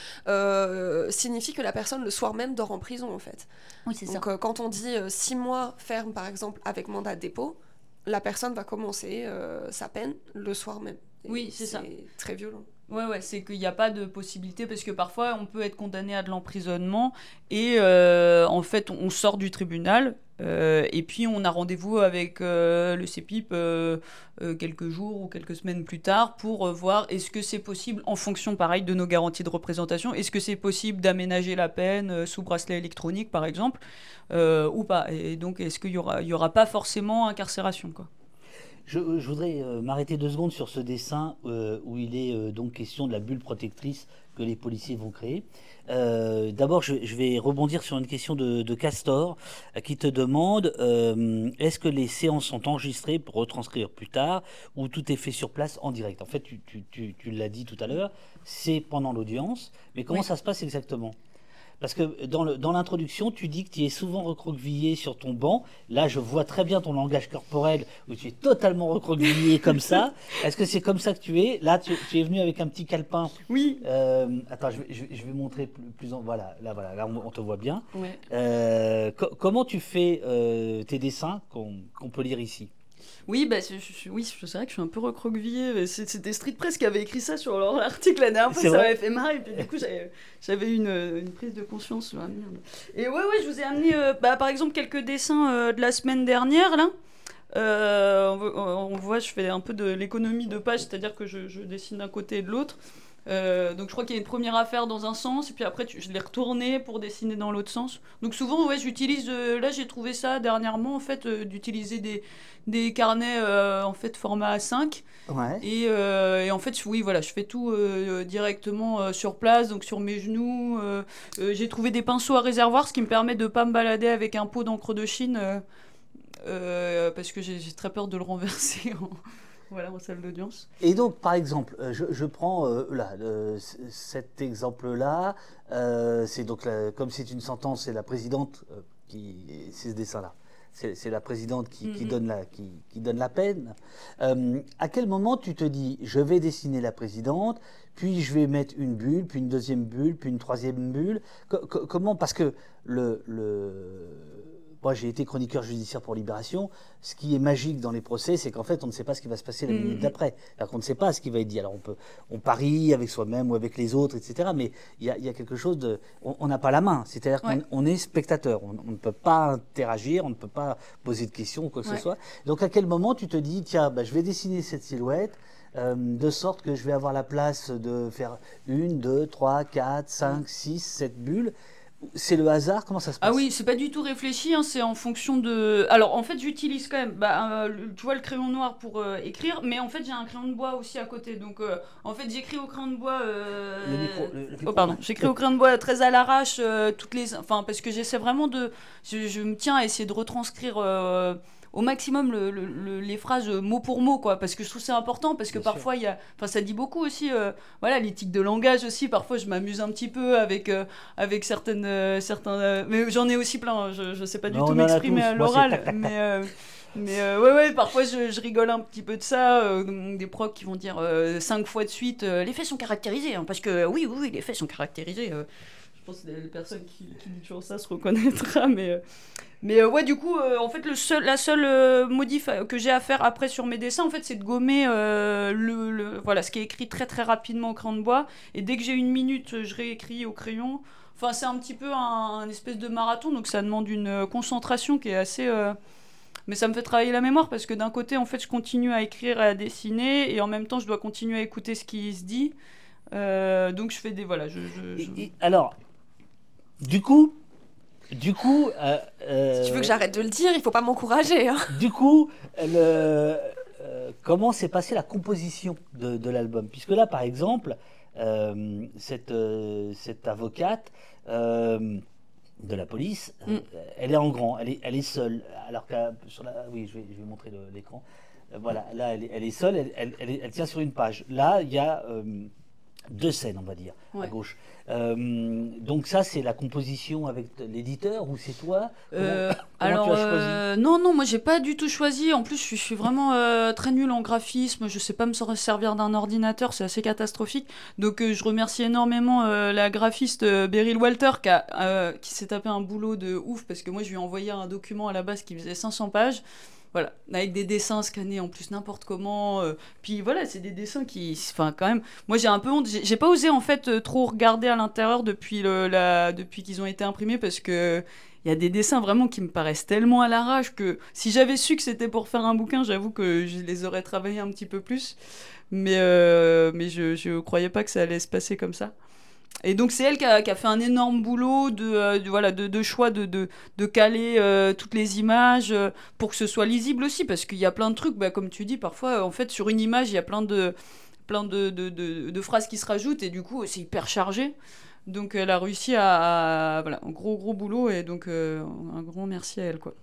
signifie que la personne, le soir même, dort en prison, en fait. Oui, c'est ça. Donc, quand on dit six mois ferme, par exemple, avec mandat de dépôt, la personne va commencer sa peine le soir même. oui, c'est ça. C'est très violent. Ouais, ouais, c'est qu'il n'y a pas de possibilité parce que parfois on peut être condamné à de l'emprisonnement et euh, en fait on sort du tribunal euh, et puis on a rendez-vous avec euh, le CEPIP quelques jours ou quelques semaines plus tard pour voir est-ce que c'est possible en fonction pareil de nos garanties de représentation, est-ce que c'est possible d'aménager la peine sous bracelet électronique par exemple ou pas et donc est-ce qu'il y aura, y aura pas forcément incarcération quoi. Je, voudrais euh, m'arrêter deux secondes sur ce dessin euh, où il est euh, donc question de la bulle protectrice que les policiers vont créer. D'abord, je, vais rebondir sur une question de, Castor qui te demande est-ce que les séances sont enregistrées pour retranscrire plus tard ou tout est fait sur place en direct? En fait, tu, l'as dit tout à l'heure, c'est pendant l'audience, mais comment ça se passe exactement? Parce que dans l'introduction, tu dis que tu es souvent recroquevillé sur ton banc. Là, je vois très bien ton langage corporel où tu es totalement recroquevillé comme ça. Est-ce que c'est comme ça que tu es? Là, tu, es venu avec un petit calepin. Oui. Euh, attends, je vais, montrer plus, en. Voilà, là, voilà, là, on, te voit bien. Euh, comment tu fais euh, tes dessins qu'on peut lire ici? Oui, bah, oui, c'est vrai que je suis un peu recroquevillé. C'était Street Press qui avait écrit ça sur leur article la dernière fois, ça m'avait fait marrer. Et puis du coup, j'avais une, une, prise de conscience. merde. Et ouais, ouais, je vous ai amené, euh, bah, par exemple, quelques dessins euh, de la semaine dernière, là. Euh, on, voit, je fais un peu de l'économie de page, c'est-à-dire que je, je dessine d'un côté et de l'autre. Euh, donc je crois qu'il y a une première affaire dans un sens, et puis après je l'ai retourné pour dessiner dans l'autre sens. Donc souvent, ouais, j'utilise. Euh, là, j'ai trouvé ça dernièrement, en fait, euh, d'utiliser des, des carnets en fait format A5. Ouais. Et, et, en fait, oui, voilà, je fais tout directement sur place, donc sur mes genoux. j'ai trouvé des pinceaux à réservoir, ce qui me permet de pas me balader avec un pot d'encre de Chine. parce que j'ai très peur de le renverser en, voilà, en salle d'audience. Et donc, par exemple, euh, je, prends euh, là, cet exemple-là. Euh, c'est donc, comme c'est une sentence, c'est la présidente qui. C'est ce dessin-là. C'est la présidente qui, mhm. donne la, qui, donne la peine. à quel moment tu te dis, je vais dessiner la présidente, puis je vais mettre une bulle, puis une deuxième bulle, puis une troisième bulle? Comment? Parce que le, le moi, j'ai été chroniqueur judiciaire pour Libération. Ce qui est magique dans les procès, c'est qu'en fait, on ne sait pas ce qui va se passer la mm, minute mm. d'après. Alors qu'on ne sait pas ce qui va être dit. Alors on peut, on parie avec soi-même ou avec les autres, etc. Mais il y a, quelque chose de, on n'a pas la main. C'est-à-dire qu'on est spectateur. On, ne peut pas interagir, on ne peut pas poser de questions ou quoi que ce soit. Donc à quel moment tu te dis, tiens, bah, je vais dessiner cette silhouette. Euh, de sorte que je vais avoir la place de faire une, deux, trois, quatre, cinq, six, sept bulles. C'est le hasard Comment ça se ah passe Ah oui, c'est pas du tout réfléchi, hein, c'est en fonction de. Alors en fait, j'utilise quand même, bah, euh, tu vois, le crayon noir pour euh, écrire, mais en fait, j'ai un crayon de bois aussi à côté. Donc euh, en fait, j'écris au crayon de bois. Le micro, oh, pardon, j'écris au crayon de bois très à l'arrache, toutes les. Enfin, parce que j'essaie vraiment de. Je, me tiens à essayer de retranscrire au maximum les phrases mot pour mot, quoi, parce que je trouve c'est important, parce que parfois, il y a, enfin, ça dit beaucoup aussi, voilà, l'éthique de langage aussi, parfois je m'amuse un petit peu avec, avec certaines, certains, mais j'en ai aussi plein, hein, je, je sais pas du tout m'exprimer à l'oral, mais... Mais euh, ouais, ouais, parfois je, rigole un petit peu de ça. Euh, des procs qui vont dire euh, cinq fois de suite les faits sont caractérisés. Hein, parce que oui, oui, les faits sont caractérisés. Je pense que les personnes qui, qui disent toujours ça se reconnaîtra. Mais, mais ouais, du coup, en fait, le seul, la seule modif que j'ai à faire après sur mes dessins, en fait, c'est de gommer le, voilà, ce qui est écrit très très rapidement au crayon de bois. Et dès que j'ai une minute, je réécris au crayon. Enfin, c'est un petit peu un, un, espèce de marathon, donc ça demande une concentration qui est assez mais ça me fait travailler la mémoire parce que d'un côté, en fait, je continue à écrire et à dessiner et en même temps, je dois continuer à écouter ce qui se dit. Euh, donc je fais des voilà. Je, alors, du coup, du coup. Euh, euh, si tu veux que j'arrête de le dire, il faut pas m'encourager. Hein. Du coup, le, comment s'est passée la composition de, de l'album? Puisque là, par exemple, cette, cette avocate de la police, mm. elle est en grand, elle est, elle est seule. Alors que sur la, oui, je vais, je vais montrer l'écran. Euh, voilà, là, elle est, elle est seule, elle, tient sur une page. Là, il y a euh, deux scènes, on va dire, à gauche. Euh, donc ça, c'est la composition avec l'éditeur ou c'est toi? Euh, Alors, tu as choisi? euh, non, non, moi j'ai pas du tout choisi. En plus, je suis, vraiment très nul en graphisme. Je sais pas me servir d'un ordinateur, c'est assez catastrophique. Donc, je remercie énormément la graphiste Beryl Walter qui, qui s'est tapé un boulot de ouf parce que moi je lui ai envoyé un document à la base qui faisait 500 pages. Voilà, avec des dessins scannés en plus n'importe comment. Euh, puis voilà, c'est des dessins qui, enfin quand même, moi j'ai un peu honte. J'ai pas osé en fait euh, trop regarder à l'intérieur depuis le, la, depuis qu'ils ont été imprimés parce que il y a des dessins vraiment qui me paraissent tellement à l'arrache que si j'avais su que c'était pour faire un bouquin, j'avoue que je les aurais travaillés un petit peu plus. Mais euh, mais je je croyais pas que ça allait se passer comme ça. Et donc c'est elle qui a, fait un énorme boulot de, euh, voilà de, choix de, de, caler euh, toutes les images euh, pour que ce soit lisible aussi parce qu'il y a plein de trucs bah, comme tu dis parfois en fait sur une image il y a plein de plein de, phrases qui se rajoutent et du coup c'est hyper chargé donc elle a réussi à, voilà un gros gros boulot et donc un grand merci à elle quoi.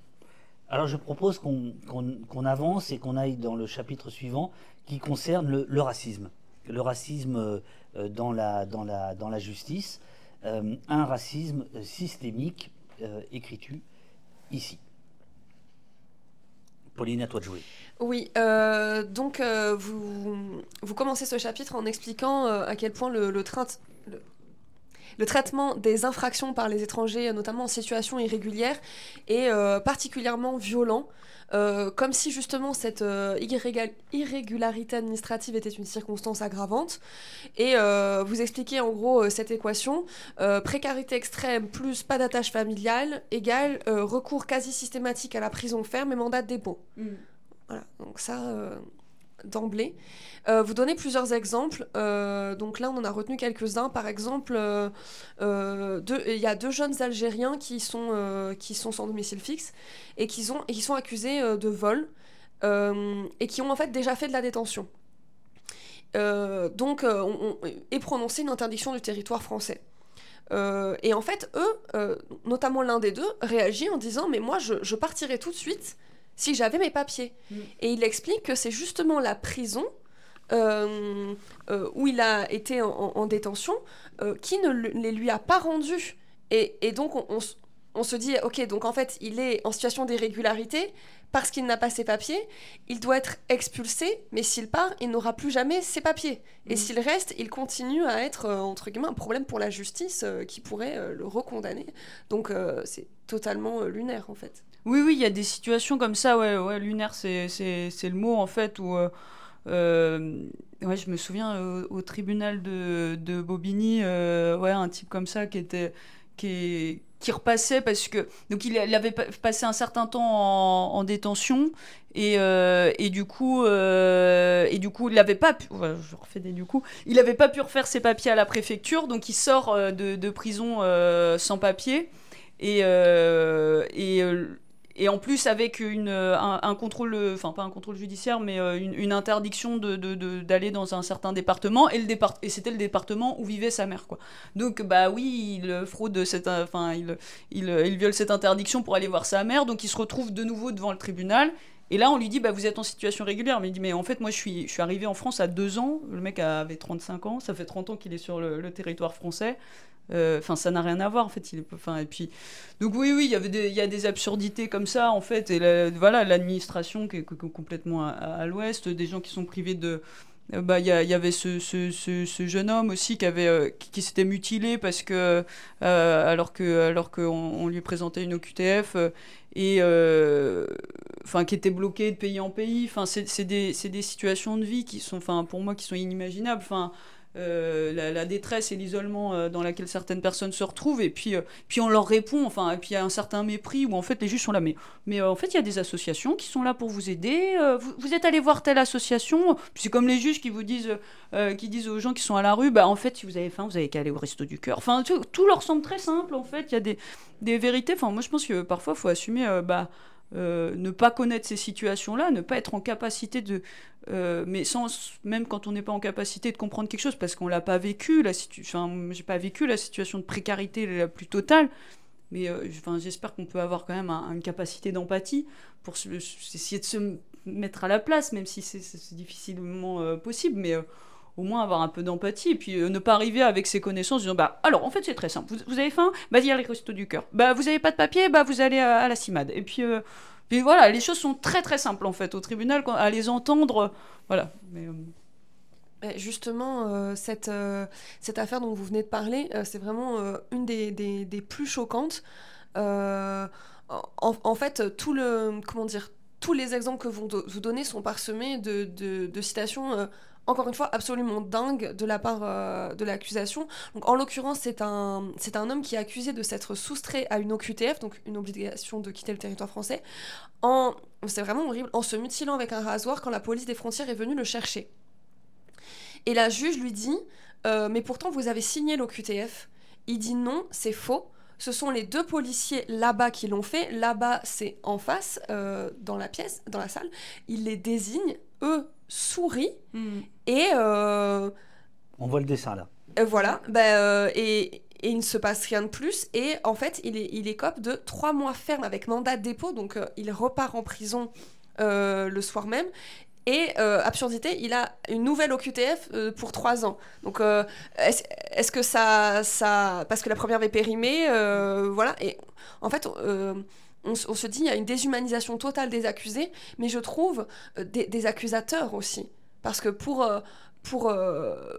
Alors je propose qu'on avance et qu'on aille dans le chapitre suivant qui concerne le racisme le racisme dans, la, dans, la, dans la justice, euh, un racisme systémique, écris-tu ici? Pauline, à toi de jouer. Oui, donc vous, vous commencez ce chapitre en expliquant à quel point le, le traitement des infractions par les étrangers, notamment en situation irrégulière, est particulièrement violent. Euh, comme si justement cette euh, irrégularité administrative était une circonstance aggravante. Et euh, vous expliquez en gros cette équation précarité extrême plus pas d'attache familiale égale recours quasi systématique à la prison ferme et mandat de dépôt. Mm. Voilà, donc ça d'emblée. Euh, vous donnez plusieurs exemples. Euh, donc là, on en a retenu quelques-uns. Par exemple, euh, il y a deux jeunes Algériens qui sont, qui sont sans domicile fixe et qui, sont, et qui sont accusés de vol et qui ont en fait déjà fait de la détention. donc, on, prononcée une interdiction du territoire français. et en fait, eux, notamment l'un des deux, réagit en disant Mais moi, je partirai tout de suite si j'avais mes papiers. Mm. Et il explique que c'est justement la prison euh, euh, où il a été en, détention euh, qui ne les lui a pas rendus. Et, donc on, se dit, ok, donc en fait il est en situation d'irrégularité parce qu'il n'a pas ses papiers, il doit être expulsé, mais s'il part, il n'aura plus jamais ses papiers. Et mm. s'il reste, il continue à être, entre guillemets, un problème pour la justice qui pourrait le recondamner. Donc c'est totalement lunaire en fait. Oui, oui, il y a des situations comme ça, ouais, ouais lunaire, c'est, le mot en fait, où. Euh, euh, ouais, je me souviens au, tribunal de, de Bobigny, euh, ouais, un type comme ça qui était. Qui, qui repassait parce que donc il, avait passé un certain temps en, détention et, et, du coup et du coup il n'avait pas pu je refais des du coup il avait pas pu refaire ses papiers à la préfecture donc il sort de, de prison sans papier et, et et en plus avec une, un, contrôle, enfin pas un contrôle judiciaire, mais une, interdiction d'aller de, de, dans un certain département, et, c'était le département où vivait sa mère. Quoi. Donc bah oui, il fraude cette, enfin il, il, il viole cette interdiction pour aller voir sa mère, donc il se retrouve de nouveau devant le tribunal. Et là, on lui dit, bah, vous êtes en situation régulière. Mais il dit, mais en fait, moi, je suis, je suis arrivé en France à deux ans. Le mec avait 35 ans. Ça fait 30 ans qu'il est sur le, territoire français. Euh, enfin, ça n'a rien à voir, en fait. Et puis, donc oui, oui, il y avait il y a des absurdités comme ça, en fait. Et voilà, l'administration qui est, complètement à l'ouest, des gens qui sont privés de euh, bah, il y, avait ce, jeune homme aussi qui, avait, euh, qui, s'était mutilé parce que, alors qu'on alors que lui présentait une OQTF et enfin qui était bloqué de pays en pays. Enfin, c'est des, des, situations de vie qui sont, enfin, pour moi, qui sont inimaginables. Enfin, euh, la, détresse et l'isolement euh, dans laquelle certaines personnes se retrouvent. Et puis, euh, puis on leur répond. Enfin et puis il y a un certain mépris où en fait les juges sont là. Mais, mais en fait il y a des associations qui sont là pour vous aider. Vous, êtes allé voir telle association. C'est comme les juges qui vous disent qui disent aux gens qui sont à la rue bah en fait si vous avez faim vous avez qu'à aller au resto du cœur. Enfin tout, leur semble très simple en fait. Il y a des, des vérités. Enfin moi je pense que parfois faut assumer bah euh, ne pas connaître ces situations-là, ne pas être en capacité de, euh, mais sans même quand on n'est pas en capacité de comprendre quelque chose parce qu'on l'a pas vécu, la situation, j'ai pas vécu la situation de précarité la plus totale, mais euh, j'espère qu'on peut avoir quand même une capacité d'empathie pour essayer de se mettre à la place, même si c'est difficilement possible, mais au moins avoir un peu d'empathie et puis ne pas arriver avec ses connaissances en disant bah alors en fait c'est très simple. Vous, avez faim? Bah y les restos du cœur. Bah vous avez pas de papier? Bah vous allez à, la CIMAD et puis puis voilà, les choses sont très très simples en fait au tribunal, à les entendre, voilà. Mais, euh, Justement, euh, cette, euh, cette affaire dont vous venez de parler, c'est vraiment une des, des, plus choquantes. En, fait, tout le, comment dire, tous les exemples que vous, vous donnez sont parsemés de, de citations encore une fois, absolument dingue de la part euh, de l'accusation. en l'occurrence, c'est un, un homme qui est accusé de s'être soustrait à une OQTF, donc une obligation de quitter le territoire français, en, c'est vraiment horrible, en se mutilant avec un rasoir quand la police des frontières est venue le chercher. Et la juge lui dit, euh, mais pourtant vous avez signé l'OQTF. Il dit non, c'est faux. Ce sont les deux policiers là-bas qui l'ont fait. Là-bas, c'est en face, euh, dans la pièce, dans la salle. Il les désigne. Eux sourit hmm. et euh, on voit le dessin là. Euh, voilà, ben, euh, et, et, il ne se passe rien de plus et en fait il est il écope de trois mois ferme avec mandat de dépôt donc il repart en prison le soir même et absurdité, il a une nouvelle OQTF pour trois ans. Donc, est-ce est que ça, ça. Parce que la première avait périmé, voilà. Et en fait, on, se dit il y a une déshumanisation totale des accusés, mais je trouve euh, des, accusateurs aussi. Parce que pour, euh, pour, euh,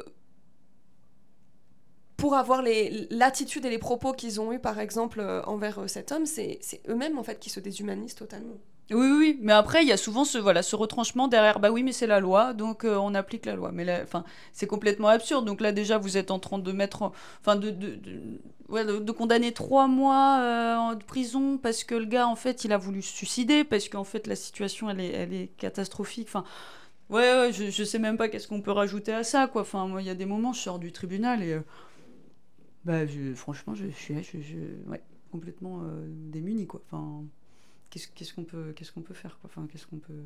pour avoir l'attitude et les propos qu'ils ont eus, par exemple, envers cet homme, c'est eux-mêmes, en fait, qui se déshumanisent totalement. Oui, oui, mais après, il y a souvent ce, voilà, ce retranchement derrière, bah oui, mais c'est la loi, donc on applique la loi. Mais enfin, c'est complètement absurde. Donc là, déjà, vous êtes en train de mettre, enfin, de, condamner trois mois euh, de prison parce que le gars, en fait, il a voulu se suicider, parce qu'en fait, la situation, elle est, elle est catastrophique. Enfin, ouais, je, je sais même pas qu'est-ce qu'on peut rajouter à ça, quoi. Enfin, moi, il y a des moments, je sors du tribunal et. Euh, bah, franchement, je, suis ouais, complètement euh, démuni, quoi. Enfin, qu'est-ce qu'on peut, qu'est-ce qu'on peut faire, quoi. Enfin, qu'est-ce qu'on peut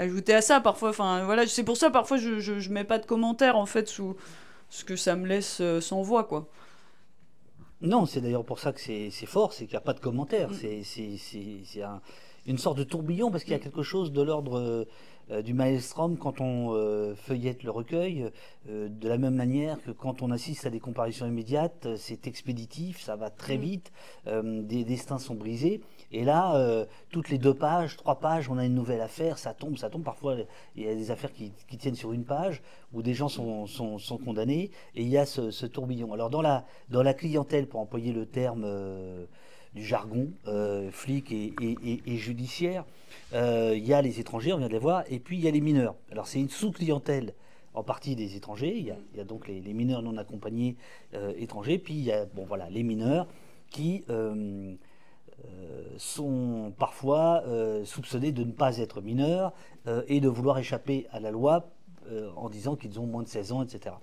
ajouter à ça parfois enfin voilà c'est pour ça parfois je, je, je, mets pas de commentaires en fait sous ce que ça me laisse sans voix quoi non, c'est d'ailleurs pour ça que c'est fort, c'est qu'il n'y a pas de commentaire. Mm. C'est une sorte de tourbillon parce qu'il y a mm. quelque chose de l'ordre euh, du maelstrom quand on euh, feuillette le recueil, euh, de la même manière que quand on assiste à des comparaisons immédiates, c'est expéditif, ça va très mm. vite, des destins sont brisés. Et là, toutes les deux pages, trois pages, on a une nouvelle affaire, ça tombe, ça tombe. Parfois, il y a des affaires qui, tiennent sur une page, où des gens sont, sont, condamnés, et il y a ce, tourbillon. Alors dans la, dans la clientèle, pour employer le terme du jargon, flic et, et judiciaire, euh, il y a les étrangers, on vient de les voir, et puis il y a les mineurs. Alors c'est une sous-clientèle en partie des étrangers. Il y a, donc les, mineurs non accompagnés euh, étrangers, puis il y a bon, voilà, les mineurs qui euh, sont parfois soupçonnés de ne pas être mineurs et de vouloir échapper à la loi en disant qu'ils ont moins de 16 ans, etc.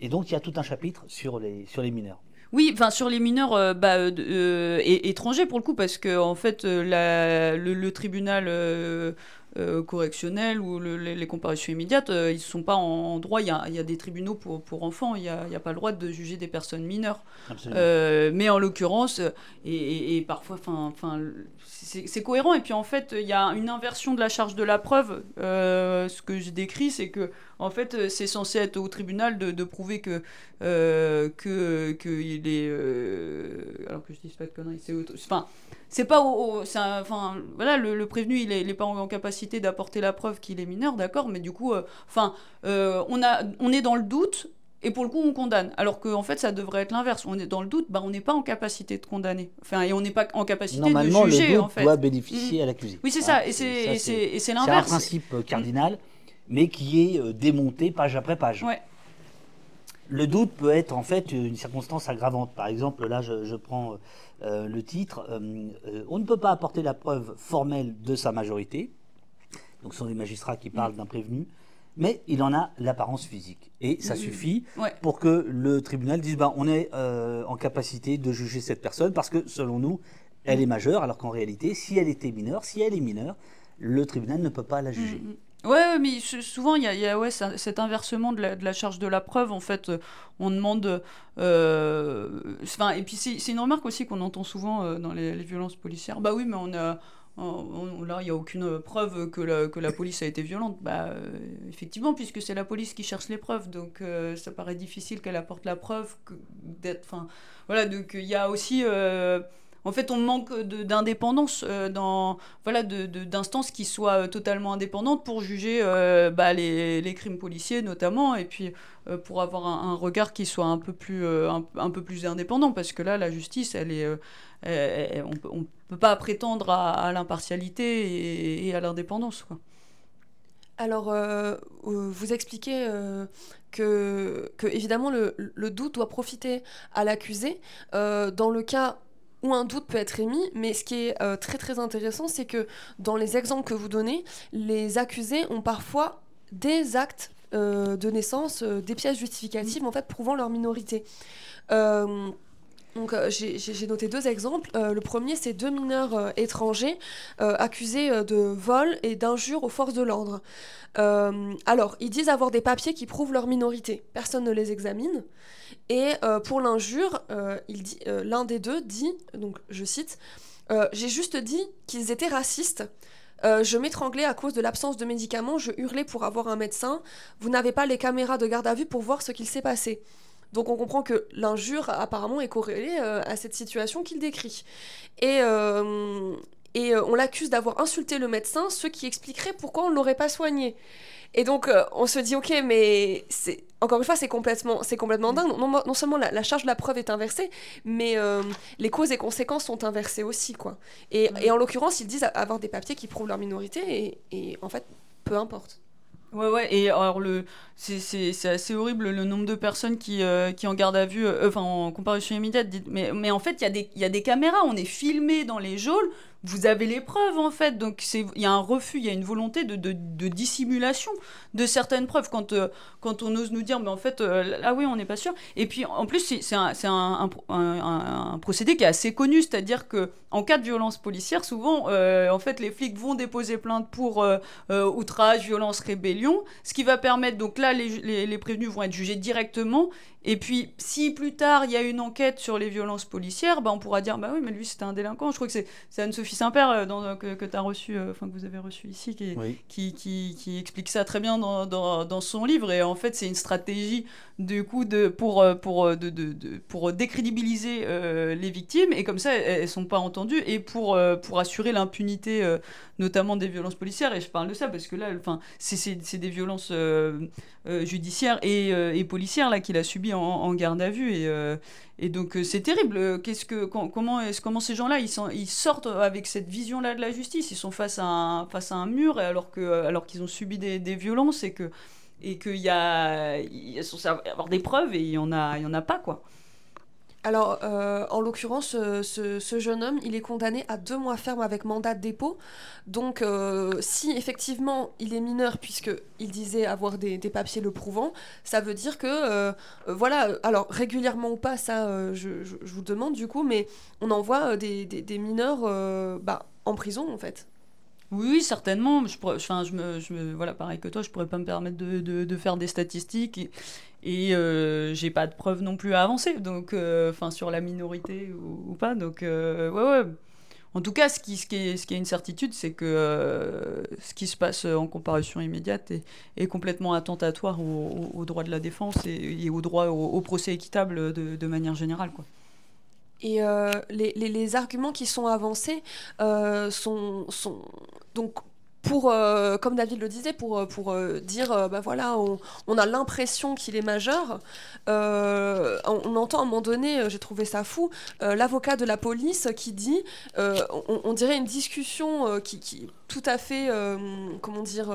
et donc il y a tout un chapitre sur les, sur les mineurs. Oui, enfin sur les mineurs bah, étrangers pour le coup, parce que en fait le, tribunal euh, correctionnels ou les, comparutions immédiates, euh, ils ne sont pas en, droit. Il y, a, des tribunaux pour, pour enfants, il n'y a, a, pas le droit de juger des personnes mineures. Euh, mais en l'occurrence, et, parfois, enfin, c'est cohérent. Et puis en fait, il y a une inversion de la charge de la preuve. ce que j'ai décrit, c'est que en fait, c'est censé être au tribunal de, prouver que, que, que il est. alors que je dis pas de conneries, c'est. Enfin c'est pas enfin voilà le, prévenu il est, pas en, capacité d'apporter la preuve qu'il est mineur d'accord mais du coup euh, enfin euh, on a on est dans le doute et pour le coup on condamne. Alors qu'en en fait ça devrait être l'inverse. On est dans le doute bah on n'est pas en capacité de condamner. Enfin et on n'est pas en capacité de juger le en fait. doit bénéficier à l'accusé. Oui c'est ça et c'est l'inverse c'est un principe cardinal mais qui est euh, démonté page après page. Ouais. Le doute peut être en fait une circonstance aggravante. Par exemple, là, je, prends euh, le titre. Euh, euh, on ne peut pas apporter la preuve formelle de sa majorité. Donc, ce sont des magistrats qui parlent d'un prévenu. Mais il en a l'apparence physique. Et ça suffit pour que le tribunal dise ben, on est en capacité de juger cette personne parce que, selon nous, elle est majeure, alors qu'en réalité, si elle était mineure, si elle est mineure, le tribunal ne peut pas la juger. Mm, mm. Ouais, mais souvent, il y a, ouais, cet inversement de la, charge de la preuve. En fait, euh, on demande. Euh, et puis, c'est une remarque aussi qu'on entend souvent euh, dans les, violences policières. Bah oui, mais on a. là, il n'y a aucune preuve que la, que la police a été violente. Bah, effectivement, puisque c'est la police qui cherche les preuves. Donc, ça paraît difficile qu'elle apporte la preuve. Enfin, voilà, donc il y a aussi en fait, on manque d'indépendance, euh, voilà, d'instances qui soient euh, totalement indépendantes pour juger euh, bah, les, crimes policiers notamment, et puis pour avoir un, regard qui soit un peu plus un, peu plus indépendant, parce que là, la justice, elle est, on, ne peut pas prétendre à, l'impartialité et, à l'indépendance, Alors, vous expliquez que, évidemment, le, doute doit profiter à l'accusé. dans le cas où un doute peut être émis, mais ce qui est euh, très très intéressant, c'est que dans les exemples que vous donnez, les accusés ont parfois des actes euh, de naissance, euh, des pièces justificatives en fait prouvant leur minorité. Donc j'ai noté deux exemples. le premier, c'est deux mineurs étrangers accusés de vol et d'injure aux forces de l'ordre. alors, ils disent avoir des papiers qui prouvent leur minorité. Personne ne les examine. Et euh, pour l'injure, euh, euh, l'un des deux dit, donc je cite, J'ai juste dit qu'ils étaient racistes. je m'étranglais à cause de l'absence de médicaments, je hurlais pour avoir un médecin. Vous n'avez pas les caméras de garde à vue pour voir ce qu'il s'est passé. Donc on comprend que l'injure apparemment est corrélée à cette situation qu'il décrit. Et, et on l'accuse d'avoir insulté le médecin, ce qui expliquerait pourquoi on ne l'aurait pas soigné. Et donc, euh, on se dit, ok, mais c'est encore une fois, c'est complètement, c'est complètement dingue. Non, non seulement la, charge de la preuve est inversée, mais euh, les causes et conséquences sont inversées aussi, quoi. Et, et en l'occurrence, ils disent avoir des papiers qui prouvent leur minorité, et, et en fait, peu importe. Ouais, ouais, et alors le, c'est assez horrible le nombre de personnes qui, euh, qui en garde à vue, enfin en comparution immédiate, mais, mais en fait, il y, a des caméras, on est filmé dans les geôles, vous avez les preuves en fait. Donc il y a un refus, il y a une volonté de, de, dissimulation de certaines preuves quand, euh, quand on ose nous dire, mais en fait, euh, ah oui, on n'est pas sûr. Et puis en plus, c'est un, un, un, procédé qui est assez connu, c'est-à-dire que en cas de violence policière, souvent, euh, en fait, les flics vont déposer plainte pour outrage, violence, rébellion, ce qui va permettre, donc là, les, les, les prévenus vont être jugés directement et puis, si plus tard il y a une enquête sur les violences policières, bah, on pourra dire bah oui, mais lui c'était un délinquant. Je crois que c'est Anne-Sophie Saint-Père euh, euh, que, que as reçu, euh, enfin que vous avez reçu ici, qui, qui, qui, explique ça très bien dans, dans, dans son livre. Et en fait, c'est une stratégie du coup de, pour, pour, de, de, pour décrédibiliser les victimes. Et comme ça, elles ne sont pas entendues. Et pour, pour assurer l'impunité, notamment des violences policières. Et je parle de ça parce que là, enfin, c'est des violences judiciaires et, et policières là qu'il a subies en, garde à vue. Et, euh, et donc, euh, c'est terrible. Qu'est-ce que, comment, est comment ces gens-là, ils, ils sortent avec cette vision-là de la justice Ils sont face à un, face à un mur alors, que, alors qu'ils ont subi des, des violences et que et qu'il y a, avoir des preuves et il y en a, en a pas quoi. Alors, euh, en l'occurrence, euh, ce, jeune homme, il est condamné à deux mois ferme avec mandat de dépôt. Donc, euh, si effectivement il est mineur, puisqu'il disait avoir des, papiers le prouvant, ça veut dire que, voilà, alors régulièrement ou pas, ça, je, vous demande du coup, mais on envoie des, mineurs bah, en prison en fait. Oui, certainement. Je pourrais, je me, je voilà, pareil que toi, je pourrais pas me permettre de, faire des statistiques et euh, j'ai pas de preuves non plus à avancer, donc, euh, enfin, sur la minorité ou, pas. Donc, euh, ouais, ouais. En tout cas, ce qui, est, une certitude, c'est que ce qui se passe en comparution immédiate est, complètement attentatoire aux au, droits de la défense et, et au droit au, au procès équitable de, manière générale, quoi. Et les, arguments qui sont avancés sont, sont donc pour, euh, comme David le disait, pour, euh, pour euh, dire, euh, bah voilà, on, a l'impression qu'il est majeur. On, entend à un moment donné, j'ai trouvé ça fou, l'avocat de la police qui dit, on, dirait une discussion qui, qui tout à fait, comment dire.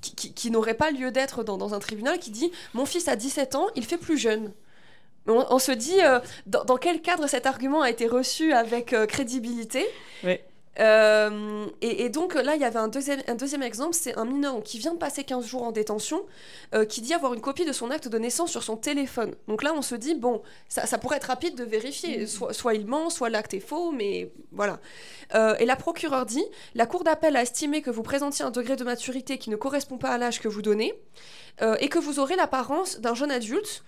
qui, qui- n'aurait pas lieu d'être dans, un tribunal, qui dit Mon fils a 17 ans, il fait plus jeune. On, se dit dans, quel cadre cet argument a été reçu avec crédibilité? Euh, et, et donc là, il y avait un deuxième, un deuxième exemple, c'est un mineur qui vient de passer 15 jours en détention, euh, qui dit avoir une copie de son acte de naissance sur son téléphone. Donc là, on se dit, bon, ça, ça pourrait être rapide de vérifier, soit, soit il ment, soit l'acte est faux, mais voilà. Euh, et la procureure dit, la Cour d'appel a estimé que vous présentiez un degré de maturité qui ne correspond pas à l'âge que vous donnez, et que vous aurez l'apparence d'un jeune adulte.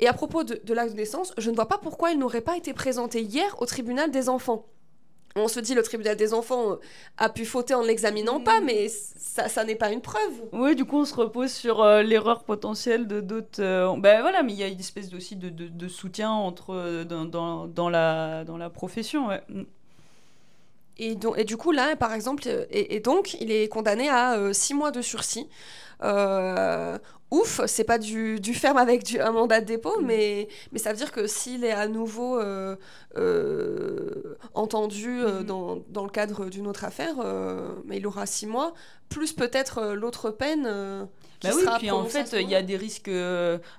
Et à propos de, de l'acte de naissance, je ne vois pas pourquoi il n'aurait pas été présenté hier au tribunal des enfants. On se dit le tribunal des enfants euh, a pu fauter en l'examinant pas, mais ça, ça n'est pas une preuve. Oui, du coup, on se repose sur euh, l'erreur potentielle de d'autres. euh, ben voilà, mais il y a une espèce aussi de, de, de soutien entre euh, dans, dans, dans la dans la profession. Ouais. Mm. Et, donc, et du coup, là, par exemple, et, et donc, il est condamné à six mois de sursis. Ouf, c'est pas du, du ferme avec du, un mandat de dépôt, mais, mais ça veut dire que s'il est à nouveau euh, euh, entendu euh, Mhm. dans, dans le cadre d'une autre affaire, mais il aura six mois, plus peut-être l'autre peine. qui Bah oui, sera puis en fait, il y a des risques.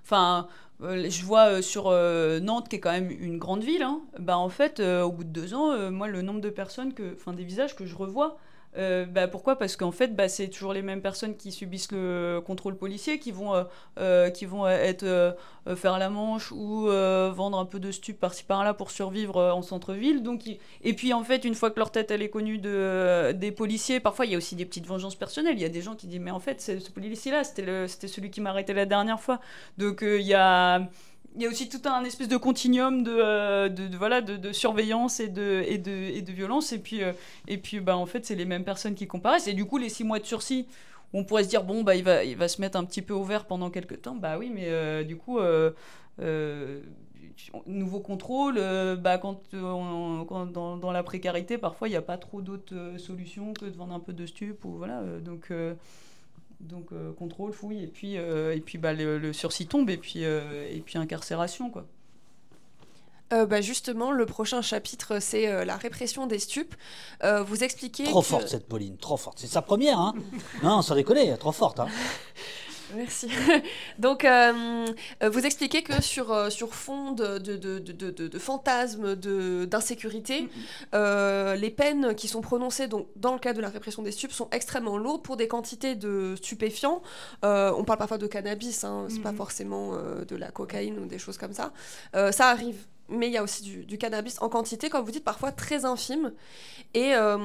Enfin, euh, je vois euh, sur euh, Nantes, qui est quand même une grande ville, hein, bah en fait, au bout de deux ans, moi, le nombre de personnes, que, enfin, des visages que je revois. Euh, bah, pourquoi? Parce qu'en fait, bah, c'est toujours les mêmes personnes qui subissent le contrôle policier, qui vont, euh, euh, qui vont être faire la manche ou vendre un peu de stup par-ci par-là pour survivre en centre-ville. Donc, et puis en fait, une fois que leur tête elle est connue de, des policiers, parfois il y a aussi des petites vengeances personnelles. Il y a des gens qui disent mais en fait ce policier-là, c'était celui qui m'a arrêté la dernière fois. Donc il y a il y a aussi tout un espèce de continuum de, euh, voilà de, surveillance et de violence. Et puis euh, et puis bah en fait c'est les mêmes personnes qui comparaissent. Et du coup les six mois de sursis on pourrait se dire bon bah il va il va se mettre un petit peu au vert pendant quelques temps. Bah oui mais euh, du coup nouveau contrôle bah quand, dans, la précarité parfois il n'y a pas trop d'autres solutions que de vendre un peu de stup ou voilà donc donc euh, contrôle fouille et puis euh, et puis bah le, le sursis tombe et puis euh, et puis incarcération quoi Euh, bah justement, le prochain chapitre, c'est euh, la répression des stupes. Euh, vous expliquez Trop que- forte cette Pauline, trop forte. C'est sa première, hein Non, sans déconner, trop forte. Hein. Merci. Donc, euh, vous expliquez que sur, euh, sur fond de, de, de, de, de- de fantasmes d'insécurité, euh, les peines qui sont prononcées donc, dans le cadre de la répression des stupes sont extrêmement lourdes pour des quantités de stupéfiants. Euh, on parle parfois de cannabis, hein, c'est pas forcément de la cocaïne ou des choses comme ça. Ça arrive. Mais il y a aussi du, du cannabis en quantité, comme vous dites, parfois très infime. Et euh,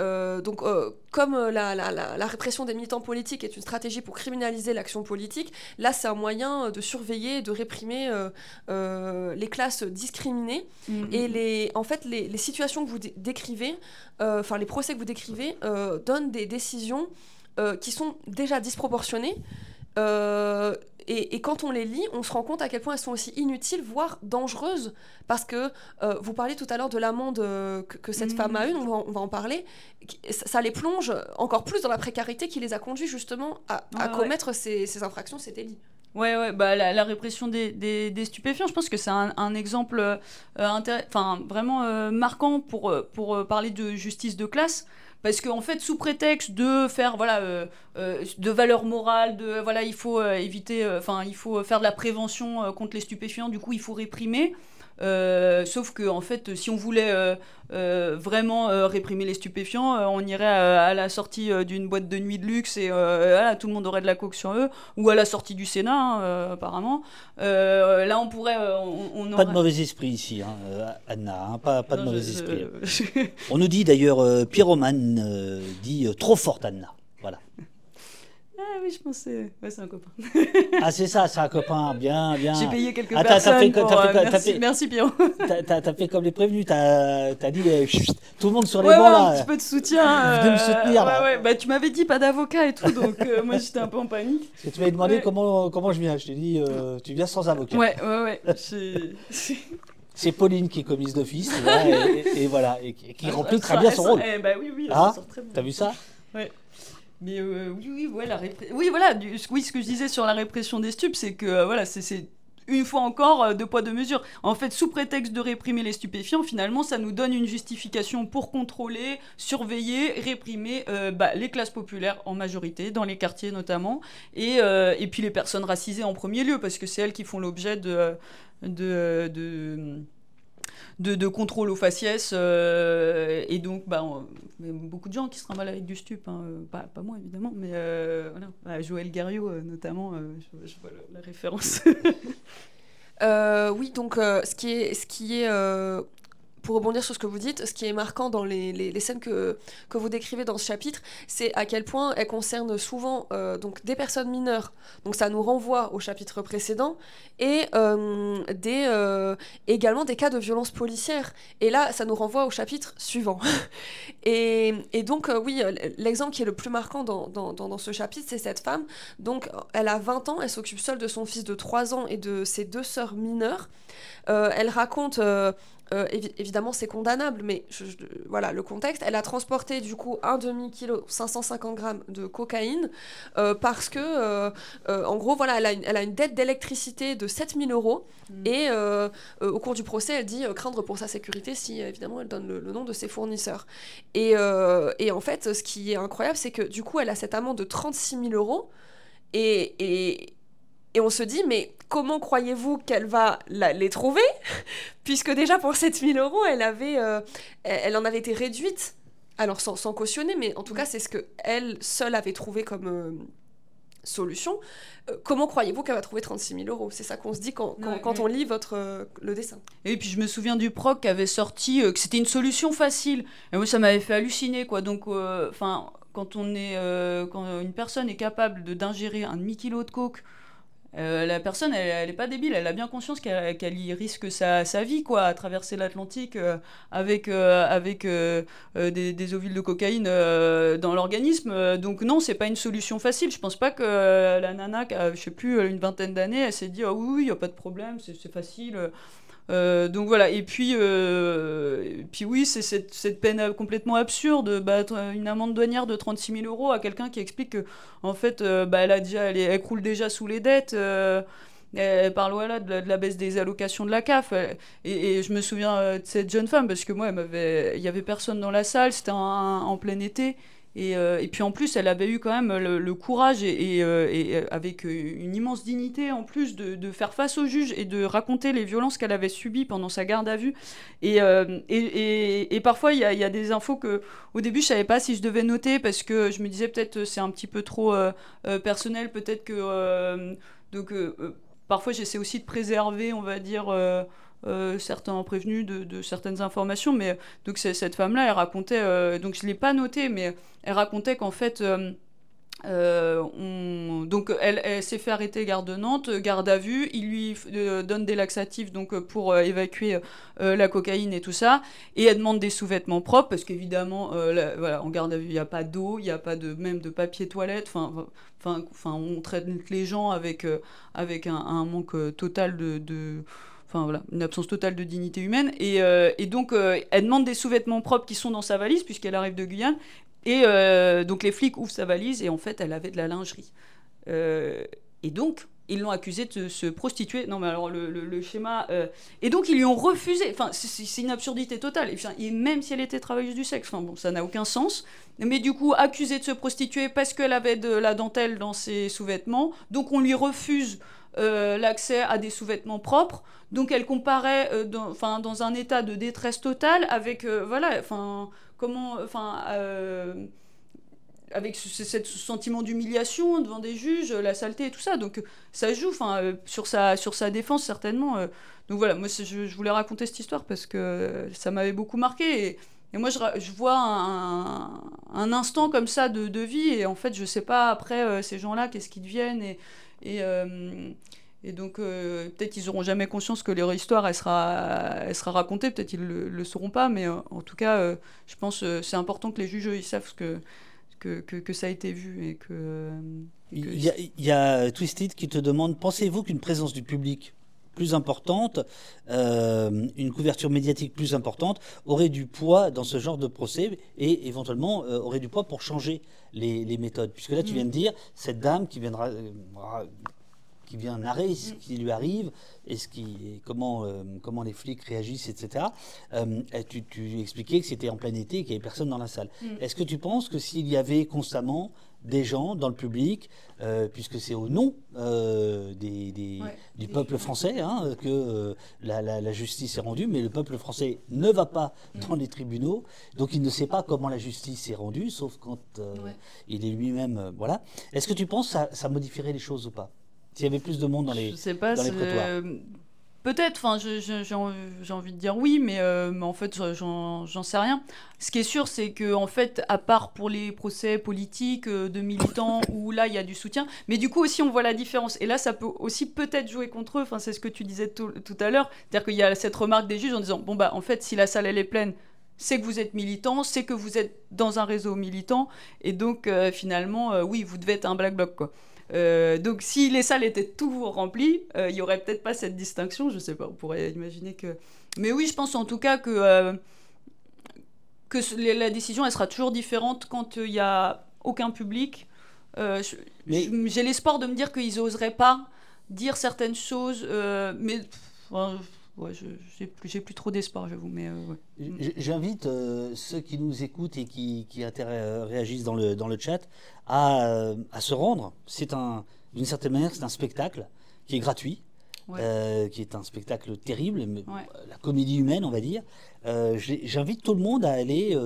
euh, donc, euh, comme la, la, la, la répression des militants politiques est une stratégie pour criminaliser l'action politique, là, c'est un moyen de surveiller de réprimer les classes discriminées. Et les, en fait, les, les situations que vous dé- décrivez, enfin les procès que vous décrivez, donnent des décisions qui sont déjà disproportionnées. Et, et quand on les lit, on se rend compte à quel point elles sont aussi inutiles, voire dangereuses, parce que euh, vous parliez tout à l'heure de l'amende euh, que, que cette Mhm. femme a eue, on va, en- on va en parler, ça, ça les plonge encore plus dans la précarité qui les a conduits justement à, à Ouais, ouais. commettre ces, ces infractions, ces délits. Ouais, ouais, bah, la, la répression des, des, des stupéfiants, je pense que c'est un, un exemple euh, vraiment marquant pour, pour parler de justice de classe. Parce qu'en fait, sous prétexte de faire voilà de valeur morale, de voilà, il faut éviter, enfin, il faut faire de la prévention contre les stupéfiants. Du coup, il faut réprimer. Euh, sauf que en fait, si on voulait euh, euh, vraiment réprimer les stupéfiants, on irait à, la sortie d'une boîte de nuit de luxe et tout le monde aurait de la coke sur eux, ou à la sortie du Sénat, hein, apparemment. là, on pourrait. On, Pas de mauvais esprit ici, hein, Anna, hein, pas, pas de mauvais esprit. on nous dit d'ailleurs, Pyromane dit trop forte Anna. Ah oui, je pensais. Ouais, c'est un copain. ah, c'est ça, c'est un copain. Bien, bien. J'ai payé quelques ah, personnes. pour, euh, merci, merci, Pierrot. T'as as fait comme les prévenus. T'as as dit euh, tout le monde sur les bancs là. Un petit peu de soutien. de me soutenir. Ouais, ouais. Bah, tu m'avais dit pas d'avocat et tout, donc euh, moi j'étais un peu en panique. Parce que tu m'avais demandé comment, comment je viens. Je t'ai dit, tu viens sans avocat. Ouais, ouais, ouais. c'est Pauline qui est commise d'office, et, et, voilà, et, qui remplit très bien son rôle. Eh, bah oui, oui, ah, T'as vu ça Ouais. Mais euh, oui, oui, oui, voilà, oui, ce que je disais sur la répression des stupes, c'est que euh, voilà, c'est une fois encore euh, deux poids deux mesures. En fait, sous prétexte de réprimer les stupéfiants, finalement, ça nous donne une justification pour contrôler, surveiller, réprimer bah, les classes populaires en majorité, dans les quartiers notamment, et, puis les personnes racisées en premier lieu, parce que c'est elles qui font l'objet de, de, de de, contrôle aux faciès. Euh, et donc, bah, beaucoup de gens qui se mal avec du stup, hein, euh, pas, pas, moi évidemment, mais euh, voilà. Bah, Joël Garriot notamment, je, vois la référence. oui, donc ce qui est, ce qui est pour rebondir sur ce que vous dites, ce qui est marquant dans les, les, scènes que, que, vous décrivez dans ce chapitre, c'est à quel point elles concernent souvent euh, donc des personnes mineures. Donc ça nous renvoie au chapitre précédent et euh, des, euh, également des cas de violence policière. Et là, ça nous renvoie au chapitre suivant. et, et, donc oui, l'exemple qui est le plus marquant dans, dans, dans ce chapitre, c'est cette femme. Donc elle a 20 ans, elle s'occupe seule de son fils de 3 ans et de ses deux sœurs mineures. elle raconte euh, évidemment, c'est condamnable, mais voilà le contexte. Elle a transporté du coup un demi-kilo, 550 grammes de cocaïne, euh, parce que, euh, en gros, voilà, elle a une, elle a une dette d'électricité de 7000 euros. Mm. Et au cours du procès, elle dit craindre pour sa sécurité si, évidemment, elle donne le, nom de ses fournisseurs. Et, et, en fait, ce qui est incroyable, c'est que du coup, elle a cette amende de 36 000 euros. Et, et, et on se dit, mais comment croyez-vous qu'elle va les trouver Puisque déjà pour 7000 euros, elle, avait, euh, elle en avait été réduite. Alors sans, cautionner, mais en tout cas, c'est ce qu'elle seule avait trouvé comme euh, solution. Euh, comment croyez-vous qu'elle va trouver 36 000 euros? C'est ça qu'on se dit quand, quand, on lit votre, le dessin. Et puis je me souviens du proc qui avait sorti que c'était une solution facile. Et moi, ça m'avait fait halluciner, quoi. Donc, enfin quand on est quand une personne est capable d'ingérer un demi-kilo de coke euh, la personne, elle n'est pas débile, elle a bien conscience qu'elle y risque sa, vie, quoi, à traverser l'Atlantique euh, avec, euh, avec des, des, ovules de cocaïne dans l'organisme. Donc non, c'est pas une solution facile. Je pense pas que la nana, qui a, je sais plus, une vingtaine d'années, elle s'est dit, ah oui, il n'y a pas de problème, c'est facile. Euh, donc voilà, et puis, euh, puis oui, c'est cette, peine complètement absurde, une amende douanière de 36 000 euros à quelqu'un qui explique que, en fait, euh, bah, elle, a déjà, elle, croule déjà sous les dettes. elle parle voilà, de, la, baisse des allocations de la CAF. Et, je me souviens de cette jeune femme, parce que moi, il y avait personne dans la salle, c'était en plein été. Euh, et, puis en plus, elle avait eu quand même le, courage et, euh, euh, avec une immense dignité en plus de, faire face au juge et de raconter les violences qu'elle avait subies pendant sa garde à vue. Et, parfois, il y, a des infos que au début, je savais pas si je devais noter parce que je me disais peut-être c'est un petit peu trop personnel, peut-être que donc parfois j'essaie aussi de préserver, on va dire. Euh, certains prévenus de, de, certaines informations, mais donc cette femme-là, elle racontait, euh, donc je l'ai pas noté, mais elle racontait qu'en fait, euh, on, donc elle, s'est fait arrêter garde de Nantes, garde à vue, il lui donne des laxatifs donc pour évacuer la cocaïne et tout ça, et elle demande des sous-vêtements propres parce qu'évidemment, voilà, en garde à vue, il n'y a pas d'eau, il n'y a pas de même de papier toilette, enfin, enfin, on traite les gens avec avec un, manque total de Une absence totale de dignité humaine. Et, euh, donc, euh, elle demande des sous-vêtements propres qui sont dans sa valise, puisqu'elle arrive de Guyane. Et euh, donc, les flics ouvrent sa valise, et en fait, elle avait de la lingerie. et donc, ils l'ont accusé de se prostituer. Non, mais alors le, schéma. Euh, et donc, ils lui ont refusé. Enfin, c'est une absurdité totale. Et, même si elle était travailleuse du sexe, enfin, bon, ça n'a aucun sens. Mais du coup, accusée de se prostituer parce qu'elle avait de la dentelle dans ses sous-vêtements. Donc, on lui refuse l'accès à des sous-vêtements propres. Donc, elle comparait euh, dans, dans un état de détresse totale avec. voilà, enfin, comment. Enfin avec ce, sentiment d'humiliation devant des juges, la saleté et tout ça. Donc ça joue enfin, euh, sur, sa, sur sa défense certainement. Euh. Donc voilà, moi je, voulais raconter cette histoire parce que ça m'avait beaucoup marqué. Et, moi je, vois un, instant comme ça de, de, vie et en fait je sais pas après euh, ces gens-là qu'est-ce qu'ils deviennent. Et, et, et donc peut-être ils auront jamais conscience que leur histoire elle sera, elle sera racontée, peut-être ils le, le sauront pas, mais en tout cas je pense c'est important que les juges ils savent que que, que, ça a été vu et que. Il, y a, il, y a, Twisted qui te demande pensez-vous qu'une présence du public plus importante, euh, une couverture médiatique plus importante, aurait du poids dans ce genre de procès et éventuellement euh, aurait du poids pour changer les, les méthodes. Puisque là, tu viens de dire, cette dame qui viendra, euh, qui vient narrer ce mm. qui lui arrive et ce qui, comment, euh, comment les flics réagissent, etc. Euh, tu, tu, expliquais que c'était en plein été et qu'il n'y avait personne dans la salle. Mm. Est-ce que tu penses que s'il y avait constamment des gens dans le public, euh, puisque c'est au nom des, du peuple français hein, que la, la, justice est rendue, mais le peuple français ne va pas mm. dans les tribunaux, donc il ne sait pas comment la justice est rendue, sauf quand il est lui-même. voilà. Est-ce que tu penses que ça, ça modifierait les choses ou pas? S'il y avait plus de monde dans les, je sais pas, dans les prétoires Peut-être, enfin, j'ai envie de dire oui, mais, euh, en fait, j'en sais rien. Ce qui est sûr, c'est que, en fait, à part pour les procès politiques euh, de militants où là, il y a du soutien, mais du coup aussi, on voit la différence. Et là, ça peut aussi peut-être jouer contre eux. Enfin, c'est ce que tu disais tout, à l'heure. C'est-à-dire qu'il y a cette remarque des juges en disant bon, bah, en fait, si la salle, elle est pleine, c'est que vous êtes militant, c'est que vous êtes dans un réseau militant, et donc, euh, finalement, oui, vous devez être un black bloc, quoi. Euh, donc si les salles étaient toujours remplies, euh, il n'y aurait peut-être pas cette distinction, je sais pas, on pourrait imaginer que... Mais oui, je pense en tout cas que, euh, que la décision, elle sera toujours différente quand il n'y a aucun public. J'ai l'espoir de me dire qu'ils n'oseraient pas dire certaines choses, mais ouais, j'ai plus, plus trop d'espoir, j'avoue. Mais euh, j'invite euh, ceux qui nous écoutent et qui, qui euh, réagissent dans le dans le chat à, à se rendre. C'est un, d'une certaine manière, c'est un spectacle qui est gratuit. qui est un spectacle terrible, la comédie humaine, on va dire. J'invite tout le monde à aller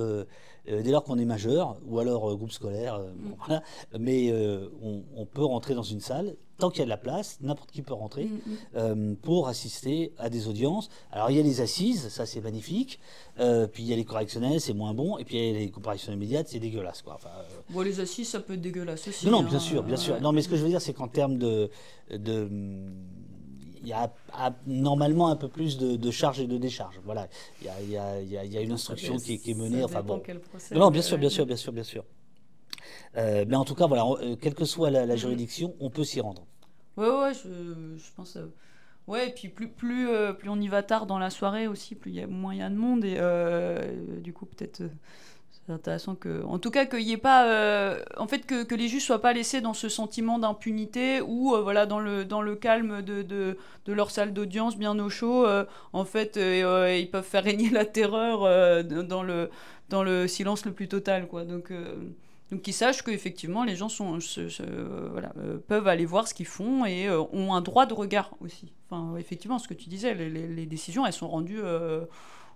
dès lors qu'on est majeur, ou alors groupe scolaire, mm. mais on, on, peut rentrer dans une salle tant qu'il y a de la place, n'importe qui peut rentrer mm, mm. Euh, pour assister à des audiences. Alors il y a les assises, ça c'est magnifique. Euh, puis il y a les correctionnels, c'est moins bon. Et puis il y a les comparaisons immédiates, c'est dégueulasse. Quoi. Enfin, euh, bon, les assises, ça peut être dégueulasse aussi. Non, bien hein. sûr, bien sûr. Non, mais ce que je veux dire, c'est qu'en termes de, de il y a, normalement un peu plus de, charge et de décharge. Voilà, il y a, il y a, il y a une instruction qui, est menée. Enfin bon. non, bien sûr, bien sûr, bien sûr, bien sûr. mais en tout cas, voilà, quelle que soit la, la juridiction, on peut s'y rendre. Ouais, ouais, je, je pense. Euh, ouais, et puis plus, plus, euh, plus on y va tard dans la soirée aussi, plus il y a moins il y a de monde. Et euh, du coup, peut-être. C'est intéressant que. En tout cas, qu'il y ait pas. en fait, que, les juges soient pas laissés dans ce sentiment d'impunité ou, voilà, dans le, dans le calme de, de, leur salle d'audience, bien au chaud. en fait, ils peuvent faire régner la terreur dans, le, dans le silence le plus total, quoi. Donc. Donc qu'ils sachent qu'effectivement les gens sont, voilà, euh, peuvent aller voir ce qu'ils font et euh, ont un droit de regard aussi. Enfin, effectivement, ce que tu disais, les décisions, elles sont rendues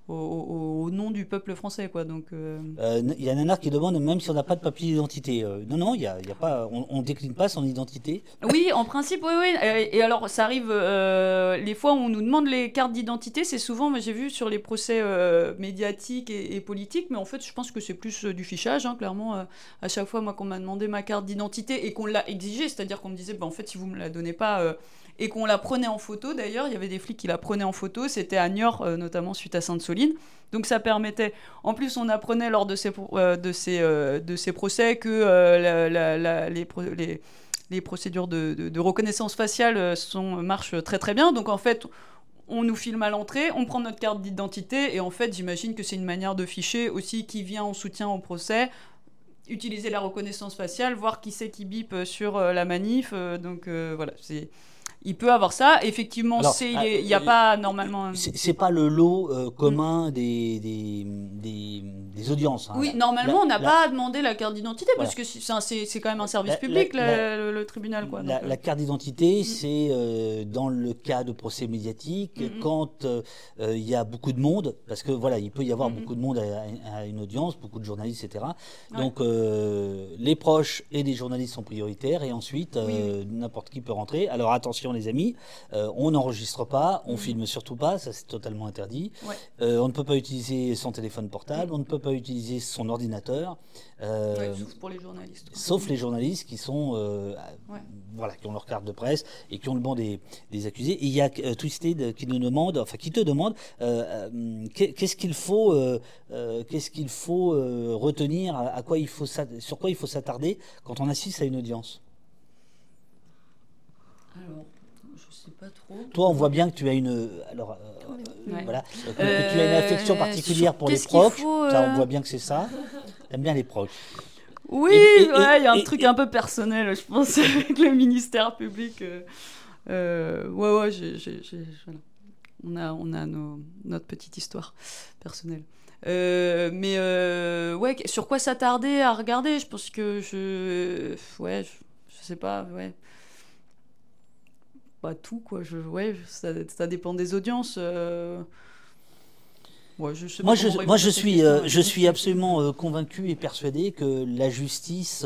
euh, au, nom du peuple français. Quoi. Donc, euh, euh, il y a Nanar qui demande même si on n'a pas de papier d'identité. Euh, non, non, il y a, y a pas, on ne décline pas son identité. Oui, en principe, oui, oui. Et, alors, ça arrive, les fois où on nous demande les cartes d'identité, c'est souvent, j'ai vu sur les procès médiatiques et, politiques, mais en fait, je pense que c'est plus du fichage, hein, clairement. à chaque fois, moi, qu'on m'a demandé ma carte d'identité et qu'on l'a exigée, c'est-à-dire qu'on me disait, bah, en fait, si vous ne me la donnez pas et qu'on la prenait en photo. D'ailleurs, il y avait des flics qui la prenaient en photo. C'était à Niort, euh, notamment suite à Sainte-Soline. Donc ça permettait. En plus, on apprenait lors de ces, euh, euh, procès que les, procédures de, reconnaissance faciale marchent très très bien. Donc en fait, on nous filme à l'entrée, on prend notre carte d'identité et en fait, j'imagine que c'est une manière de ficher aussi qui vient en soutien au procès utiliser la reconnaissance faciale, voir qui c'est qui bip sur la manif. donc voilà, c'est il peut avoir ça. Effectivement, il n'y a pas normalement. C'est pas le lot commun des, des, des, audiences. Hein. Oui, normalement, on n'a pas à demander la carte d'identité parce que c'est quand même un service public, le, tribunal. Quoi, la, carte d'identité, mm. c'est dans le cas de procès médiatiques, mm, mm. quand il y a beaucoup de monde, parce que voilà, il peut y avoir beaucoup de monde à, une audience, beaucoup de journalistes, etc. Donc, les proches et les journalistes sont prioritaires et ensuite, n'importe qui peut rentrer. Alors, attention, les amis. Euh, on n'enregistre pas, on mm. filme surtout pas, ça c'est totalement interdit. Euh, on ne peut pas utiliser son téléphone portable, on ne peut pas utiliser son ordinateur. Euh, sauf pour les journalistes. Sauf les journalistes qui sont, voilà, qui ont leur carte de presse et qui ont le banc des, accusés. Et il y a Twisted qui nous demande, enfin qui te demande, qu'est-ce qu'il faut, qu'est-ce qu'il faut retenir, à quoi il faut, sur quoi il faut s'attarder quand on assiste à une audience? Alors, pas trop. Toi, on voit bien que tu as une, alors, euh, voilà, que, tu as une affection euh, particulière pour les proches. Ça, on voit bien que c'est ça. T'aimes bien les proches. Oui, il y a un truc un peu personnel, je pense, avec le ministère public. Euh, ouais, ouais, j'ai, voilà. on a, on a nos, notre petite histoire personnelle. mais ouais, sur quoi s'attarder à regarder? Je pense que je, ouais, je, je sais pas, ouais pas tout, quoi. Je, ouais, ça, ça dépend des audiences. Euh. Ouais, je sais moi, je, moi je, suis, euh, je suis absolument euh, convaincu et persuadé que la justice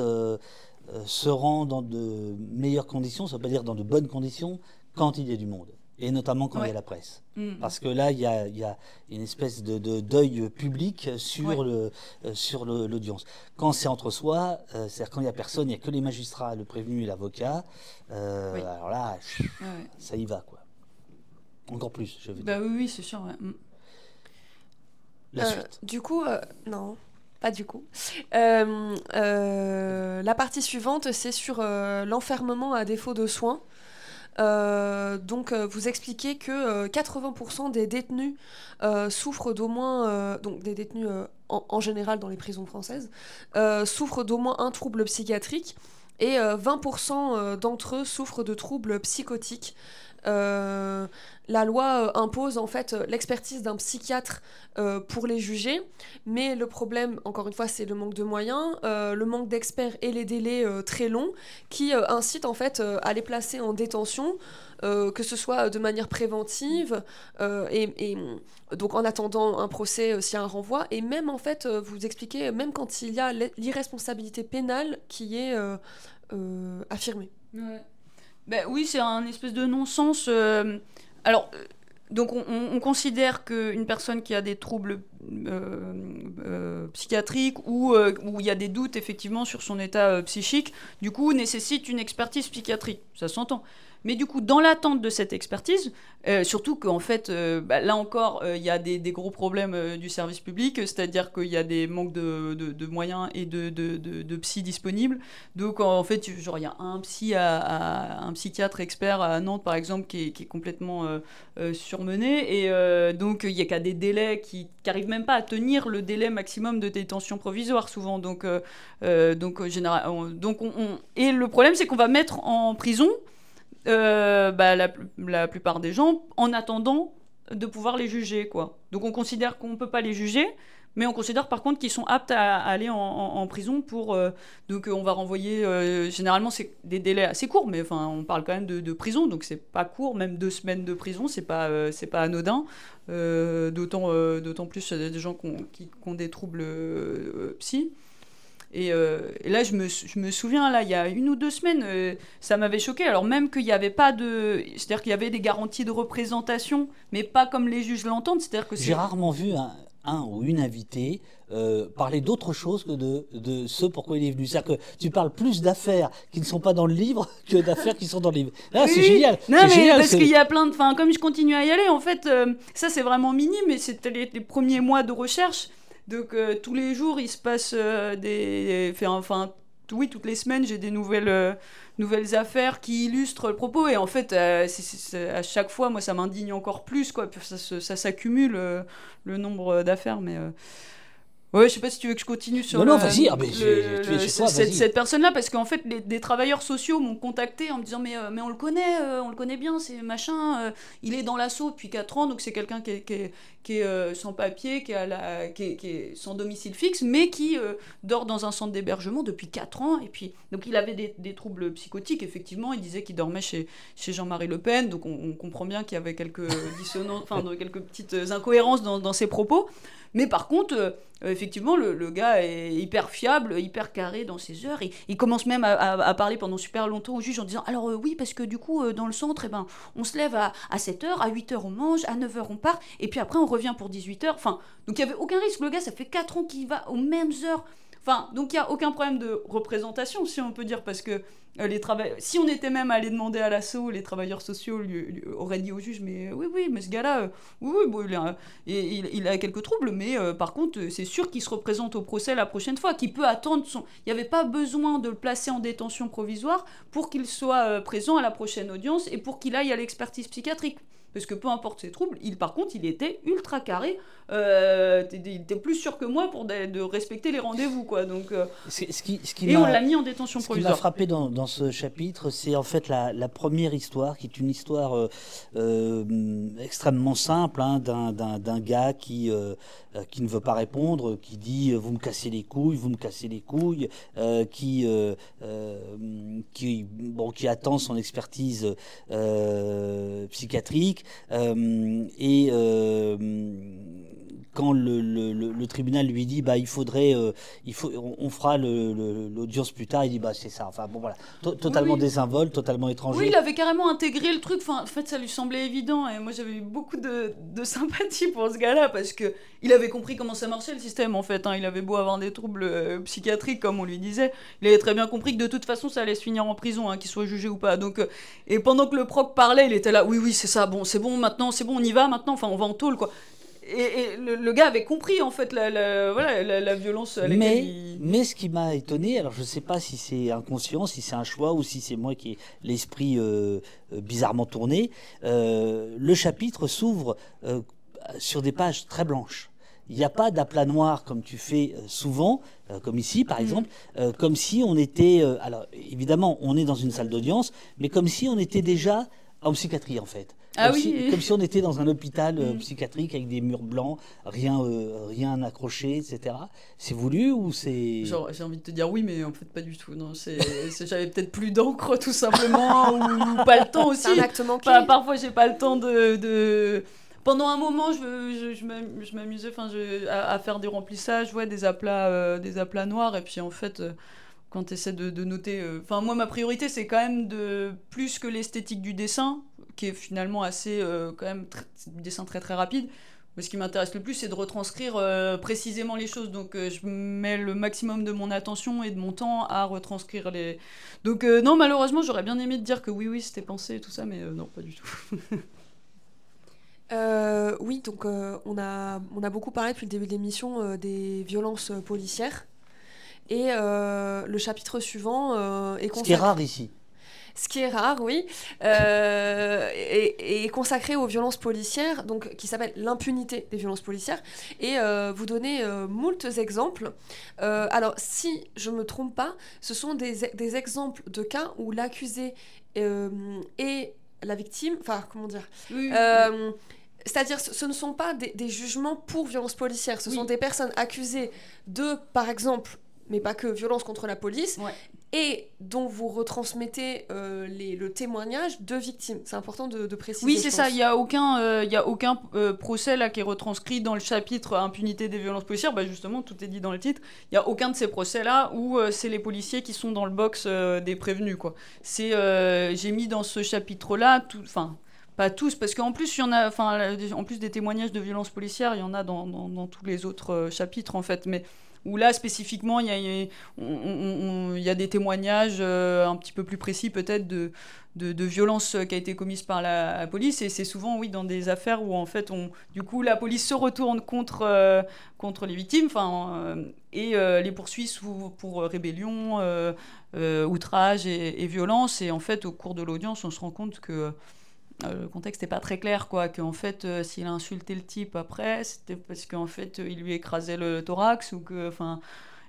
se rend dans de meilleures conditions, ça veut pas dire dans de bonnes conditions, quand il y a du monde et notamment quand il y a la presse. Mm. Parce que là, il y a, y a une espèce de, deuil public sur le euh, sur l'audience. Quand c'est entre soi, euh, c'est-à-dire quand il n'y a personne, il n'y a que les magistrats, le prévenu et l'avocat, euh, alors là, ça y va, quoi. Encore plus, je veux bah, Oui, oui, c'est sûr. Mm. La suite. Du coup, non. Pas du coup. la partie suivante, c'est sur l'enfermement à défaut de soins. Euh, donc, euh, vous expliquez que 80% euh, des détenus souffrent d'au moins, donc des détenus en, général dans les prisons françaises, souffrent d'au moins un trouble psychiatrique et 20% d'entre eux souffrent de troubles psychotiques. Euh, la loi euh, impose en fait euh, l'expertise d'un psychiatre pour les juger, mais le problème, encore une fois, c'est le manque de moyens, le manque d'experts et les délais très longs qui incitent en fait à les placer en détention. que ce soit de manière préventive et, donc en attendant un procès s'il y a un renvoi et même en fait vous expliquez même quand il y a l'irresponsabilité pénale qui est affirmée. Ben oui, c'est un espèce de non-sens. Euh, alors, euh, donc on, considère qu'une personne qui a des troubles euh, psychiatriques ou où il y a des doutes effectivement sur son état psychique, du coup nécessite une expertise psychiatrique. Ça s'entend. Mais du coup, dans l'attente de cette expertise, euh, surtout qu'en fait, euh, bah, là encore, euh, il y a des, gros problèmes du service public, c'est-à-dire qu'il y a des manques de, moyens et de, de, psy disponibles. Donc en fait, il y a un psy, un psychiatre expert à Nantes, par exemple, qui est, complètement surmené. Et donc, il n'y a qu'à des délais qui n'arrivent même pas à tenir le délai maximum de détention provisoire, souvent. Donc, donc, général, donc on, Et le problème, c'est qu'on va mettre en prison euh, bah, la, plupart des gens en attendant de pouvoir les juger. Donc on considère qu'on ne peut pas les juger, mais on considère par contre qu'ils sont aptes à, aller en, prison pour... Euh, donc on va renvoyer... Euh, généralement c'est des délais assez courts, mais enfin on parle quand même de, prison, donc c'est pas court, même deux semaines de prison, c'est pas, pas anodin. d'autant, d'autant plus des gens qui ont, qui ont des troubles psy. Euh, et, là, je me, je me, souviens, là, il y a une ou deux semaines, euh, ça m'avait choqué. Alors même qu'il n'y avait pas de... C'est-à-dire qu'il y avait des garanties de représentation, mais pas comme les juges l'entendent. J'ai rarement vu ou une invitée euh, parler d'autre chose que de, de ce pourquoi il est venu. C'est-à-dire que tu parles plus d'affaires qui ne sont pas dans le livre que d'affaires qui sont dans le livre. Là, c'est génial. Non, mais parce qu'il y a plein de... Enfin, comme je continue à y aller, en fait, ça c'est vraiment minime, mais c'était les, les, premiers mois de recherche. Donc euh, tous les jours, il se passe euh, des... Enfin, oui, toutes les semaines, j'ai des nouvelles, euh, nouvelles affaires qui illustrent le propos. Et en fait, à chaque fois, moi, ça m'indigne encore plus. Quoi. Ça, ça s'accumule, le nombre d'affaires. Mais Ouais, je sais pas si tu veux que je continue sur Non, le- non, vas-y, ah, cette, vas-y. cette personne-là, parce qu'en fait, les, des travailleurs sociaux m'ont contacté en me disant mais, euh, mais on le connaît, euh, on le connaît bien, c'est machin, euh, il est dans l'assaut depuis 4 ans, donc c'est quelqu'un qui qui est- qui est, euh, sans papier, qui, est à la, qui, est, qui est sans domicile fixe, mais qui euh, dort dans un centre d'hébergement depuis 4 ans. Et puis, donc il avait des, des troubles psychotiques, effectivement, il disait qu'il dormait chez, chez Jean-Marie Le Pen, donc on, on comprend bien qu'il y avait quelques dissonances, enfin quelques petites incohérences dans, dans ses propos. Mais par contre, euh, euh, effectivement, le, le gars est hyper fiable, hyper carré dans ses heures. Il, il commence même à, à- à parler pendant super longtemps au juge en disant Alors, euh, oui, parce que du coup, euh, dans le centre, eh ben, on se lève à, à 7h, à 8h, on mange, à 9h, on part, et puis après, on revient pour 18h. Enfin, donc il n'y avait aucun risque. Le gars, ça fait 4 ans qu'il va aux mêmes heures. Enfin, donc il n'y a aucun problème de représentation, si on peut dire, parce que euh, les travailleurs, si on était même allé demander à l'assaut, les travailleurs sociaux auraient dit au juge, mais euh, oui, oui, mais ce gars-là, euh, oui, bon, il, a, il, a quelques troubles, mais par contre, c'est sûr qu'il se représente au procès la prochaine fois, qu'il peut attendre son... Il n'y avait pas besoin de le placer en détention provisoire pour qu'il soit présent à la prochaine audience et pour qu'il aille à l'expertise psychiatrique. Parce que peu importe ses troubles, il, par contre, il était ultra carré. Euh, t'es- t'es plus sûr que moi pour de, de respecter les rendez-vous, quoi. Donc, euh, Ce ce qui, ce qui et on l'a mis en détention Ce qui m'a provisoire. frappé dans, dans ce chapitre, c'est en fait la, la première histoire, qui est une histoire euh, euh, extrêmement simple, hein, d'un- d'un d'un gars qui, qui ne veut pas répondre, qui dit vous me cassez les couilles, vous me cassez les couilles, qui, qui, bon, qui attend son expertise psychiatrique et euh, quand le, le- le- le tribunal lui dit bah il faudrait euh, il faut on, on fera l'audience plus tard il dit bah c'est ça enfin bon voilà To- totalement Oui. désinvolte totalement étranger Oui, il avait carrément intégré le truc. Enfin, en fait, ça lui semblait évident. Et moi, j'avais eu beaucoup de, de sympathie pour ce gars-là parce que il avait compris comment ça marchait le système. En fait, hein. il avait beau avoir des troubles euh, psychiatriques, comme on lui disait, il avait très bien compris que de toute façon, ça allait se finir en prison, hein, qu'il soit jugé ou pas. Donc, euh, et pendant que le proc parlait, il était là. Oui, oui, c'est ça. Bon, c'est bon. Maintenant, c'est bon. On y va. Maintenant, enfin, on va en tôle, quoi. Et, et le, le gars avait compris en fait la, la- voilà, la, la violence à mais, il... mais ce qui m'a étonné, alors je ne sais pas si c'est inconscient, si c'est un choix ou si c'est moi qui ai l'esprit euh, euh, bizarrement tourné, euh, le chapitre s'ouvre euh, sur des pages très blanches. Il n'y a pas d'aplat noir comme tu fais souvent, comme ici par Mhm. exemple, comme si on était, alors évidemment on est dans une salle d'audience, mais comme si on était déjà en psychiatrie en fait. Ah comme, oui. si, comme si on était dans un hôpital euh, Mm. psychiatrique avec des murs blancs, rien, euh, rien accroché, etc. C'est voulu ou c'est... Genre, j'ai envie de te dire oui, mais en fait pas du tout. Non, c'est, c'est- j'avais peut-être plus d'encre tout simplement, ou pas le temps aussi. C'est un acte manqué. Enfin, parfois j'ai pas le temps de, de- Pendant un moment, je, je, je m'am- je m'amusais, enfin, à, à faire des remplissages, ouais, des aplats, euh, des aplats noirs, et puis en fait. euh, quand tu essaies de, de noter. euh, Enfin, moi, ma priorité, c'est quand même de. Plus que l'esthétique du dessin, qui est finalement assez. euh, quand même. du dessin très très rapide. Mais ce qui m'intéresse le plus, c'est de retranscrire euh, précisément les choses. Donc, euh, je mets le maximum de mon attention et de mon temps à retranscrire les. Donc, euh, non, malheureusement, j'aurais bien aimé te dire que oui, oui, c'était pensé et tout ça, mais euh, non, pas du tout. Euh, oui, donc euh, on, a, on a beaucoup parlé depuis le début de l'émission euh, des violences policières. Et euh, le chapitre suivant euh, est Ce qui est rare ici. Ce qui est rare, oui, euh, est, est consacré aux violences policières, donc qui s'appelle l'impunité des violences policières, et euh, vous donnez euh, moultes exemples. Euh, alors, si je me trompe pas, ce sont des, des exemples de cas où l'accusé euh, et la victime, enfin, comment dire, euh, c'est-à-dire, ce ne sont pas des, des jugements pour violences policières, ce Oui. sont des personnes accusées de, par exemple, mais pas que, violence contre la police, Ouais. et dont vous retransmettez euh, les, le témoignage de victimes. C'est important de, de préciser. Oui, c'est ça. Il n'y a aucun, euh, y a aucun euh, procès là qui est retranscrit dans le chapitre impunité des violences policières. Bah, justement, tout est dit dans le titre. Il n'y a aucun de ces procès là où euh, c'est les policiers qui sont dans le box des prévenus. Quoi. C'est, j'ai mis dans ce chapitre là, tout, enfin. Pas tous, parce qu'en plus, il y en a, enfin, en plus des témoignages de violences policières, il y en a dans, dans- dans tous les autres euh, chapitres, en fait. Mais où là, spécifiquement, il y a, des témoignages euh, un petit peu plus précis, peut-être, de, de, de violence qui a été commise par la, police. Et c'est souvent, oui, dans des affaires où, en fait, on, du coup, la police se retourne contre, euh, contre les victimes enfin, euh, et les poursuit pour rébellion, outrage et, et violence. Et en fait, au cours de l'audience, on se rend compte que le contexte n'est pas très clair, quoi. Qu'en fait, s'il a insulté le type après, c'était parce qu'en fait, il lui écrasait le thorax ou que, enfin,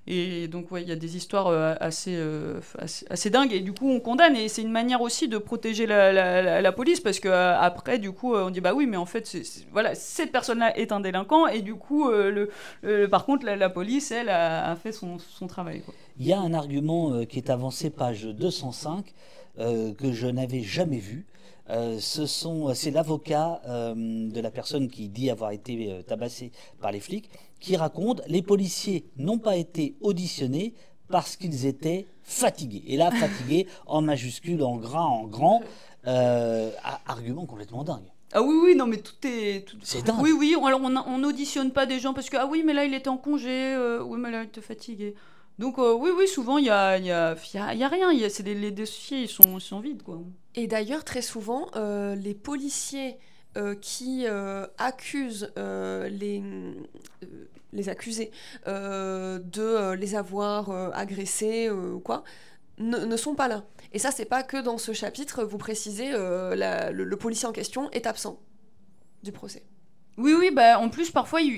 et donc, ouais, il y a des histoires euh, assez, euh, assez, dingues. Et du coup, on condamne. Et c'est une manière aussi de protéger la, police parce après du coup, on dit bah oui, mais en fait, voilà, cette personne-là est un délinquant. Et du coup, euh, le, par contre, la, police, elle, a, fait son travail. Il y a un argument qui est avancé, page 205, que je n'avais jamais vu. Ce sont, c'est l'avocat de la personne qui dit avoir été tabassé par les flics qui raconte les policiers n'ont pas été auditionnés parce qu'ils étaient fatigués. Et là, fatigués en majuscule, en gras, en grand, euh, argument complètement dingue. Ah oui, oui, non, mais tout est. C'est dingue. Oui, oui, alors on n'auditionne pas des gens parce que, ah oui, mais là, il était en congé, euh, oui, mais là, il était fatigué. Donc, euh, oui, oui, souvent, il n'y a, y a, y a, y a, rien. Y a, les, les dossiers, ils sont, sont vides, quoi. Et d'ailleurs, très souvent, les policiers euh, qui euh, accusent euh, les, les accusés de les avoir agressés ou quoi, ne, sont pas là. Et ça, c'est pas que dans ce chapitre, vous précisez, le, policier en question est absent du procès. Oui, oui, bah, en plus, parfois, ils,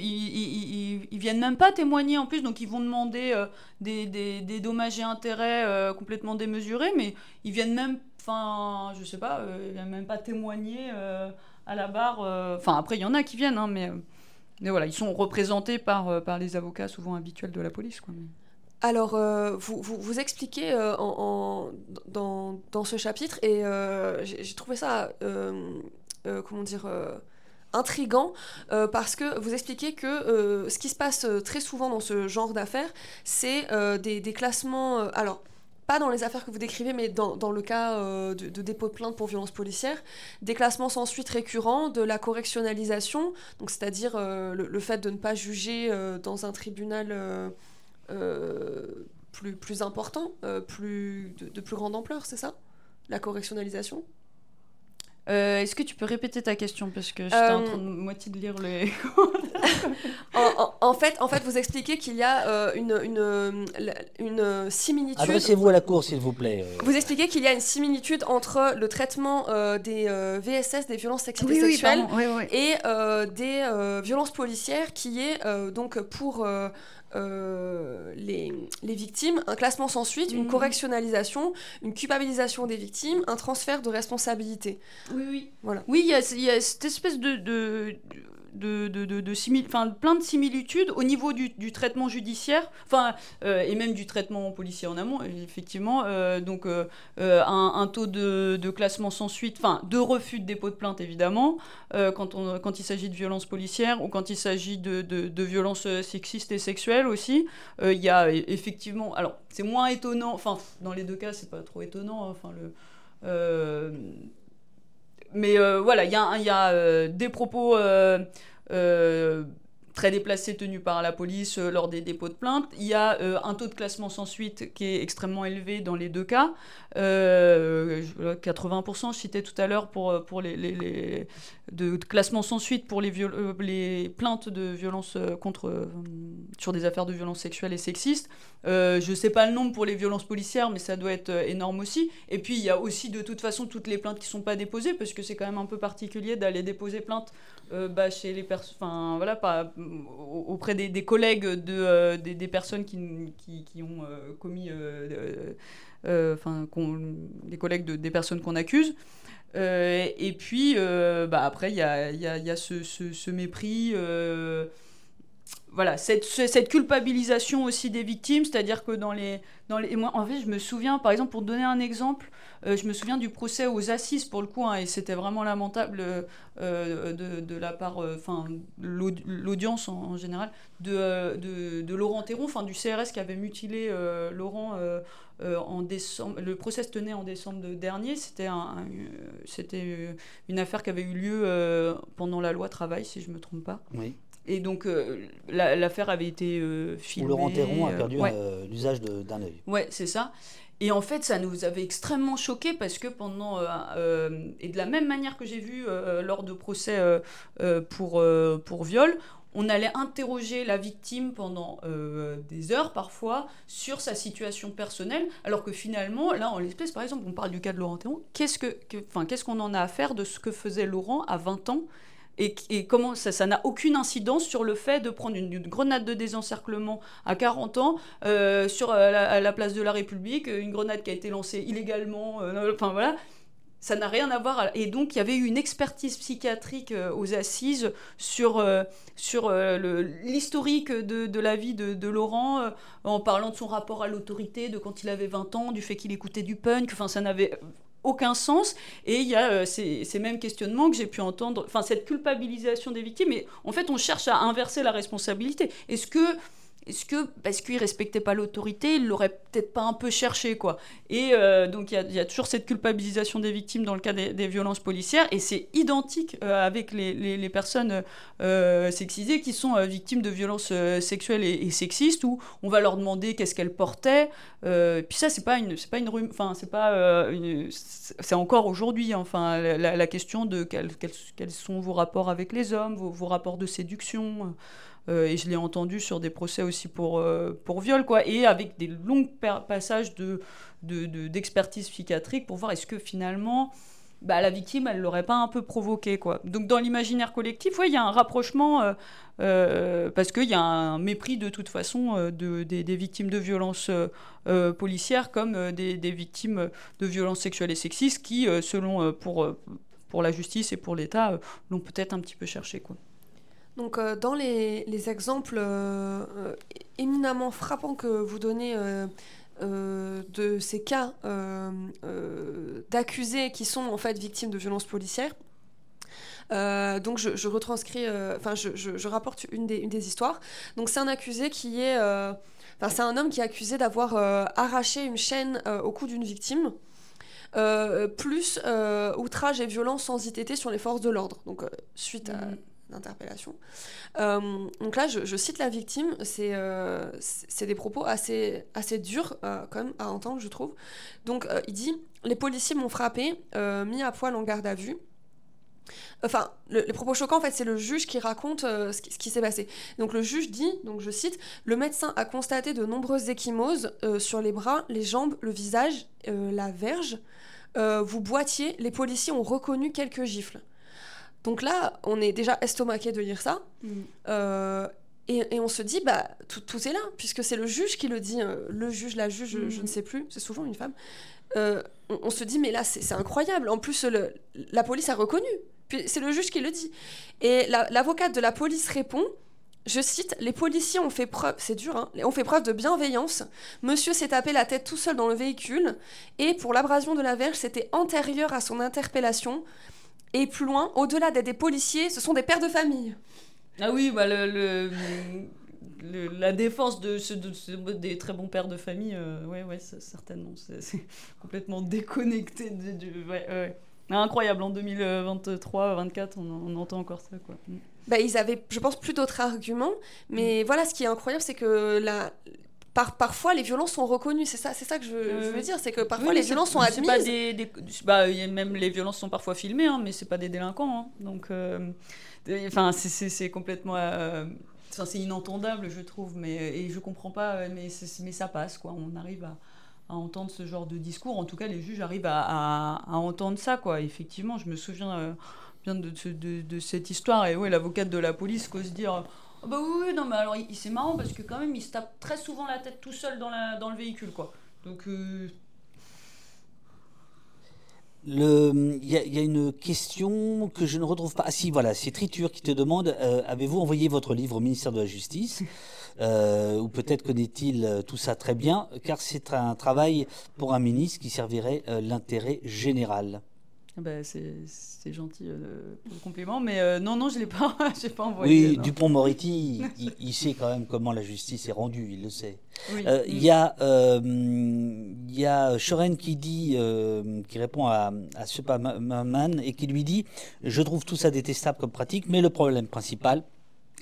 ils, viennent même pas témoigner, en plus, donc ils vont demander des, des, dommages et intérêts complètement démesurés, mais ils viennent même, enfin, je sais pas, ils viennent même pas témoigner à la barre. Euh, enfin, après, il y en a qui viennent, hein, mais, mais voilà, ils sont représentés par, euh, par les avocats souvent habituels de la police. Quoi. Alors, euh, vous, vous, vous, expliquez en, dans, dans, ce chapitre, et j'ai trouvé ça, comment dire, intrigant, parce que vous expliquez que ce qui se passe très souvent dans ce genre d'affaires, c'est des, des, classements... alors, pas dans les affaires que vous décrivez, mais dans, dans le cas euh, de, dépôt de plainte pour violence policière, des classements sans suite récurrents, de la correctionnalisation, donc c'est-à-dire euh, le, fait de ne pas juger euh, dans un tribunal plus, plus important, plus, de, de, plus grande ampleur, c'est ça? La correctionnalisation? Euh, est-ce que tu peux répéter ta question parce que j'étais en train de euh, moitié de lire les. en, fait, en fait, vous expliquez qu'il y a euh, une, une, une, similitude. Adressez-vous à la cour, s'il vous plaît. Vous expliquez qu'il y a une similitude entre le traitement des VSS, des violences sexuelles et sexuelles, et des violences policières, qui est donc pour euh, les, les, victimes, un classement sans suite, une mhm. correctionnalisation, une culpabilisation des victimes, un transfert de responsabilité. Oui, oui. Voilà. Oui, il y, y, a cette espèce de, de, de, de, de, de plein de similitudes au niveau du, du traitement judiciaire, enfin, euh, et même du traitement policier en amont, effectivement. Euh, donc, euh, un, un, taux de, de, classement sans suite, enfin, de refus de dépôt de plainte, évidemment, quand, on, quand il s'agit de violences policières ou quand il s'agit de, de, violences sexistes et sexuelles aussi. Il y a e, effectivement, alors, c'est moins étonnant, enfin, dans les deux cas, c'est pas trop étonnant, hein, enfin, le mais euh, voilà, il y a, euh, des propos euh, très déplacés tenus par la police lors des dépôts de plainte. Il y a un taux de classement sans suite qui est extrêmement élevé dans les deux cas. 80%, je citais tout à l'heure, pour, pour les, de, classement sans suite pour les, les plaintes de violence contre, sur des affaires de violence sexuelle et sexiste. je ne sais pas le nombre pour les violences policières, mais ça doit être énorme aussi. Et puis, il y a aussi de toute façon toutes les plaintes qui ne sont pas déposées, parce que c'est quand même un peu particulier d'aller déposer plainte bah, chez les voilà, pas, auprès des, collègues de, des, personnes qui, qui, ont commis euh, enfin, des collègues de, des personnes qu'on accuse. Euh, et puis, euh, bah, après, il y a, y, a, y a, ce, ce, mépris voilà, cette, cette, culpabilisation aussi des victimes, c'est-à-dire que dans les, dans les... moi, en fait, je me souviens, par exemple, pour donner un exemple, je me souviens du procès aux assises, pour le coup, hein, et c'était vraiment lamentable de, de, la part, enfin, l'audience en, général, de, de, de Laurent Théron, enfin, du CRS qui avait mutilé Laurent euh, en décembre, le procès se tenait en décembre dernier. C'était un, c'était euh, une affaire qui avait eu lieu euh, pendant la loi travail, si je ne me trompe pas. Oui. Et donc l'affaire avait été filmée. Où Laurent Théron a perdu l'usage d'un œil. Ouais, c'est ça. Et en fait, ça nous avait extrêmement choqué parce que pendant. et de la même manière que j'ai vu lors de procès pour, pour viol, on allait interroger la victime pendant euh, des heures parfois sur sa situation personnelle, alors que finalement, là en l'espèce par exemple, on parle du cas de Laurent Théon, qu'est-ce que, qu'est-ce qu'on en a à faire de ce que faisait Laurent à 20 ans et, comment ça n'a aucune incidence sur le fait de prendre une, grenade de désencerclement à 40 ans euh, sur euh, la, la, place de la République, une grenade qui a été lancée illégalement, enfin voilà, ça n'a rien à voir. Et donc, il y avait eu une expertise psychiatrique euh, aux assises sur, euh, sur euh, l'historique de, de, la vie de, de Laurent, en parlant de son rapport à l'autorité, de quand il avait 20 ans, du fait qu'il écoutait du punk. Enfin, ça n'avait aucun sens. Et il y a ces, ces, mêmes questionnements que j'ai pu entendre, enfin, cette culpabilisation des victimes. Et en fait, on cherche à inverser la responsabilité. Est-ce que est-ce que parce qu'il respectait pas l'autorité, il l'aurait peut-être pas un peu cherché quoi Et euh, donc il y, a toujours cette culpabilisation des victimes dans le cas des, violences policières et c'est identique euh, avec les, personnes euh, sexisées qui sont victimes de violences sexuelles et, sexistes où on va leur demander qu'est-ce qu'elles portaient. puis ça c'est pas une c'est pas une enfin c'est pas c'est encore aujourd'hui enfin la, question de quels, quels, sont vos rapports avec les hommes, vos, vos rapports de séduction. Euh, et je l'ai entendu sur des procès aussi pour, euh, pour viol, quoi, et avec des longs passages de, d'expertise psychiatrique pour voir est-ce que finalement bah, la victime, elle l'aurait pas un peu provoqué. Quoi. Donc dans l'imaginaire collectif, il y a un rapprochement, euh, parce qu'il y a un mépris de toute façon de, des, victimes de violences policières comme des, des, victimes de violences sexuelles et sexistes qui, selon pour, pour la justice et pour l'État, l'ont peut-être un petit peu cherché. Quoi. Donc, euh, dans les, exemples euh, euh, éminemment frappants que vous donnez de ces cas d'accusés qui sont en fait victimes de violences policières, donc je, retranscris, enfin je, rapporte une des, une des, histoires. Donc c'est un accusé qui est, enfin c'est un homme qui est accusé d'avoir arraché une chaîne au cou d'une victime. plus outrage et violence sans ITT sur les forces de l'ordre. Donc, suite à, mmh d'interpellation. Euh, donc là, je, cite la victime, c'est euh, des propos assez, durs euh, quand même à entendre, je trouve. Donc il dit, les policiers m'ont frappé, mis à poil en garde à vue. Enfin, les propos choquants, en fait, c'est le juge qui raconte ce qui, qui s'est passé. Donc le juge dit, donc je cite, le médecin a constaté de nombreuses échymoses sur les bras, les jambes, le visage, la verge. vous boitiez, les policiers ont reconnu quelques gifles. Donc là, on est déjà estomaqué de lire ça. Mm. Euh, et, on se dit, bah, tout, est là, puisque c'est le juge qui le dit, euh, le juge, la juge, je, ne mm. sais plus, c'est souvent une femme. Euh, on, se dit, mais là, c'est incroyable. En plus, la police a reconnu. C'est le juge qui le dit. Et l'avocate de la police répond, je cite, les policiers ont fait preuve, c'est dur, hein, ont fait preuve de bienveillance. Monsieur s'est tapé la tête tout seul dans le véhicule et pour l'abrasion de la verge, c'était antérieur à son interpellation. Et plus loin, au-delà d'être des policiers, ce sont des pères de famille. Ah oui, bah le, la défense de, ce, des très bons pères de famille, euh, ouais, ouais, certainement. C'est complètement déconnecté. De, ouais, ouais. Incroyable, en 2023-2024, on, on, entend encore ça. Quoi. Mm. Bah, ils avaient, je pense, plus d'autres arguments. Mais mm. voilà, ce qui est incroyable, c'est que la, parfois les violences sont reconnues, c'est ça, c'est ça que je veux, dire, c'est que parfois les violences sont admises. Pas des, bah, même les violences sont parfois filmées, hein, mais c'est pas des délinquants, hein. donc euh, enfin c'est complètement, euh, c'est inentendable je trouve, mais et je comprends pas, mais mais ça passe quoi, on arrive à, entendre ce genre de discours, en tout cas les juges arrivent à, entendre ça quoi. Effectivement, je me souviens euh, bien de, de, de, cette histoire et ouais l'avocate de la police cause dire ah bah oui, non, mais alors c'est marrant parce que quand même il se tape très souvent la tête tout seul dans, la, dans le véhicule, quoi. Donc. Euh, il y, a une question que je ne retrouve pas. Ah si, voilà, c'est Triture qui te demande euh, avez-vous envoyé votre livre au ministère de la Justice? Euh, Ou peut-être connaît-il tout ça très bien, car c'est un travail pour un ministre qui servirait l'intérêt général. Ah bah, c'est gentil euh, pour le compliment, mais euh, non, non, je ne l'ai pas, pas envoyé. Oui, Dupont-Moretti, il, sait quand même comment la justice est rendue, il le sait. Euh, il y a, y a Shoren qui dit, qui répond à, à Superman et qui lui dit Je trouve tout ça détestable comme pratique, mais le problème principal,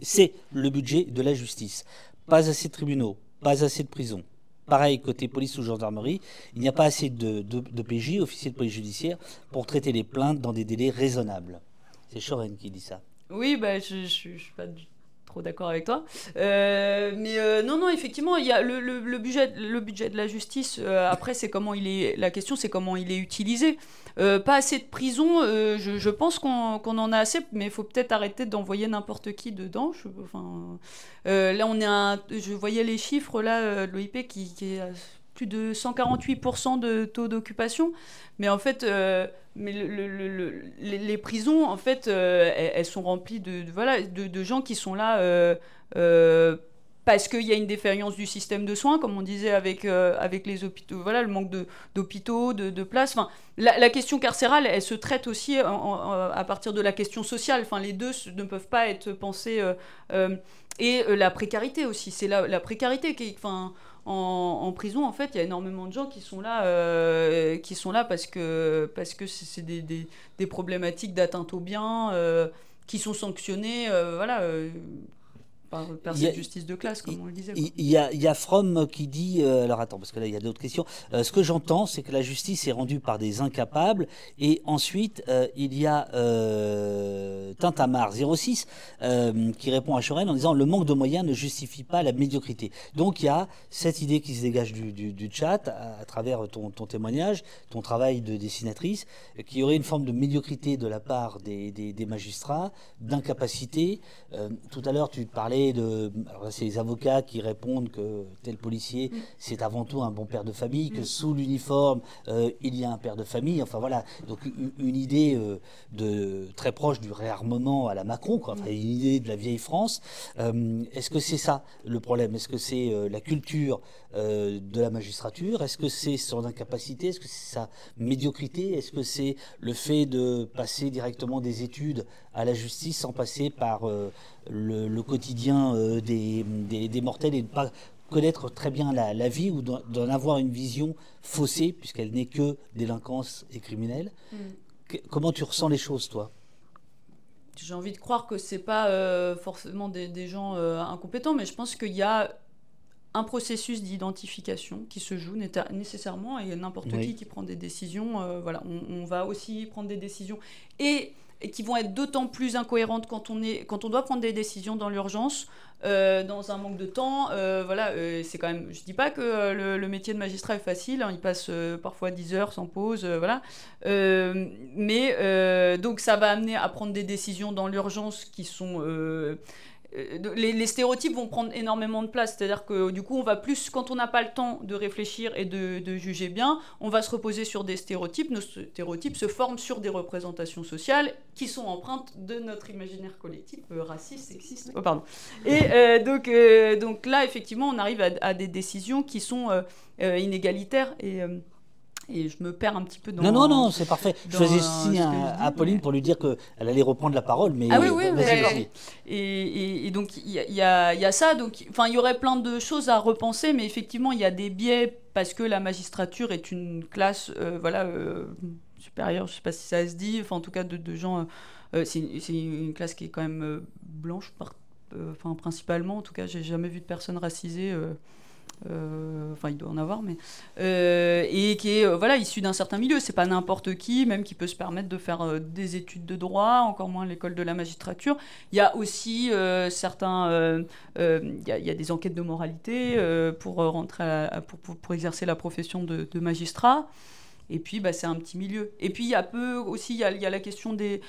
c'est le budget de la justice. Pas assez de tribunaux, pas assez de prisons Pareil, côté police ou gendarmerie, il n'y a pas assez de, de, PJ, officiers de police judiciaire, pour traiter les plaintes dans des délais raisonnables. C'est Choren qui dit ça. Oui, bah, je ne suis pas trop d'accord avec toi. Euh, mais euh, non, non, effectivement, il y a le, budget, le budget de la justice. Euh, après, c'est comment il est. La question, c'est comment il est utilisé. pas assez de prison. Je, pense qu'on en a assez, mais faut peut-être arrêter d'envoyer n'importe qui dedans. Je, enfin, là, on est. Je voyais les chiffres là de l'OIP qui, est plus de 148% de taux d'occupation. Mais en fait, mais le, les, prisons, en fait, euh, elles, sont remplies de, voilà, de, gens qui sont là euh, parce qu'il y a une défaillance du système de soins, comme on disait avec, avec les hôpitaux, voilà, le manque d'hôpitaux, de, de, places. Enfin, la, question carcérale, elle se traite aussi à partir de la question sociale. Enfin, les deux ne peuvent pas être pensés. et la précarité aussi, c'est la, la précarité qui... Enfin, en, prison, en fait, il y a énormément de gens qui sont là, euh, qui sont là parce que parce que c'est des, problématiques d'atteinte au bien euh, qui sont sanctionnées, euh, voilà par, cette justice de classe, comme on le disait. Il y, a, y a Fromm qui dit, euh, alors attends, parce que là il y a d'autres questions, euh, ce que j'entends c'est que la justice est rendue par des incapables, et ensuite euh, il y a Tintamar 06 qui répond à Choren en disant le manque de moyens ne justifie pas la médiocrité. Donc il y a cette idée qui se dégage du, du, chat à, travers ton, ton, témoignage, ton travail de dessinatrice, qu'il y aurait une forme de médiocrité de la part des, des, des magistrats, d'incapacité. tout à l'heure tu parlais de. Alors c'est les avocats qui répondent que tel policier, mm. c'est avant tout un bon père de famille, que mm. sous l'uniforme, euh, il y a un père de famille. Enfin voilà. Donc une, idée euh, de, très proche du réarmement à la Macron, quoi. Enfin, une idée de la vieille France. Euh, est-ce que c'est ça le problème? Est-ce que c'est la culture de la magistrature? Est-ce que c'est son incapacité? Est-ce que c'est sa médiocrité? Est-ce que c'est le fait de passer directement des études à la justice sans passer par le, quotidien euh, des, des, mortels et de ne pas connaître très bien la, vie ou d'en avoir une vision faussée, puisqu'elle n'est que délinquance et criminelle? Mm. Comment tu ressens les choses, toi? J'ai envie de croire que c'est pas euh, forcément des, gens euh, incompétents, mais je pense qu'il y a un processus d'identification qui se joue nécessairement et n'importe qui qui prend des décisions, voilà, on, on, va aussi prendre des décisions et et qui vont être d'autant plus incohérentes quand on, est, quand on doit prendre des décisions dans l'urgence, euh, dans un manque de temps. Euh, voilà, euh, c'est quand même. Je dis pas que le, métier de magistrat est facile. Hein, il passe parfois 10 heures sans pause, voilà. mais donc ça va amener à prendre des décisions dans l'urgence qui sont euh, les, stéréotypes vont prendre énormément de place. C'est-à-dire que du coup, on va plus, quand on n'a pas le temps de réfléchir et de, juger bien, on va se reposer sur des stéréotypes. Nos stéréotypes se forment sur des représentations sociales qui sont empreintes de notre imaginaire collectif, euh, raciste, sexiste. Oh, pardon. Et euh, donc, donc là, effectivement, on arrive à, à des décisions qui sont inégalitaires et et je me perds un petit peu dans. Non, non, non, c'est parfait. Je faisais signe à, Pauline pour lui dire qu'elle allait reprendre la parole. Mais ah oui, oui, mais. Et, et, donc, il y a, y, a, ça. Donc, enfin, il y aurait plein de choses à repenser, mais effectivement, il y a des biais parce que la magistrature est une classe, euh, voilà, euh, supérieure, je ne sais pas si ça se dit, enfin, en tout cas, de, de gens. Euh, c'est une, classe qui est quand même blanche, enfin, principalement. En tout cas, j'ai jamais vu de personnes racisées euh, enfin il doit en avoir, mais euh, et qui est euh, voilà issu d'un certain milieu. C'est pas n'importe qui, même qui peut se permettre de faire des études de droit, encore moins l'école de la magistrature. Il y a aussi certains, il y, a des enquêtes de moralité pour rentrer, pour, pour, exercer la profession de magistrat. Et puis, bah, c'est un petit milieu. Et puis, il y a peu aussi, il y a, la question des,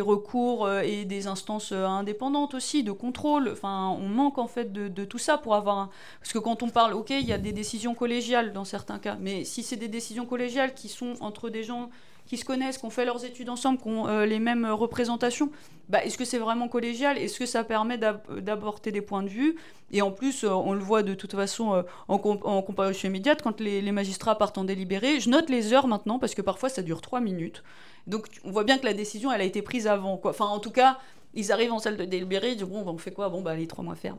recours euh, et des instances euh, indépendantes aussi, de contrôle. On manque en fait de, tout ça pour avoir. Parce que quand on parle, ok, il y a des décisions collégiales dans certains cas, mais si c'est des décisions collégiales qui sont entre des gens qui se connaissent, qui ont fait leurs études ensemble, qui ont euh, les mêmes représentations, bah, est-ce que c'est vraiment collégial? Est-ce que ça permet d'aborder des points de vue? Et en plus, euh, on le voit de toute façon euh, en, comparution immédiate, quand les, magistrats partent en délibéré, je note les heures maintenant, parce que parfois ça dure trois minutes. Donc on voit bien que la décision, elle a été prise avant. Enfin, en tout cas, ils arrivent en salle de délibéré, ils disent bon, on fait quoi? Bon, bah, les trois mois ferme.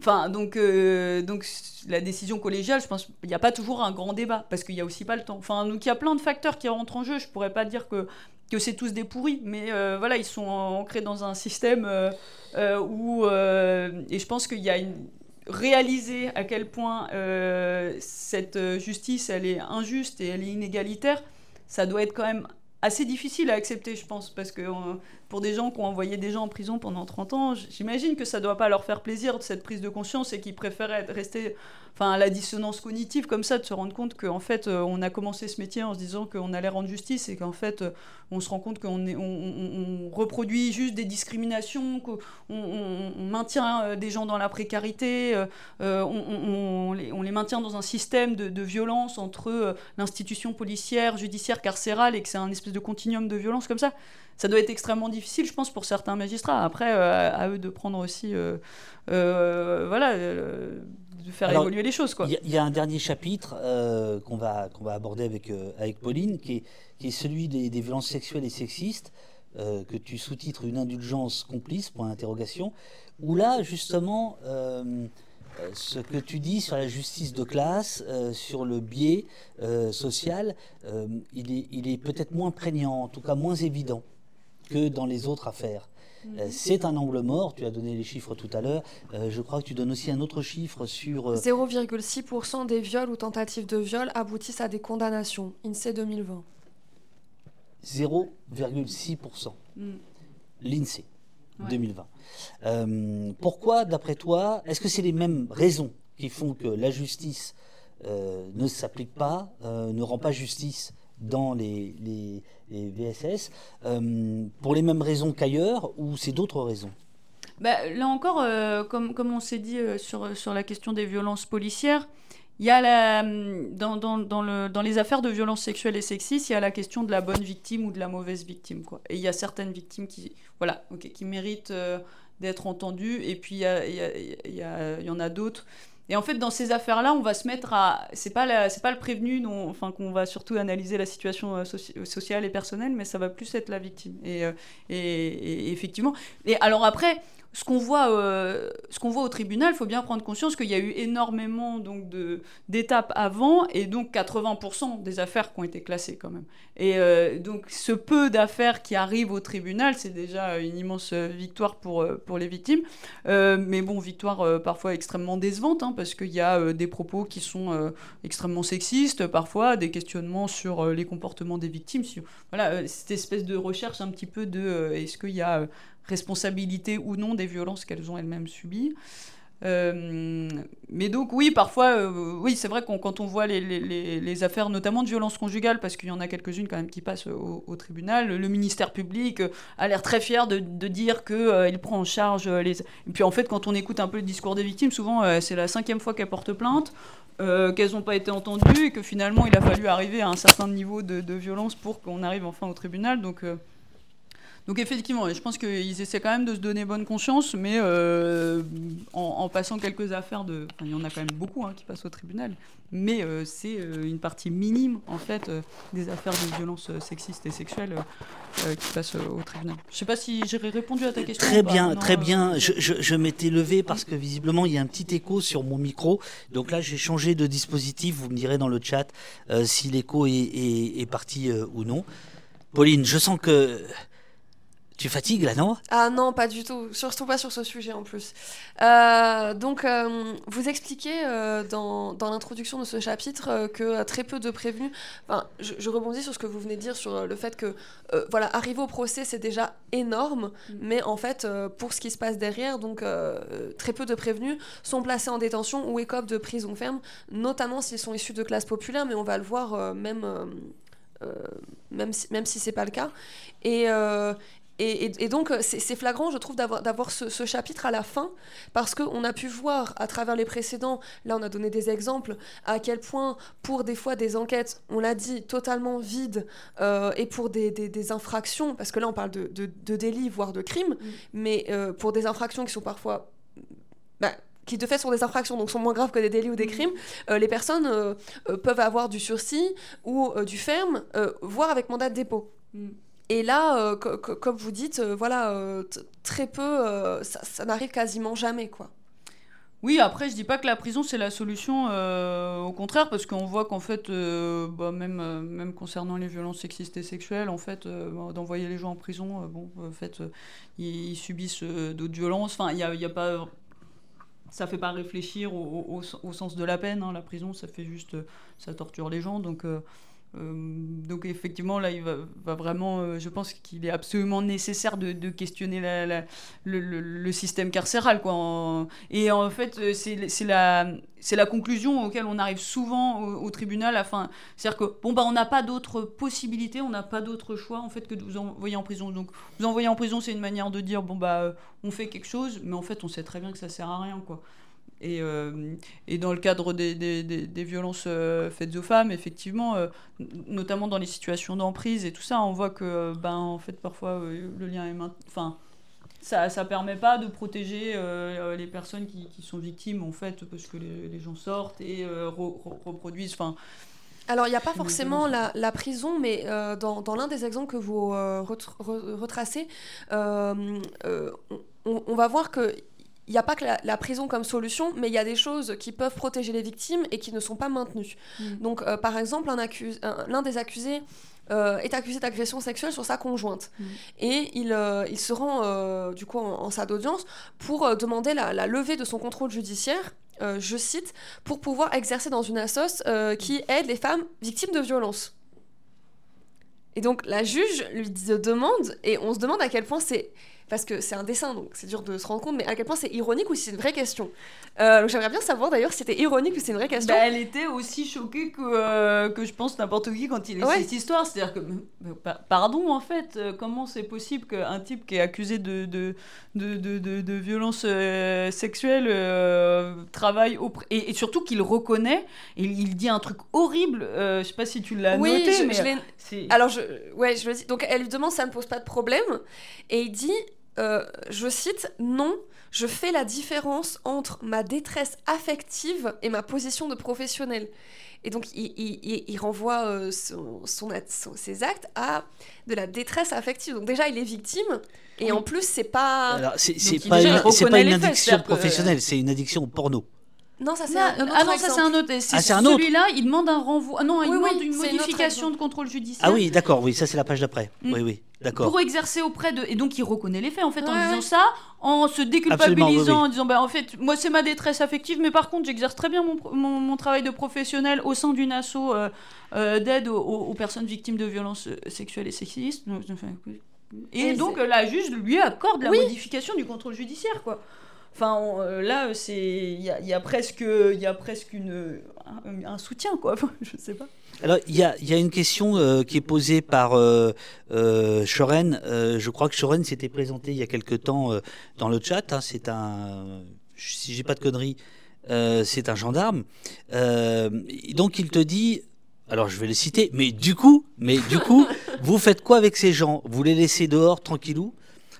Enfin, donc, euh, donc, la décision collégiale, je pense, il n'y a pas toujours un grand débat parce qu'il n'y a aussi pas le temps. Enfin, donc, il y a plein de facteurs qui rentrent en jeu. Je pourrais pas dire que, que c'est tous des pourris, mais euh, voilà, ils sont ancrés dans un système euh, où. et je pense qu'il y a une réaliser à quel point cette justice elle est injuste et elle est inégalitaire, ça doit être quand même assez difficile à accepter, je pense, parce que pour des gens qui ont envoyé des gens en prison pendant 30 ans, j'imagine que ça doit pas leur faire plaisir cette prise de conscience et qu'ils préfèrent rester enfin, à la dissonance cognitive comme ça, de se rendre compte qu'en fait, euh, on a commencé ce métier en se disant qu'on allait rendre justice et qu'en fait, euh, on se rend compte qu'on on, on, reproduit juste des discriminations, qu'on on, maintient euh, des gens dans la précarité, on, les, maintient dans un système de, de violence entre l'institution policière, judiciaire, carcérale et que c'est un espèce de continuum de violence comme ça ça doit être extrêmement difficile, je pense, pour certains magistrats. Après, à eux de prendre aussi, voilà, de faire évoluer les choses. Il y, a un dernier chapitre euh, qu'on va, qu'on va aborder avec, euh, avec Pauline, qui est, qui est celui des, violences sexuelles et sexistes, euh, que tu sous-titres Une indulgence complice, point d'interrogation, où là, justement, ce que tu dis sur la justice de classe, sur le biais social, il est, il est peut-être moins prégnant, en tout cas moins évident que dans les autres affaires. Euh, c'est un angle mort, tu as donné les chiffres tout à l'heure. Euh, je crois que tu donnes aussi un autre chiffre sur... 0,6% euh, des viols ou tentatives de viol aboutissent à des condamnations. INSEE 2020. 0,6%. Mm. L'INSEE 2020. pourquoi, d'après toi, est-ce que c'est les mêmes raisons qui font que la justice ne s'applique pas, ne rend pas justice dans les, les, VSS, euh, pour les mêmes raisons qu'ailleurs, ou c'est d'autres raisons? Bah, Là encore, euh, comme, comme on s'est dit euh, sur, sur la question des violences policières, il y a la, dans, dans, dans, le, dans, les affaires de violences sexuelles et sexistes, il y a la question de la bonne victime ou de la mauvaise victime. Quoi. Et il y a certaines victimes qui, voilà, qui méritent d'être entendues, et puis y, y il y en a d'autres et en fait, dans ces affaires-là, on va se mettre à. C'est pas c'est pas le prévenu, dont, enfin qu'on va surtout analyser la situation euh, sociale et personnelle, mais ça va plus être la victime. Et, euh, et effectivement. Et alors après, ce qu'on voit, euh, ce qu'on voit au tribunal, il faut bien prendre conscience qu'il y a eu énormément donc de d'étapes avant et donc 80% des affaires qui ont été classées quand même. Et euh, donc ce peu d'affaires qui arrivent au tribunal, c'est déjà une immense victoire pour euh, pour les victimes. mais bon, victoire parfois extrêmement décevante hein, parce qu'il y a des propos qui sont extrêmement sexistes, parfois des questionnements sur les comportements des victimes. Sur, voilà, cette espèce de recherche un petit peu de est-ce qu'il y a responsabilité ou non des violences qu'elles ont elles-mêmes subies. Euh, mais donc oui, parfois, euh, oui, c'est vrai qu'on quand on voit les, les, affaires, notamment de violences conjugales, parce qu'il y en a quelques-unes quand même qui passent au, tribunal, le ministère public euh, a l'air très fier de, de dire qu'il prend en charge les... Et puis en fait, quand on écoute un peu le discours des victimes, souvent c'est la cinquième fois qu'elles portent plainte, qu'elles n'ont pas été entendues, et que finalement il a fallu arriver à un certain niveau de, de violence pour qu'on arrive enfin au tribunal. Donc donc effectivement, je pense qu'ils essaient quand même de se donner bonne conscience, mais euh, en, passant quelques affaires de... il y en a quand même beaucoup hein, qui passent au tribunal, mais euh, c'est euh, une partie minime, en fait, des affaires de violences sexistes et sexuelles qui passent au tribunal. Je ne sais pas si j'ai répondu à ta question. Très bien, très bien. Je, je, m'étais levé parce que visiblement, il y a un petit écho sur mon micro. Donc là, j'ai changé de dispositif. Vous me direz dans le chat si l'écho est, est, parti ou non. Pauline, je sens que tu fatigues là, non? Ah non, pas du tout. Surtout pas sur ce sujet en plus. Euh, donc, euh, vous expliquez euh, dans, dans l'introduction de ce chapitre que très peu de prévenus. Enfin, je, rebondis sur ce que vous venez de dire sur le fait que, voilà, arriver au procès, c'est déjà énorme. Mm. Mais en fait, pour ce qui se passe derrière, donc, très peu de prévenus sont placés en détention ou écopent de prison ferme, notamment s'ils sont issus de classes populaires, mais on va le voir même. même si, même si c'est pas le cas. Et, et, donc, euh, c'est flagrant, je trouve, d'avoir ce, chapitre à la fin, parce qu'on a pu voir à travers les précédents, là on a donné des exemples, à quel point, pour des fois des enquêtes, on l'a dit, totalement vides, euh, et pour des, infractions, parce que là on parle de, délits, voire de crimes, mm. mais euh, pour des infractions qui sont parfois... Bah, qui de fait sont des infractions, donc sont moins graves que des délits ou des mm. crimes, les personnes peuvent avoir du sursis ou du ferme, voire avec mandat de dépôt. Mm. Et là, euh, comme vous dites, euh, voilà, euh, très peu, ça, n'arrive quasiment jamais, quoi. Oui, après, je dis pas que la prison c'est la solution, au contraire, parce qu'on voit qu'en fait, bah, même, même concernant les violences sexistes et sexuelles, en fait, bah, d'envoyer les gens en prison, bon, en fait, ils, subissent d'autres violences. Enfin, il y a, y a, pas ça fait pas réfléchir au, sens de la peine. Hein. La prison, ça fait juste, ça torture les gens. Donc, donc effectivement, là, il va, vraiment, euh, je pense qu'il est absolument nécessaire de, questionner le, système carcéral. Quoi. et en fait, euh, c'est la, la conclusion auquel on arrive souvent au, tribunal. C'est-à-dire que, bon, bah, on n'a pas d'autre possibilité, on n'a pas d'autre choix, en fait, que de vous envoyer en prison. Donc, vous envoyer en prison, c'est une manière de dire, bon, bah, on fait quelque chose, mais en fait, on sait très bien que ça sert à rien, quoi. Et, euh, et, dans le cadre des, des, des, violences euh, faites aux femmes, effectivement, euh, notamment dans les situations d'emprise et tout ça, on voit que, ben, en fait, parfois, le lien est Enfin, ça ne permet pas de protéger les personnes qui, qui, sont victimes, en fait, parce que les, gens sortent et reproduisent. Enfin, alors, il n'y a pas forcément la, la prison, mais dans, dans l'un des exemples que vous retracez, on, on, va voir que il n'y a pas que la, prison comme solution, mais il y a des choses qui peuvent protéger les victimes et qui ne sont pas maintenues. Mm. Donc, euh, par exemple, l'un des accusés euh, est accusé d'agression sexuelle sur sa conjointe. Mm. Et il, euh, il, se rend du coup en, salle d'audience pour demander la, levée de son contrôle judiciaire, je cite, pour pouvoir exercer dans une assoce qui aide les femmes victimes de violences. Et donc la juge lui demande, et on se demande à quel point c'est parce que c'est un dessin, donc c'est dur de se rendre compte, mais à quel point c'est ironique ou si c'est une vraie question. Euh, j'aimerais bien savoir d'ailleurs si c'était ironique ou si c'est une vraie question. Bah, elle était aussi choquée que, euh, que je pense n'importe qui quand il lit cette histoire. C'est-à-dire que, pardon en fait, euh, comment c'est possible qu'un type qui est accusé de, de, de, de, de violence sexuelle travaille auprès... Et, et, surtout qu'il reconnaît, et il dit un truc horrible, je sais pas si tu l'as noté, je, mais... Alors, je, ouais, je le dis. Donc elle lui demande ça ne pose pas de problème, et il dit euh, je cite, non, je fais la différence entre ma détresse affective et ma position de professionnel. Et donc, il, renvoie euh, son, ses actes à de la détresse affective. Donc, déjà, il est victime. Et en plus, c'est pas. c'est pas, une, pas une addiction professionnelle, c'est une addiction au porno. Non, ça c'est un, autre Ah non, ça c'est un autre. Ah, celui-là, il demande un renvoi. Ah non, il demande une modification de contrôle judiciaire. Ah oui, d'accord, oui, ça c'est la page d'après. Mm. Oui, oui. Pour exercer auprès de. Et donc il reconnaît les faits en fait en disant ça, en se déculpabilisant, en disant bah en fait, moi c'est ma détresse affective, mais par contre j'exerce très bien mon, mon, travail de professionnel au sein d'une asso euh, euh, d'aide aux, personnes victimes de violences euh, sexuelles et sexistes. Et donc la juge lui accorde la modification du contrôle judiciaire, quoi. Enfin, euh, là, c'est il y, y a, presque, il y a presque une, un, soutien, quoi. je sais pas. Alors, il y a, y a, une question euh, qui est posée par euh, euh Shoren. je crois que Shoren s'était présenté il y a quelque temps dans le chat. Hein. c'est un, si j'ai pas de conneries, c'est un gendarme. donc, il te dit. Alors je vais le citer, mais du coup, mais du coup, vous faites quoi avec ces gens? Vous les laissez dehors tranquillou?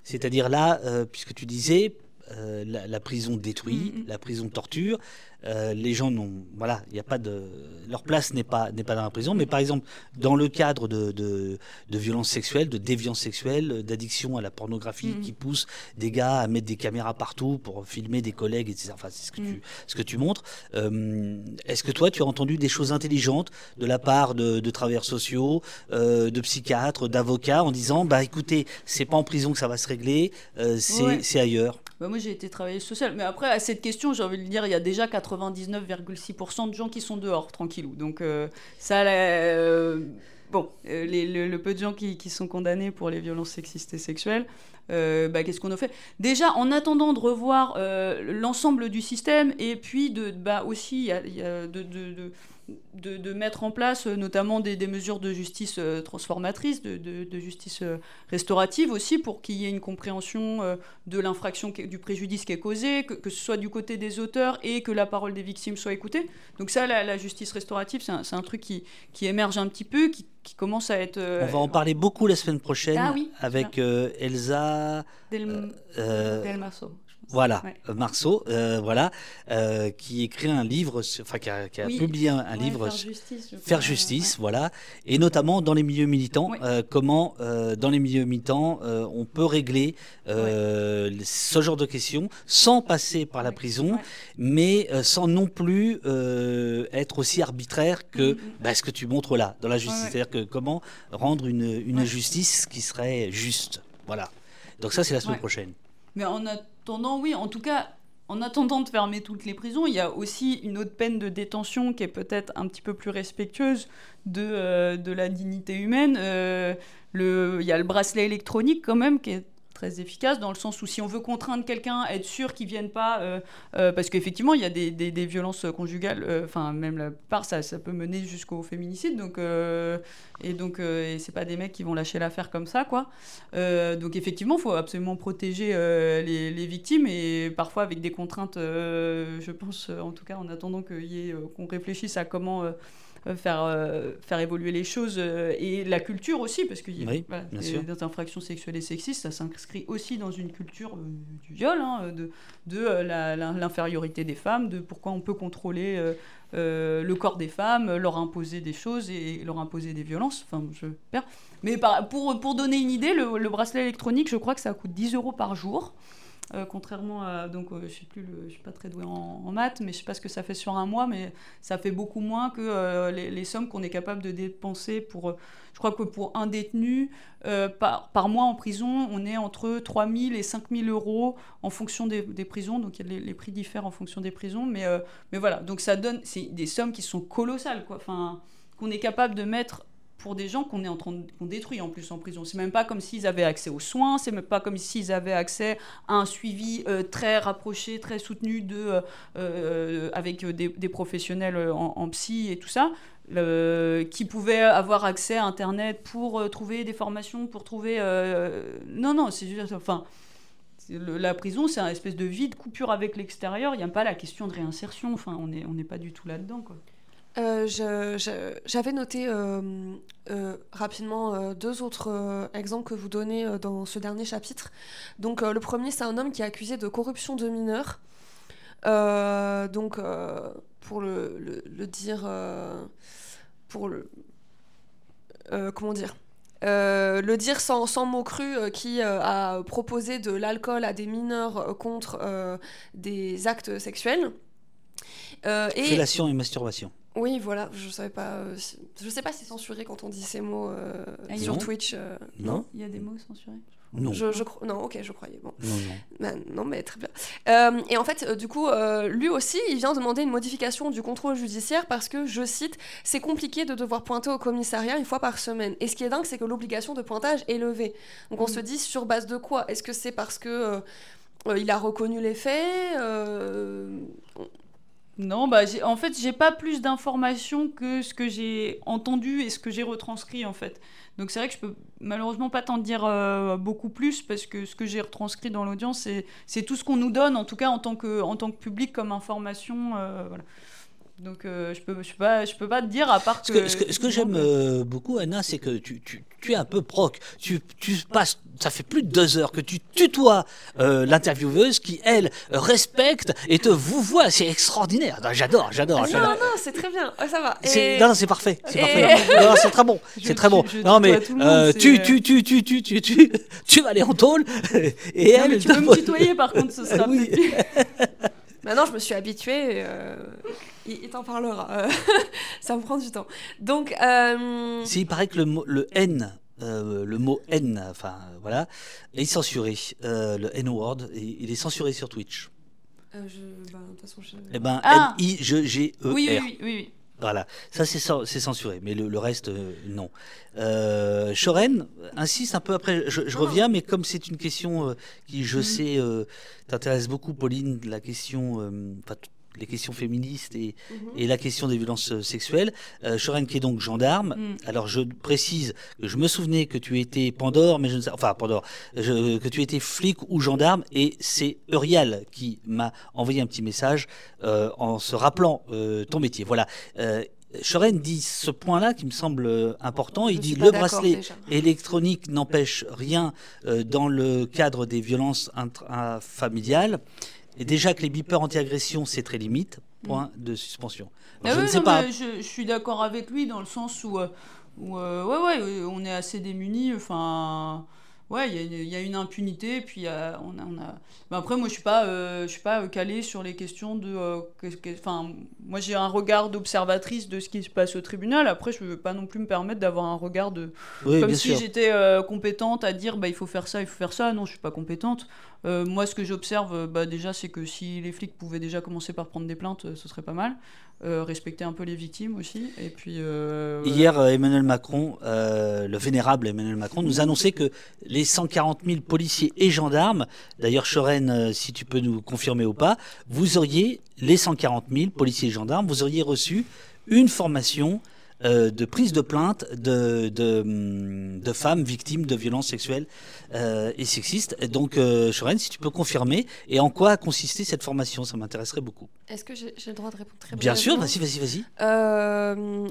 C'est-à-dire là, puisque tu disais, euh, la, prison détruite, mm, mm. la prison torture. Euh, les gens n'ont, voilà, il n'y a pas de, leur place n'est pas n'est pas dans la prison. Mais par exemple, dans le cadre de, de, de violences sexuelles, de déviance sexuelle, d'addiction à la pornographie, mm, qui pousse des gars à mettre des caméras partout pour filmer des collègues, etc. Enfin, c'est ce que tu ce que tu montres. Euh, est-ce que toi, tu as entendu des choses intelligentes de la part de, de travailleurs sociaux, de psychiatres, d'avocats, en disant, bah écoutez, c'est pas en prison que ça va se régler, c'est ailleurs? Bah, moi, j'ai été travailleuse sociale. Mais après, à cette question, j'ai envie de dire, il y a déjà 99,6% de gens qui sont dehors, tranquillou. Donc, euh, ça, euh, bon, euh, le, peu de gens qui, sont condamnés pour les violences sexistes et sexuelles, bah, qu'est-ce qu'on a fait? Déjà, en attendant de revoir l'ensemble du système, et puis de, bah, aussi, il y a, de, de de, mettre en place euh, notamment des, mesures de justice euh, transformatrice, de, justice euh, restaurative aussi, pour qu'il y ait une compréhension de l'infraction, du préjudice qui est causé, que, ce soit du côté des auteurs et que la parole des victimes soit écoutée. Donc ça, la, justice restaurative, c'est un, truc qui, qui, émerge un petit peu, qui, commence à être... On va en parler beaucoup la semaine prochaine ah avec Elsa... Del, voilà, euh, Marceau, euh, voilà, euh, qui écrit un livre, enfin qui a, publié un, livre Faire justice, faire justice voilà, et notamment dans les milieux militants, comment dans les milieux militants on peut régler ce genre de questions sans passer par la prison, mais sans non plus être aussi arbitraire que mm, mm. Bah, ce que tu montres là dans la justice, c'est-à-dire que comment rendre une, une justice qui serait juste, voilà. Donc ça c'est la semaine prochaine. Mais en attendant, oui, en tout cas, en attendant de fermer toutes les prisons, il y a aussi une autre peine de détention qui est peut-être un petit peu plus respectueuse de, euh, de la dignité humaine. Euh, le, il y a le bracelet électronique quand même qui est très efficace dans le sens où si on veut contraindre quelqu'un être sûr qu'il vienne pas, euh, euh, parce qu'effectivement il y a des, des, violences conjugales, euh, enfin même la plupart ça, ça peut mener jusqu'au féminicide, donc et donc et c'est pas des mecs qui vont lâcher l'affaire comme ça quoi. donc effectivement il faut absolument protéger les, les, victimes et parfois avec des contraintes, je pense en tout cas en attendant qu'on réfléchisse à comment faire, euh, faire évoluer les choses euh, et la culture aussi, parce que oui, des infractions sexuelles et sexistes, ça s'inscrit aussi dans une culture du viol, hein, de, de l'infériorité des femmes, de pourquoi on peut contrôler le corps des femmes, leur imposer des choses et leur imposer des violences. Enfin, je perds. Mais pour, pour donner une idée, le, le, bracelet électronique, je crois que ça coûte 10 euros par jour. Euh, contrairement à donc euh, je sais plus je suis pas très douée en, maths mais je sais pas ce que ça fait sur un mois mais ça fait beaucoup moins que euh, les, sommes qu'on est capable de dépenser pour je crois que pour un détenu par, par mois en prison on est entre 3000 et 5000 euros en fonction des, des prisons. Donc les, les, prix diffèrent en fonction des prisons mais mais voilà. Donc ça donne c'est des sommes qui sont colossales quoi. Enfin qu'on est capable de mettre pour des gens qu'on est en train qu'on détruit en plus en prison. C'est même pas comme s'ils avaient accès aux soins, c'est même pas comme s'ils avaient accès à un suivi euh, très rapproché, très soutenu de, euh, euh, avec des, professionnels en, psy et tout ça, qui pouvaient avoir accès à Internet pour trouver des formations, pour trouver... non, non, c'est juste... Enfin, la prison, c'est un espèce de vide, coupure avec l'extérieur. Il n'y a pas la question de réinsertion. Enfin, on n'est on n'est pas du tout là-dedans, quoi. Euh, j'avais noté euh, euh, rapidement deux autres exemples que vous donnez dans ce dernier chapitre. Donc le premier, c'est un homme qui est accusé de corruption de mineurs. donc pour le, dire, pour le comment dire, le dire sans, sans mots crus, qui a proposé de l'alcool à des mineurs contre des actes sexuels. et... Fellation et masturbation. Oui, voilà, je savais pas. Euh, je sais pas si censuré quand on dit ces mots euh, ah, sur Twitch. Euh. non. Il y a des mots censurés. Non. Je, je non, ok, je croyais. Bon. Non, non. Ben, non, mais très bien. et en fait, du coup, lui aussi, il vient demander une modification du contrôle judiciaire parce que, je cite, c'est compliqué de devoir pointer au commissariat une fois par semaine. Et ce qui est dingue, c'est que l'obligation de pointage est levée. Donc on mm. se dit sur base de quoi? Est-ce que c'est parce que il a reconnu les faits non, bah, en fait, j'ai pas plus d'informations que ce que j'ai entendu et ce que j'ai retranscrit, en fait. Donc c'est vrai que je peux malheureusement pas t'en dire euh, beaucoup plus parce que ce que j'ai retranscrit dans l'audience, c'est tout ce qu'on nous donne, en tout cas en tant que, en tant que public, comme information. Euh, voilà. Donc euh, je peux je peux pas je peux pas te dire à part que ce que, ce que, j'aime euh, beaucoup Anna c'est que tu, tu, tu, es un peu proc. Tu, tu passes ça fait plus de deux heures que tu tutoies euh, l'intervieweuse qui elle respecte et te vous voit c'est extraordinaire. J'adore j'adore non non c'est très bien. Ça va. Et... non c'est parfait c'est parfait. C'est très bon c'est très bon. non mais tu, tu, tu tu tu tu tu tu vas aller en tôle. Et elle tu peux me tutoyer par contre ce sera oui. Maintenant, je me suis habituée. Euh, il, t'en parlera. Euh, ça me prend du temps. Donc. Euh... il paraît que le, mot, le N. Euh, le mot N, enfin voilà, est censuré. le N-word, il est censuré sur Twitch. je, bah, de toute façon, je... Eh ben, ah N-I-G-G-E-R. Oui, oui, oui. oui. Voilà, ça c'est censuré, mais le, reste, euh, non. Euh, Shoren insiste un peu après, je, je reviens, mais comme c'est une question euh, qui, je mm. sais, euh, t'intéresse beaucoup, Pauline, la question, les questions féministes et, mhm. et, la question des violences euh, sexuelles. Euh, qui est donc gendarme. Mm. Alors je précise que je me souvenais que tu étais Pandore, mais je ne sais enfin Pandore, que tu étais flic ou gendarme et c'est Eurial qui m'a envoyé un petit message euh, en se rappelant euh, ton métier. Voilà. Shoren dit ce point-là qui me semble important. Il dit le bracelet électronique n'empêche rien euh, dans le cadre des violences intrafamiliales. Et déjà que les beepers anti-agression, c'est très limite, point de suspension. Ah je ne sais pas. Je, suis d'accord avec lui dans le sens où, euh, où euh, ouais, ouais, on est assez démunis. Enfin, ouais, il y, a une impunité, puis on a, on a... Ben après, moi, je suis pas, euh, je suis pas calée sur les questions de, euh, enfin, moi, j'ai un regard d'observatrice de ce qui se passe au tribunal. Après, je veux pas non plus me permettre d'avoir un regard de, comme si j'étais euh, compétente à dire, bah, il faut faire ça, il faut faire ça. Non, je suis pas compétente. moi, ce que j'observe, bah, déjà, c'est que si les flics pouvaient déjà commencer par prendre des plaintes, ce serait pas mal. Respecter un peu les victimes aussi. Puis, Hier, Emmanuel Macron, le vénérable Emmanuel Macron, nous annonçait que les 140 000 policiers et gendarmes, d'ailleurs Choren, euh, si tu peux nous confirmer ou pas, vous auriez, les 140 000 policiers et gendarmes, vous auriez reçu une formation euh, de prise de plainte de, de, femmes victimes de violences sexuelles euh, et sexistes. Donc, euh, si tu peux confirmer, et en quoi a consisté cette formation Ça m'intéresserait beaucoup. Est-ce que j'ai le droit de répondre très Bien sûr, vas-y, vas-y, vas-y.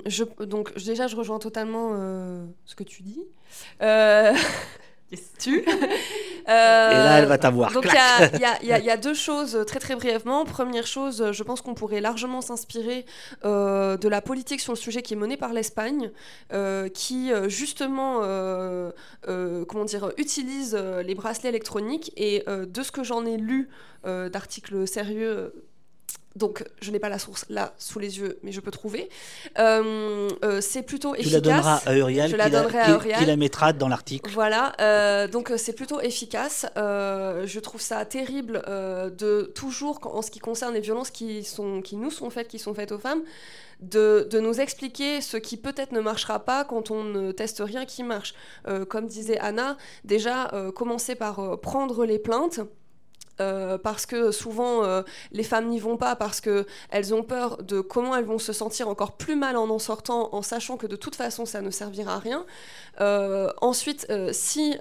je, donc, déjà, je rejoins totalement ce que tu dis. tu. Et là, elle va t'avoir. Donc, il y, y, a deux choses très très brièvement. Première chose, je pense qu'on pourrait largement s'inspirer euh, de la politique sur le sujet qui est menée par l'Espagne, euh, qui euh, justement, comment dire, utilise les bracelets électroniques. Et de ce que j'en ai lu d'articles sérieux donc je n'ai pas la source là sous les yeux, mais je peux trouver. Euh, euh, c'est plutôt efficace. Tu la donneras à Uriel, je la donnerai à Uriel. Qui, la mettra dans l'article. Voilà, euh, donc c'est plutôt efficace. je trouve ça terrible de toujours, en ce qui concerne les violences qui, sont, qui nous sont faites, qui sont faites aux femmes, de, de, nous expliquer ce qui peut-être ne marchera pas quand on ne teste rien qui marche. comme disait Anna, déjà commencer par prendre les plaintes. Euh, parce que souvent euh, les femmes n'y vont pas parce qu'elles ont peur de comment elles vont se sentir encore plus mal en en sortant en sachant que de toute façon ça ne servira à rien. Euh, ensuite, si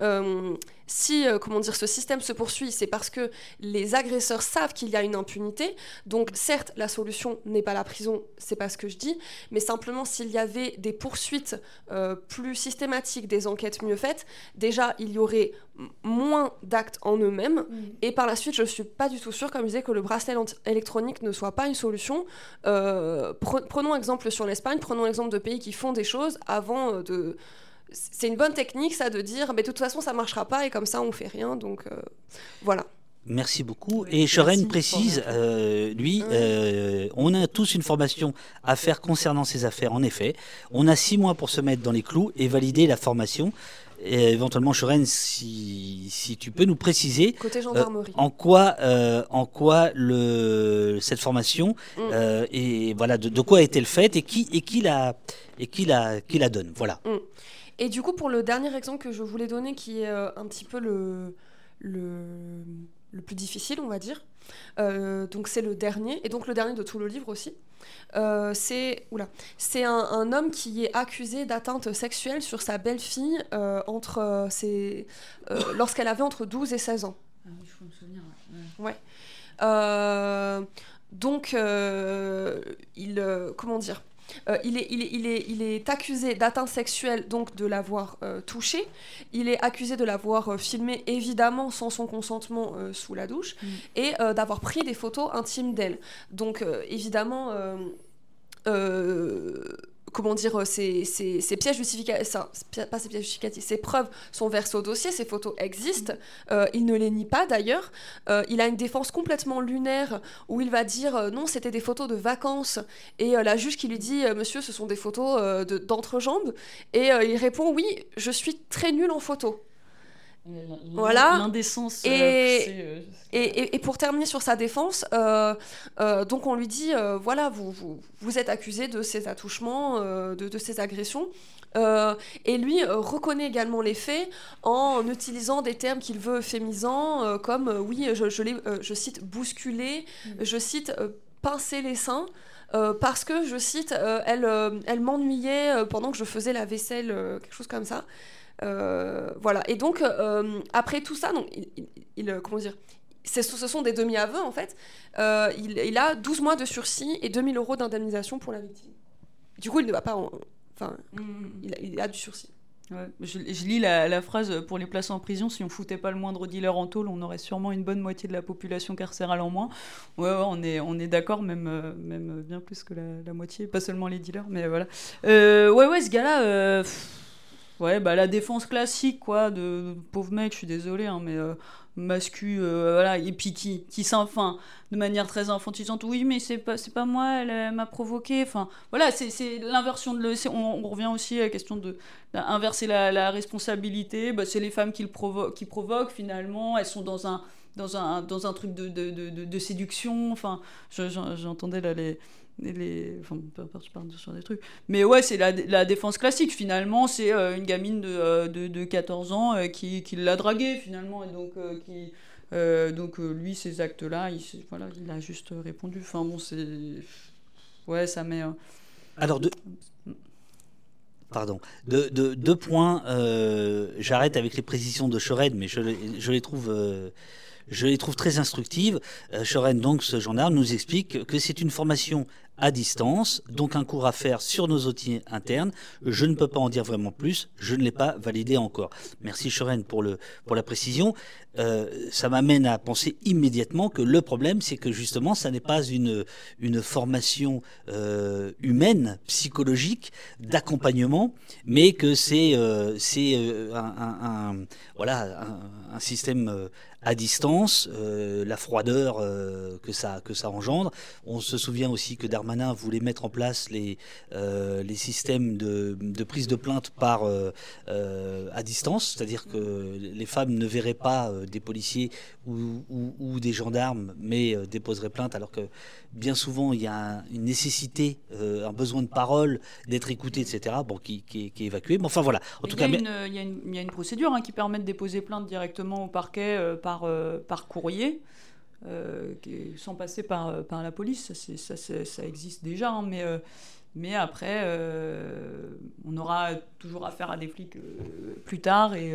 si euh, comment dire, ce système se poursuit, c'est parce que les agresseurs savent qu'il y a une impunité. Donc certes, la solution n'est pas la prison, c'est pas ce que je dis, mais simplement s'il y avait des poursuites euh, plus systématiques, des enquêtes mieux faites, déjà il y aurait moins d'actes en eux-mêmes. Mm. Et par la suite, je suis pas du tout sûre, comme je disais, que le bracelet électronique ne soit pas une solution. Euh, prenons exemple sur l'Espagne, prenons l'exemple de pays qui font des choses avant de c'est une bonne technique, ça, de dire, mais de toute façon, ça marchera pas et comme ça, on fait rien. Donc euh, voilà. Merci beaucoup. Et Shoren précise, euh, lui, euh, on a tous une formation à faire concernant ces affaires, en effet. On a six mois pour se mettre dans les clous et valider la formation. Et éventuellement, Shoren, si, si tu peux nous préciser Côté gendarmerie. en quoi, en quoi le, cette formation mm. et voilà de, quoi a été le fait et qui et qui la et qui la qui la donne. Voilà. Mm. Et du coup, pour le dernier exemple que je voulais donner, qui est euh, un petit peu le, le, le plus difficile, on va dire, euh, donc c'est le dernier, et donc le dernier de tout le livre aussi. Euh, c'est un, homme qui est accusé d'atteinte sexuelle sur sa belle-fille entre ses, lorsqu'elle avait entre 12 et 16 ans. Ah oui, je me souvenir. Ouais. ouais. donc, il, comment dire euh, il, est, il, est, il, est, il, est, accusé d'atteinte sexuelle, donc de l'avoir euh, touché. Il est accusé de l'avoir euh, filmé, évidemment, sans son consentement sous la douche, mm. et d'avoir pris des photos intimes d'elle. Donc, évidemment comment dire, euh, ces, pas ces ces preuves sont versées au dossier, ces photos existent, euh, il ne les nie pas d'ailleurs, euh, il a une défense complètement lunaire où il va dire non, c'était des photos de vacances, et la juge qui lui dit monsieur, ce sont des photos d'entrejambes, et il répond oui, je suis très nul en photo. Voilà. L'indécence. Et, et, et, pour terminer sur sa défense, euh, euh, donc on lui dit voilà, vous, vous, vous, êtes accusé de ces attouchements, de, de, ces agressions. et lui reconnaît également les faits en utilisant des termes qu'il veut euphémisants, comme oui, je, je, je, cite bousculer, mm. je cite pincer les seins. parce que, je cite, elle, elle m'ennuyait pendant que je faisais la vaisselle, quelque chose comme ça. Euh, voilà. Et donc, euh, après tout ça, donc, il, euh, comment dire ce sont des demi-aveux en fait. il, a 12 mois de sursis et 2000 euros d'indemnisation pour la victime. Du coup, il ne va pas. Enfin, mm. il, a du sursis. je, lis la, phrase pour les placer en prison. Si on foutait pas le moindre dealer en tôle, on aurait sûrement une bonne moitié de la population carcérale en moins. Ouais, on est, on est d'accord, même, même bien plus que la, moitié, pas seulement les dealers, mais voilà. ouais, ouais, ce gars-là ouais, bah, la défense classique, quoi, de, pauvre mec, je suis désolé, hein, mais euh, mascu, euh, voilà, et puis qui, qui enfin, de manière très infantilisante, oui, mais c'est pas, pas moi, elle, m'a provoqué, enfin, voilà, c'est, l'inversion de le, on, revient aussi à la question de, d'inverser la, responsabilité, bah, c'est les femmes qui, provoquent, finalement, elles sont dans un, truc de séduction, enfin, j'entendais là les mais ouais c'est la, défense classique finalement c'est euh, une gamine de, euh, de, de 14 ans euh, qui, qui l'a dragué finalement et donc qui donc lui ces actes là il voilà il a juste répondu enfin bon c'est ouais ça met alors de Pardon. Deux, de, deux points. J'arrête avec les précisions de Chored, mais je, je les trouve je les trouve très instructives. Euh, donc, ce gendarme, nous explique que c'est une formation à distance, donc un cours à faire sur nos outils internes. Je ne peux pas en dire vraiment plus, je ne l'ai pas validé encore. Merci Shoren pour, la précision. Euh, ça m'amène à penser immédiatement que le problème, c'est que justement, ça n'est pas une, formation euh, humaine, psychologique, d'accompagnement, mais que c'est un système à distance, euh, la froideur euh, que, ça, que ça engendre. On se souvient aussi que Darmanin voulait mettre en place les, euh, les systèmes de, de, prise de plainte par, à distance, c'est-à-dire que les femmes ne verraient pas des policiers ou, ou, des gendarmes, mais déposeraient plainte, alors que bien souvent il y a une nécessité, un besoin de parole, d'être écouté, etc., bon, qui, qui, est, évacué. Mais enfin voilà. En tout il, y cas, une, il, y a une, il y a une procédure hein, qui permet de déposer plainte directement au parquet par euh, par, courrier. Euh, sans passer par, euh, par la police, ça, ça, ça existe déjà, hein, mais, mais après, on aura toujours affaire à des flics plus tard, et,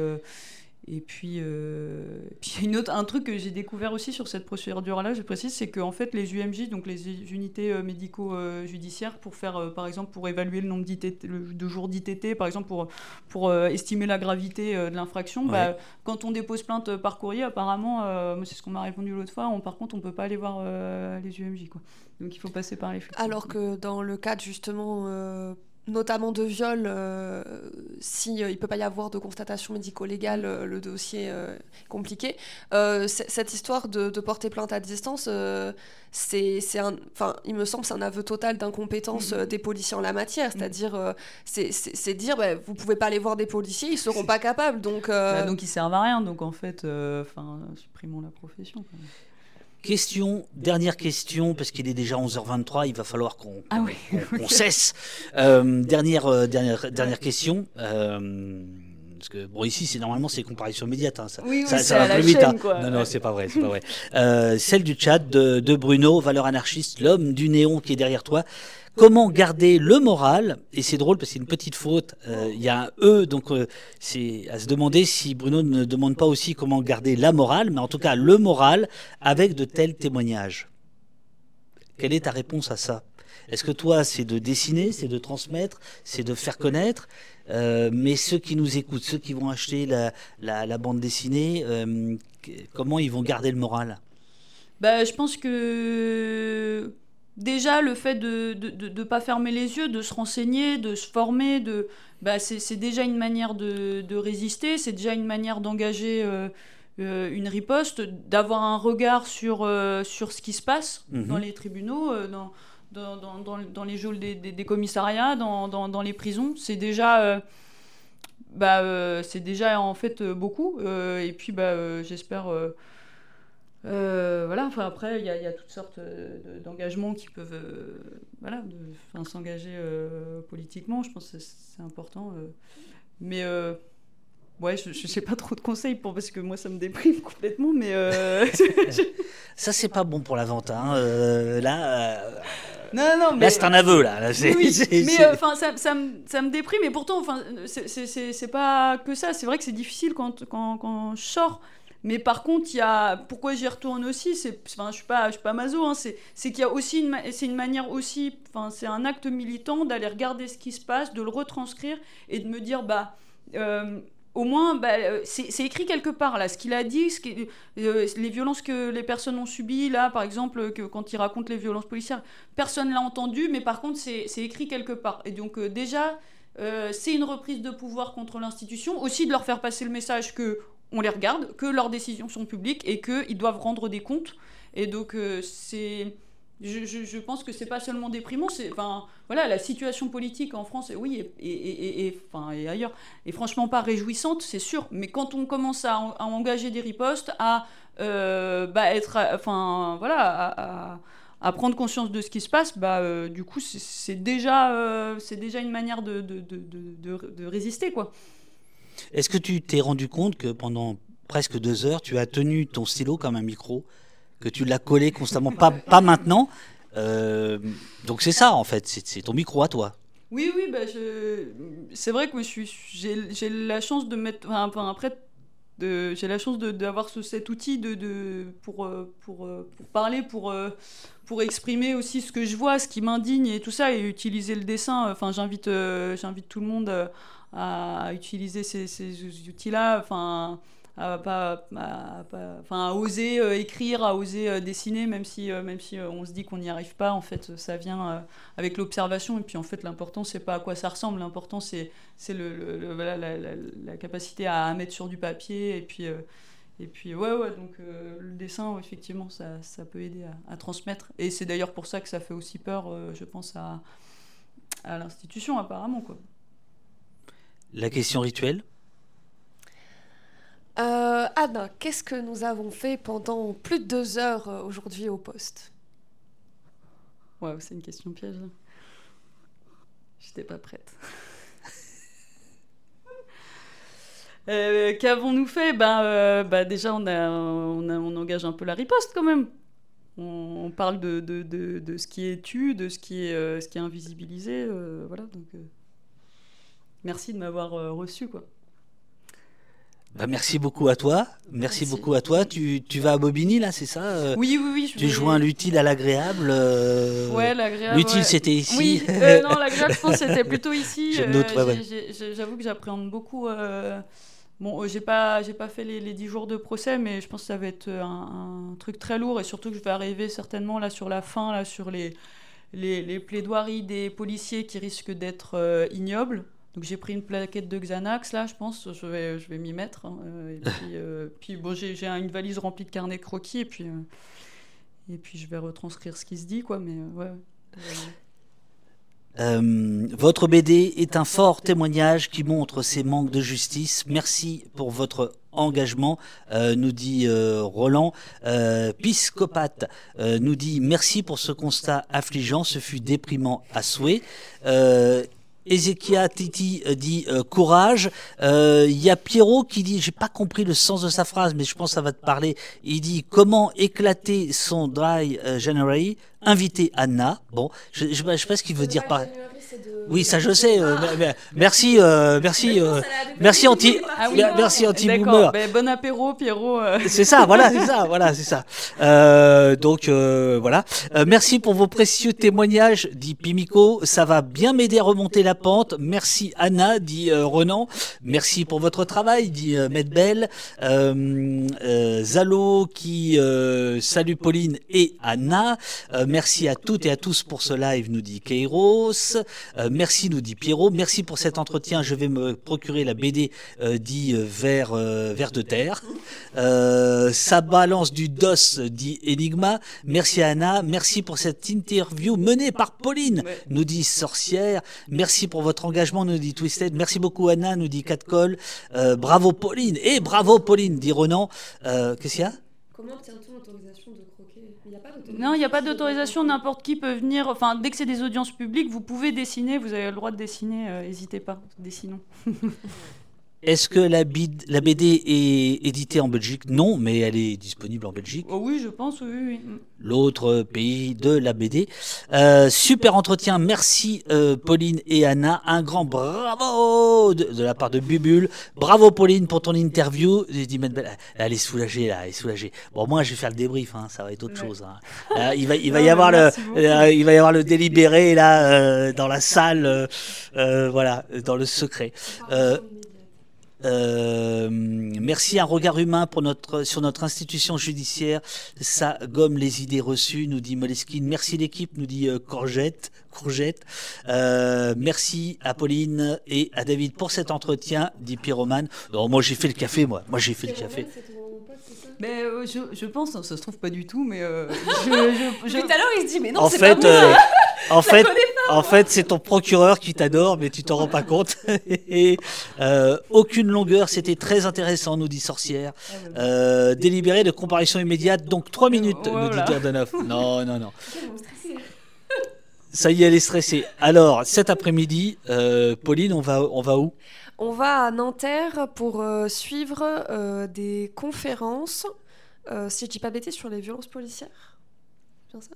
et puis, euh, puis une autre, un truc que j'ai découvert aussi sur cette procédure-là, je précise, c'est qu'en fait les UMJ, donc les unités euh, médico-judiciaires, pour faire, euh, par exemple, pour évaluer le nombre de jours d'ITT, par exemple, pour, pour estimer la gravité de l'infraction, bah, quand on dépose plainte par courrier, apparemment, moi c'est ce qu'on m'a répondu l'autre fois, on, par contre on peut pas aller voir les UMJ. Quoi. Donc il faut passer par les flics. Alors que dans le cadre justement notamment de viol, euh, si euh, il peut pas y avoir de constatation médico-légale, euh, le dossier est compliqué. cette histoire de, porter plainte à distance, c'est, il me semble, c'est un aveu total d'incompétence mm-hmm. des policiers en la matière. Mm-hmm. C'est-à-dire, c'est, dire, bah, vous pouvez pas aller voir des policiers, ils seront pas capables. Donc, bah, donc ils servent à rien. Donc en fait, enfin, supprimons la profession. Question, dernière question, parce qu'il est déjà 11h23, il va falloir qu'on ah cesse. Euh, dernière, euh, dernière, dernière question. Euh, parce que bon ici c'est normalement c'est comparaison immédiate hein, ça, oui, oui, ça, va plus vite hein. non non c'est pas vrai c'est pas vrai celle du chat de, de Bruno valeur anarchiste l'homme du néon qui est derrière toi Comment garder le moral Et c'est drôle parce que c'est une petite faute. Euh, il y a un E, donc euh, c'est à se demander si Bruno ne demande pas aussi comment garder la morale, mais en tout cas le moral avec de tels témoignages. Quelle est ta réponse à ça? Est-ce que toi, c'est de dessiner, c'est de transmettre, c'est de faire connaître? Euh, Mais ceux qui nous écoutent, ceux qui vont acheter la, la bande dessinée, comment ils vont garder le moral? Bah, Je pense que déjà le fait de ne pas fermer les yeux, de se renseigner, de se former, de, bah, c'est déjà une manière de, de résister, c'est déjà une manière d'engager euh, euh, une riposte, d'avoir un regard sur, euh, sur ce qui se passe mhm. dans les tribunaux, dans, dans, dans, dans, les geôles des, des, commissariats, dans, dans, les prisons. C'est déjà... bah, c'est déjà en fait beaucoup et puis bah, j'espère euh, voilà, enfin après, il y, a toutes sortes d'engagements qui peuvent euh, voilà, s'engager euh, politiquement, je pense que c'est important. mais ouais, je, ne sais pas trop de conseils pour, parce que moi ça me déprime complètement, mais. ça, c'est pas bon pour la vente. Hein. là. Non, non, mais... Là, c'est un aveu, là. oui, mais enfin, ça, ça, me déprime, et pourtant, enfin, c'est pas que ça. C'est vrai que c'est difficile quand, quand, quand je sors mais par contre, il y a pourquoi j'y retourne aussi, c'est enfin, je suis pas je suis pas maso hein, c'est qu'il y a aussi une c'est une manière aussi enfin c'est un acte militant d'aller regarder ce qui se passe, de le retranscrire et de me dire bah euh, au moins, bah, euh, c'est écrit quelque part là, ce qu'il a dit, euh, les violences que les personnes ont subies là, par exemple, quand il raconte les violences policières, personne l'a entendu, mais par contre c'est écrit quelque part. Et donc déjà, c'est une reprise de pouvoir contre l'institution, aussi de leur faire passer le message que on les regarde, que leurs décisions sont publiques et qu'ils doivent rendre des comptes. Et donc, c'est je, pense que c'est pas seulement déprimant, c'est enfin voilà la situation politique en France, oui et, et, enfin, et ailleurs est franchement pas réjouissante, c'est sûr. Mais quand on commence à, engager des ripostes, à euh, bah, être, enfin voilà, à, prendre conscience de ce qui se passe, bah euh, du coup c'est déjà euh, c'est déjà une manière de, de résister quoi. Est-ce que tu t'es rendu compte que pendant presque deux heures, tu as tenu ton stylo comme un micro que tu l'as collé constamment, pas, maintenant. Euh, donc c'est ça en fait, c'est ton micro à toi. Oui, oui, bah c'est vrai que j'ai la chance de mettre. Après, j'ai la chance d'avoir cet outil de, de pour, euh, euh, pour, parler, pour, pour exprimer aussi ce que je vois, ce qui m'indigne et tout ça, et utiliser le dessin. Enfin, j'invite j'invite tout le monde à utiliser ces, outils-là. Enfin à, pas, enfin, à oser euh, écrire, à oser euh, dessiner, même si, euh, même si on se dit qu'on n'y arrive pas. En fait, ça vient avec l'observation. Et puis, en fait, l'important, c'est pas à quoi ça ressemble. L'important, c'est le, voilà, la, capacité à, mettre sur du papier. Et puis, et puis ouais, ouais, donc le dessin, effectivement, ça, ça peut aider à, à transmettre. Et c'est d'ailleurs pour ça que ça fait aussi peur, je pense, à, à l'institution, apparemment. Quoi. La question rituelle euh, Anna, qu'est-ce que nous avons fait pendant plus de deux heures euh, aujourd'hui au poste? Waouh, c'est une question piège. J'étais pas prête. Euh, qu'avons-nous fait? Ben, bah, Déjà, on, a, on, engage un peu la riposte quand même. On, parle de, de, de, ce qui est tu, de ce qui est, ce qui est invisibilisé. voilà, donc, merci de m'avoir reçu. quoi. Bah, merci beaucoup à toi. Merci, beaucoup à toi. Tu, tu vas à Bobigny, là, c'est ça euh, Oui, oui, oui. Je tu joins l'utile à l'agréable. Euh, ouais, l'agréable. L'utile, c'était ici. Oui, euh, non, l'agréable, je pense c'était plutôt ici. J'avoue que j'appréhende beaucoup. Bon, j'ai pas, j'ai pas fait les, les 10 jours de procès, mais je pense que ça va être un, un, truc très lourd et surtout que je vais arriver certainement là sur la fin, là sur les, les, les plaidoiries des policiers qui risquent d'être ignobles. Donc j'ai pris une plaquette de Xanax, là, je pense, je vais, je vais m'y mettre. Hein, euh, et puis, euh, bon, j'ai une valise remplie de carnets croquis, et puis, euh, et puis je vais retranscrire ce qui se dit, quoi, mais ouais. votre BD est un fort témoignage qui montre ces manques de justice. Merci pour votre engagement, nous dit Roland. Piscopate nous dit merci pour ce constat affligeant, ce fut déprimant à souhait. Ezekia Titi euh, dit euh, courage. Euh, il y a Pierrot qui dit, j'ai pas compris le sens de sa phrase, mais je pense que ça va te parler. Il dit comment éclater son dry January? Inviter Anna. Bon, je, je, je sais pas ce qu'il veut dire par. Oui, ça je sais. Euh, merci, euh, merci, euh, merci anti, ah merci anti boomer. Ben, bon apéro, Pierrot. C'est ça, voilà, c'est ça, voilà, c'est ça. donc voilà. merci pour vos précieux témoignages, dit Pimico. Ça va bien m'aider à remonter la pente. Merci Anna, dit Renan. Merci pour votre travail, dit Medbel. Zalo qui salue Pauline et Anna. merci à toutes et à tous pour ce live, nous dit Kairos. Euh, merci, nous dit Pierrot. Merci pour cet entretien. Je vais me procurer la BD euh, dit euh, vers, vers de terre. ça balance du DOS, dit Enigma. Merci Anna. Merci pour cette interview menée par Pauline, nous dit Sorcière. Merci pour votre engagement, nous dit Twisted. Merci beaucoup Anna, nous dit Catcall. bravo Pauline. Et bravo Pauline, dit Renan. Qu'est-ce qu'il y a? Non, il n'y a pas d'autorisation, n'importe qui peut venir. Enfin, dès que c'est des audiences publiques, vous pouvez dessiner, vous avez le droit de dessiner, euh, n'hésitez pas, dessinons. Est-ce que la, la, BD est éditée en Belgique? Non, mais elle est disponible en Belgique. Oh oui, je pense, oui. oui. L'autre pays de la BD. Euh, super entretien, merci euh, Pauline et Anna. Un grand bravo de, la part de Bubule. Bravo Pauline pour ton interview. Elle est soulagée là, elle est soulagée. Bon, moi je vais faire le débrief, hein, ça va être autre chose. Hein. il va, il va y avoir le, il va y avoir le délibéré là euh, dans la salle, voilà, dans le secret. Euh, merci un regard humain pour notre, sur notre institution judiciaire. Ça gomme les idées reçues, nous dit Moleskine. Merci l'équipe, nous dit euh, Courgette. Courgette. Euh, merci à Pauline et à David pour cet entretien, dit Pyromane. Non, moi j'ai fait le café, moi. Moi j'ai fait le café. Mais euh, je, je pense, ça se trouve pas du tout, mais euh, je, je- je- Tout à l'heure, il se dit, mais non, en c'est fait, pas moi. euh, en fait, en fait, c'est ton procureur qui t'adore, mais tu t'en rends pas compte. Et euh, aucune longueur, c'était très intéressant, nous dit Sorcière. Euh, délibéré de comparution immédiate, donc trois minutes, nous dit. Derdenov. Non, non, non. Ça y est, elle est stressée. Alors, cet après-midi, euh, Pauline, on va, on va où? On va à Nanterre pour euh, suivre euh, des conférences, euh, si je dis pas bêtise, sur les violences policières. C'est bien ça?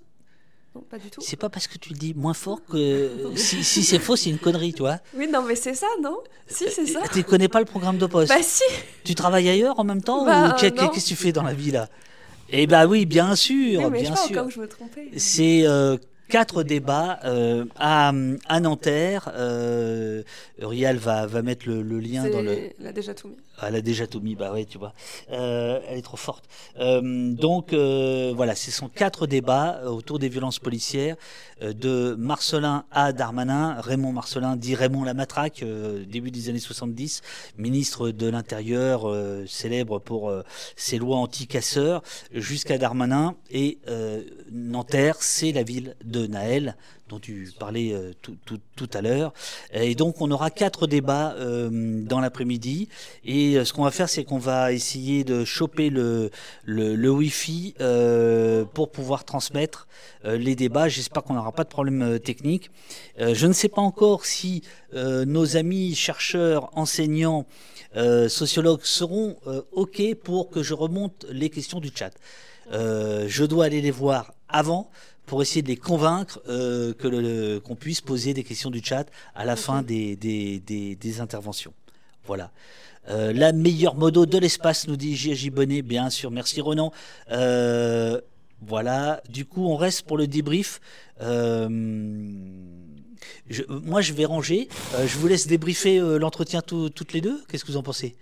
Non, pas du tout. C'est pas parce que tu le dis moins fort que si, si c'est faux, c'est une connerie, tu vois. Oui, non, mais c'est ça, non? Si, c'est ça. Tu connais pas le programme de poste? Bah si Tu travailles ailleurs en même temps Bah, ou non. qu'est-ce que tu fais dans la vie là? Eh ben oui, bien sûr, Oui, mais je bien sais pas sûr. encore que je me trompais. C'est quatre débats euh, à, à Nanterre. Euh, Uriel va, va mettre le, le lien dans le. Elle a déjà tout mis. Elle a déjà tout mis, bah ouais, tu vois. Euh, elle est trop forte. Euh, donc euh, voilà, ce sont quatre débats autour des violences policières de Marcelin à Darmanin. Raymond Marcelin dit Raymond Lamatraque, début des années 70, ministre de l'Intérieur, célèbre pour ses lois anti-casseurs, jusqu'à Darmanin. Et Nanterre, c'est la ville de Naël dont tu parlais euh, tout, tout- tout à l'heure. Et donc on aura quatre débats euh, dans l'après-midi. Et euh, ce qu'on va faire, c'est qu'on va essayer de choper le, le, le Wi-Fi pour pouvoir transmettre les débats. J'espère qu'on n'aura pas de problème technique. Je ne sais pas encore si nos amis chercheurs, enseignants, sociologues seront OK pour que je remonte les questions du chat. Je dois aller les voir avant pour essayer de les convaincre euh, que qu'on puisse poser des questions du chat à la fin des, des, des, interventions. Voilà. Euh, la meilleure modo de l'espace, nous dit J.J. Bonnet, bien sûr. Merci Renan. Euh, voilà. Du coup, on reste pour le débrief. Moi, je vais ranger. Je vous laisse débriefer l'entretien tout- toutes les deux. Qu'est-ce que vous en pensez?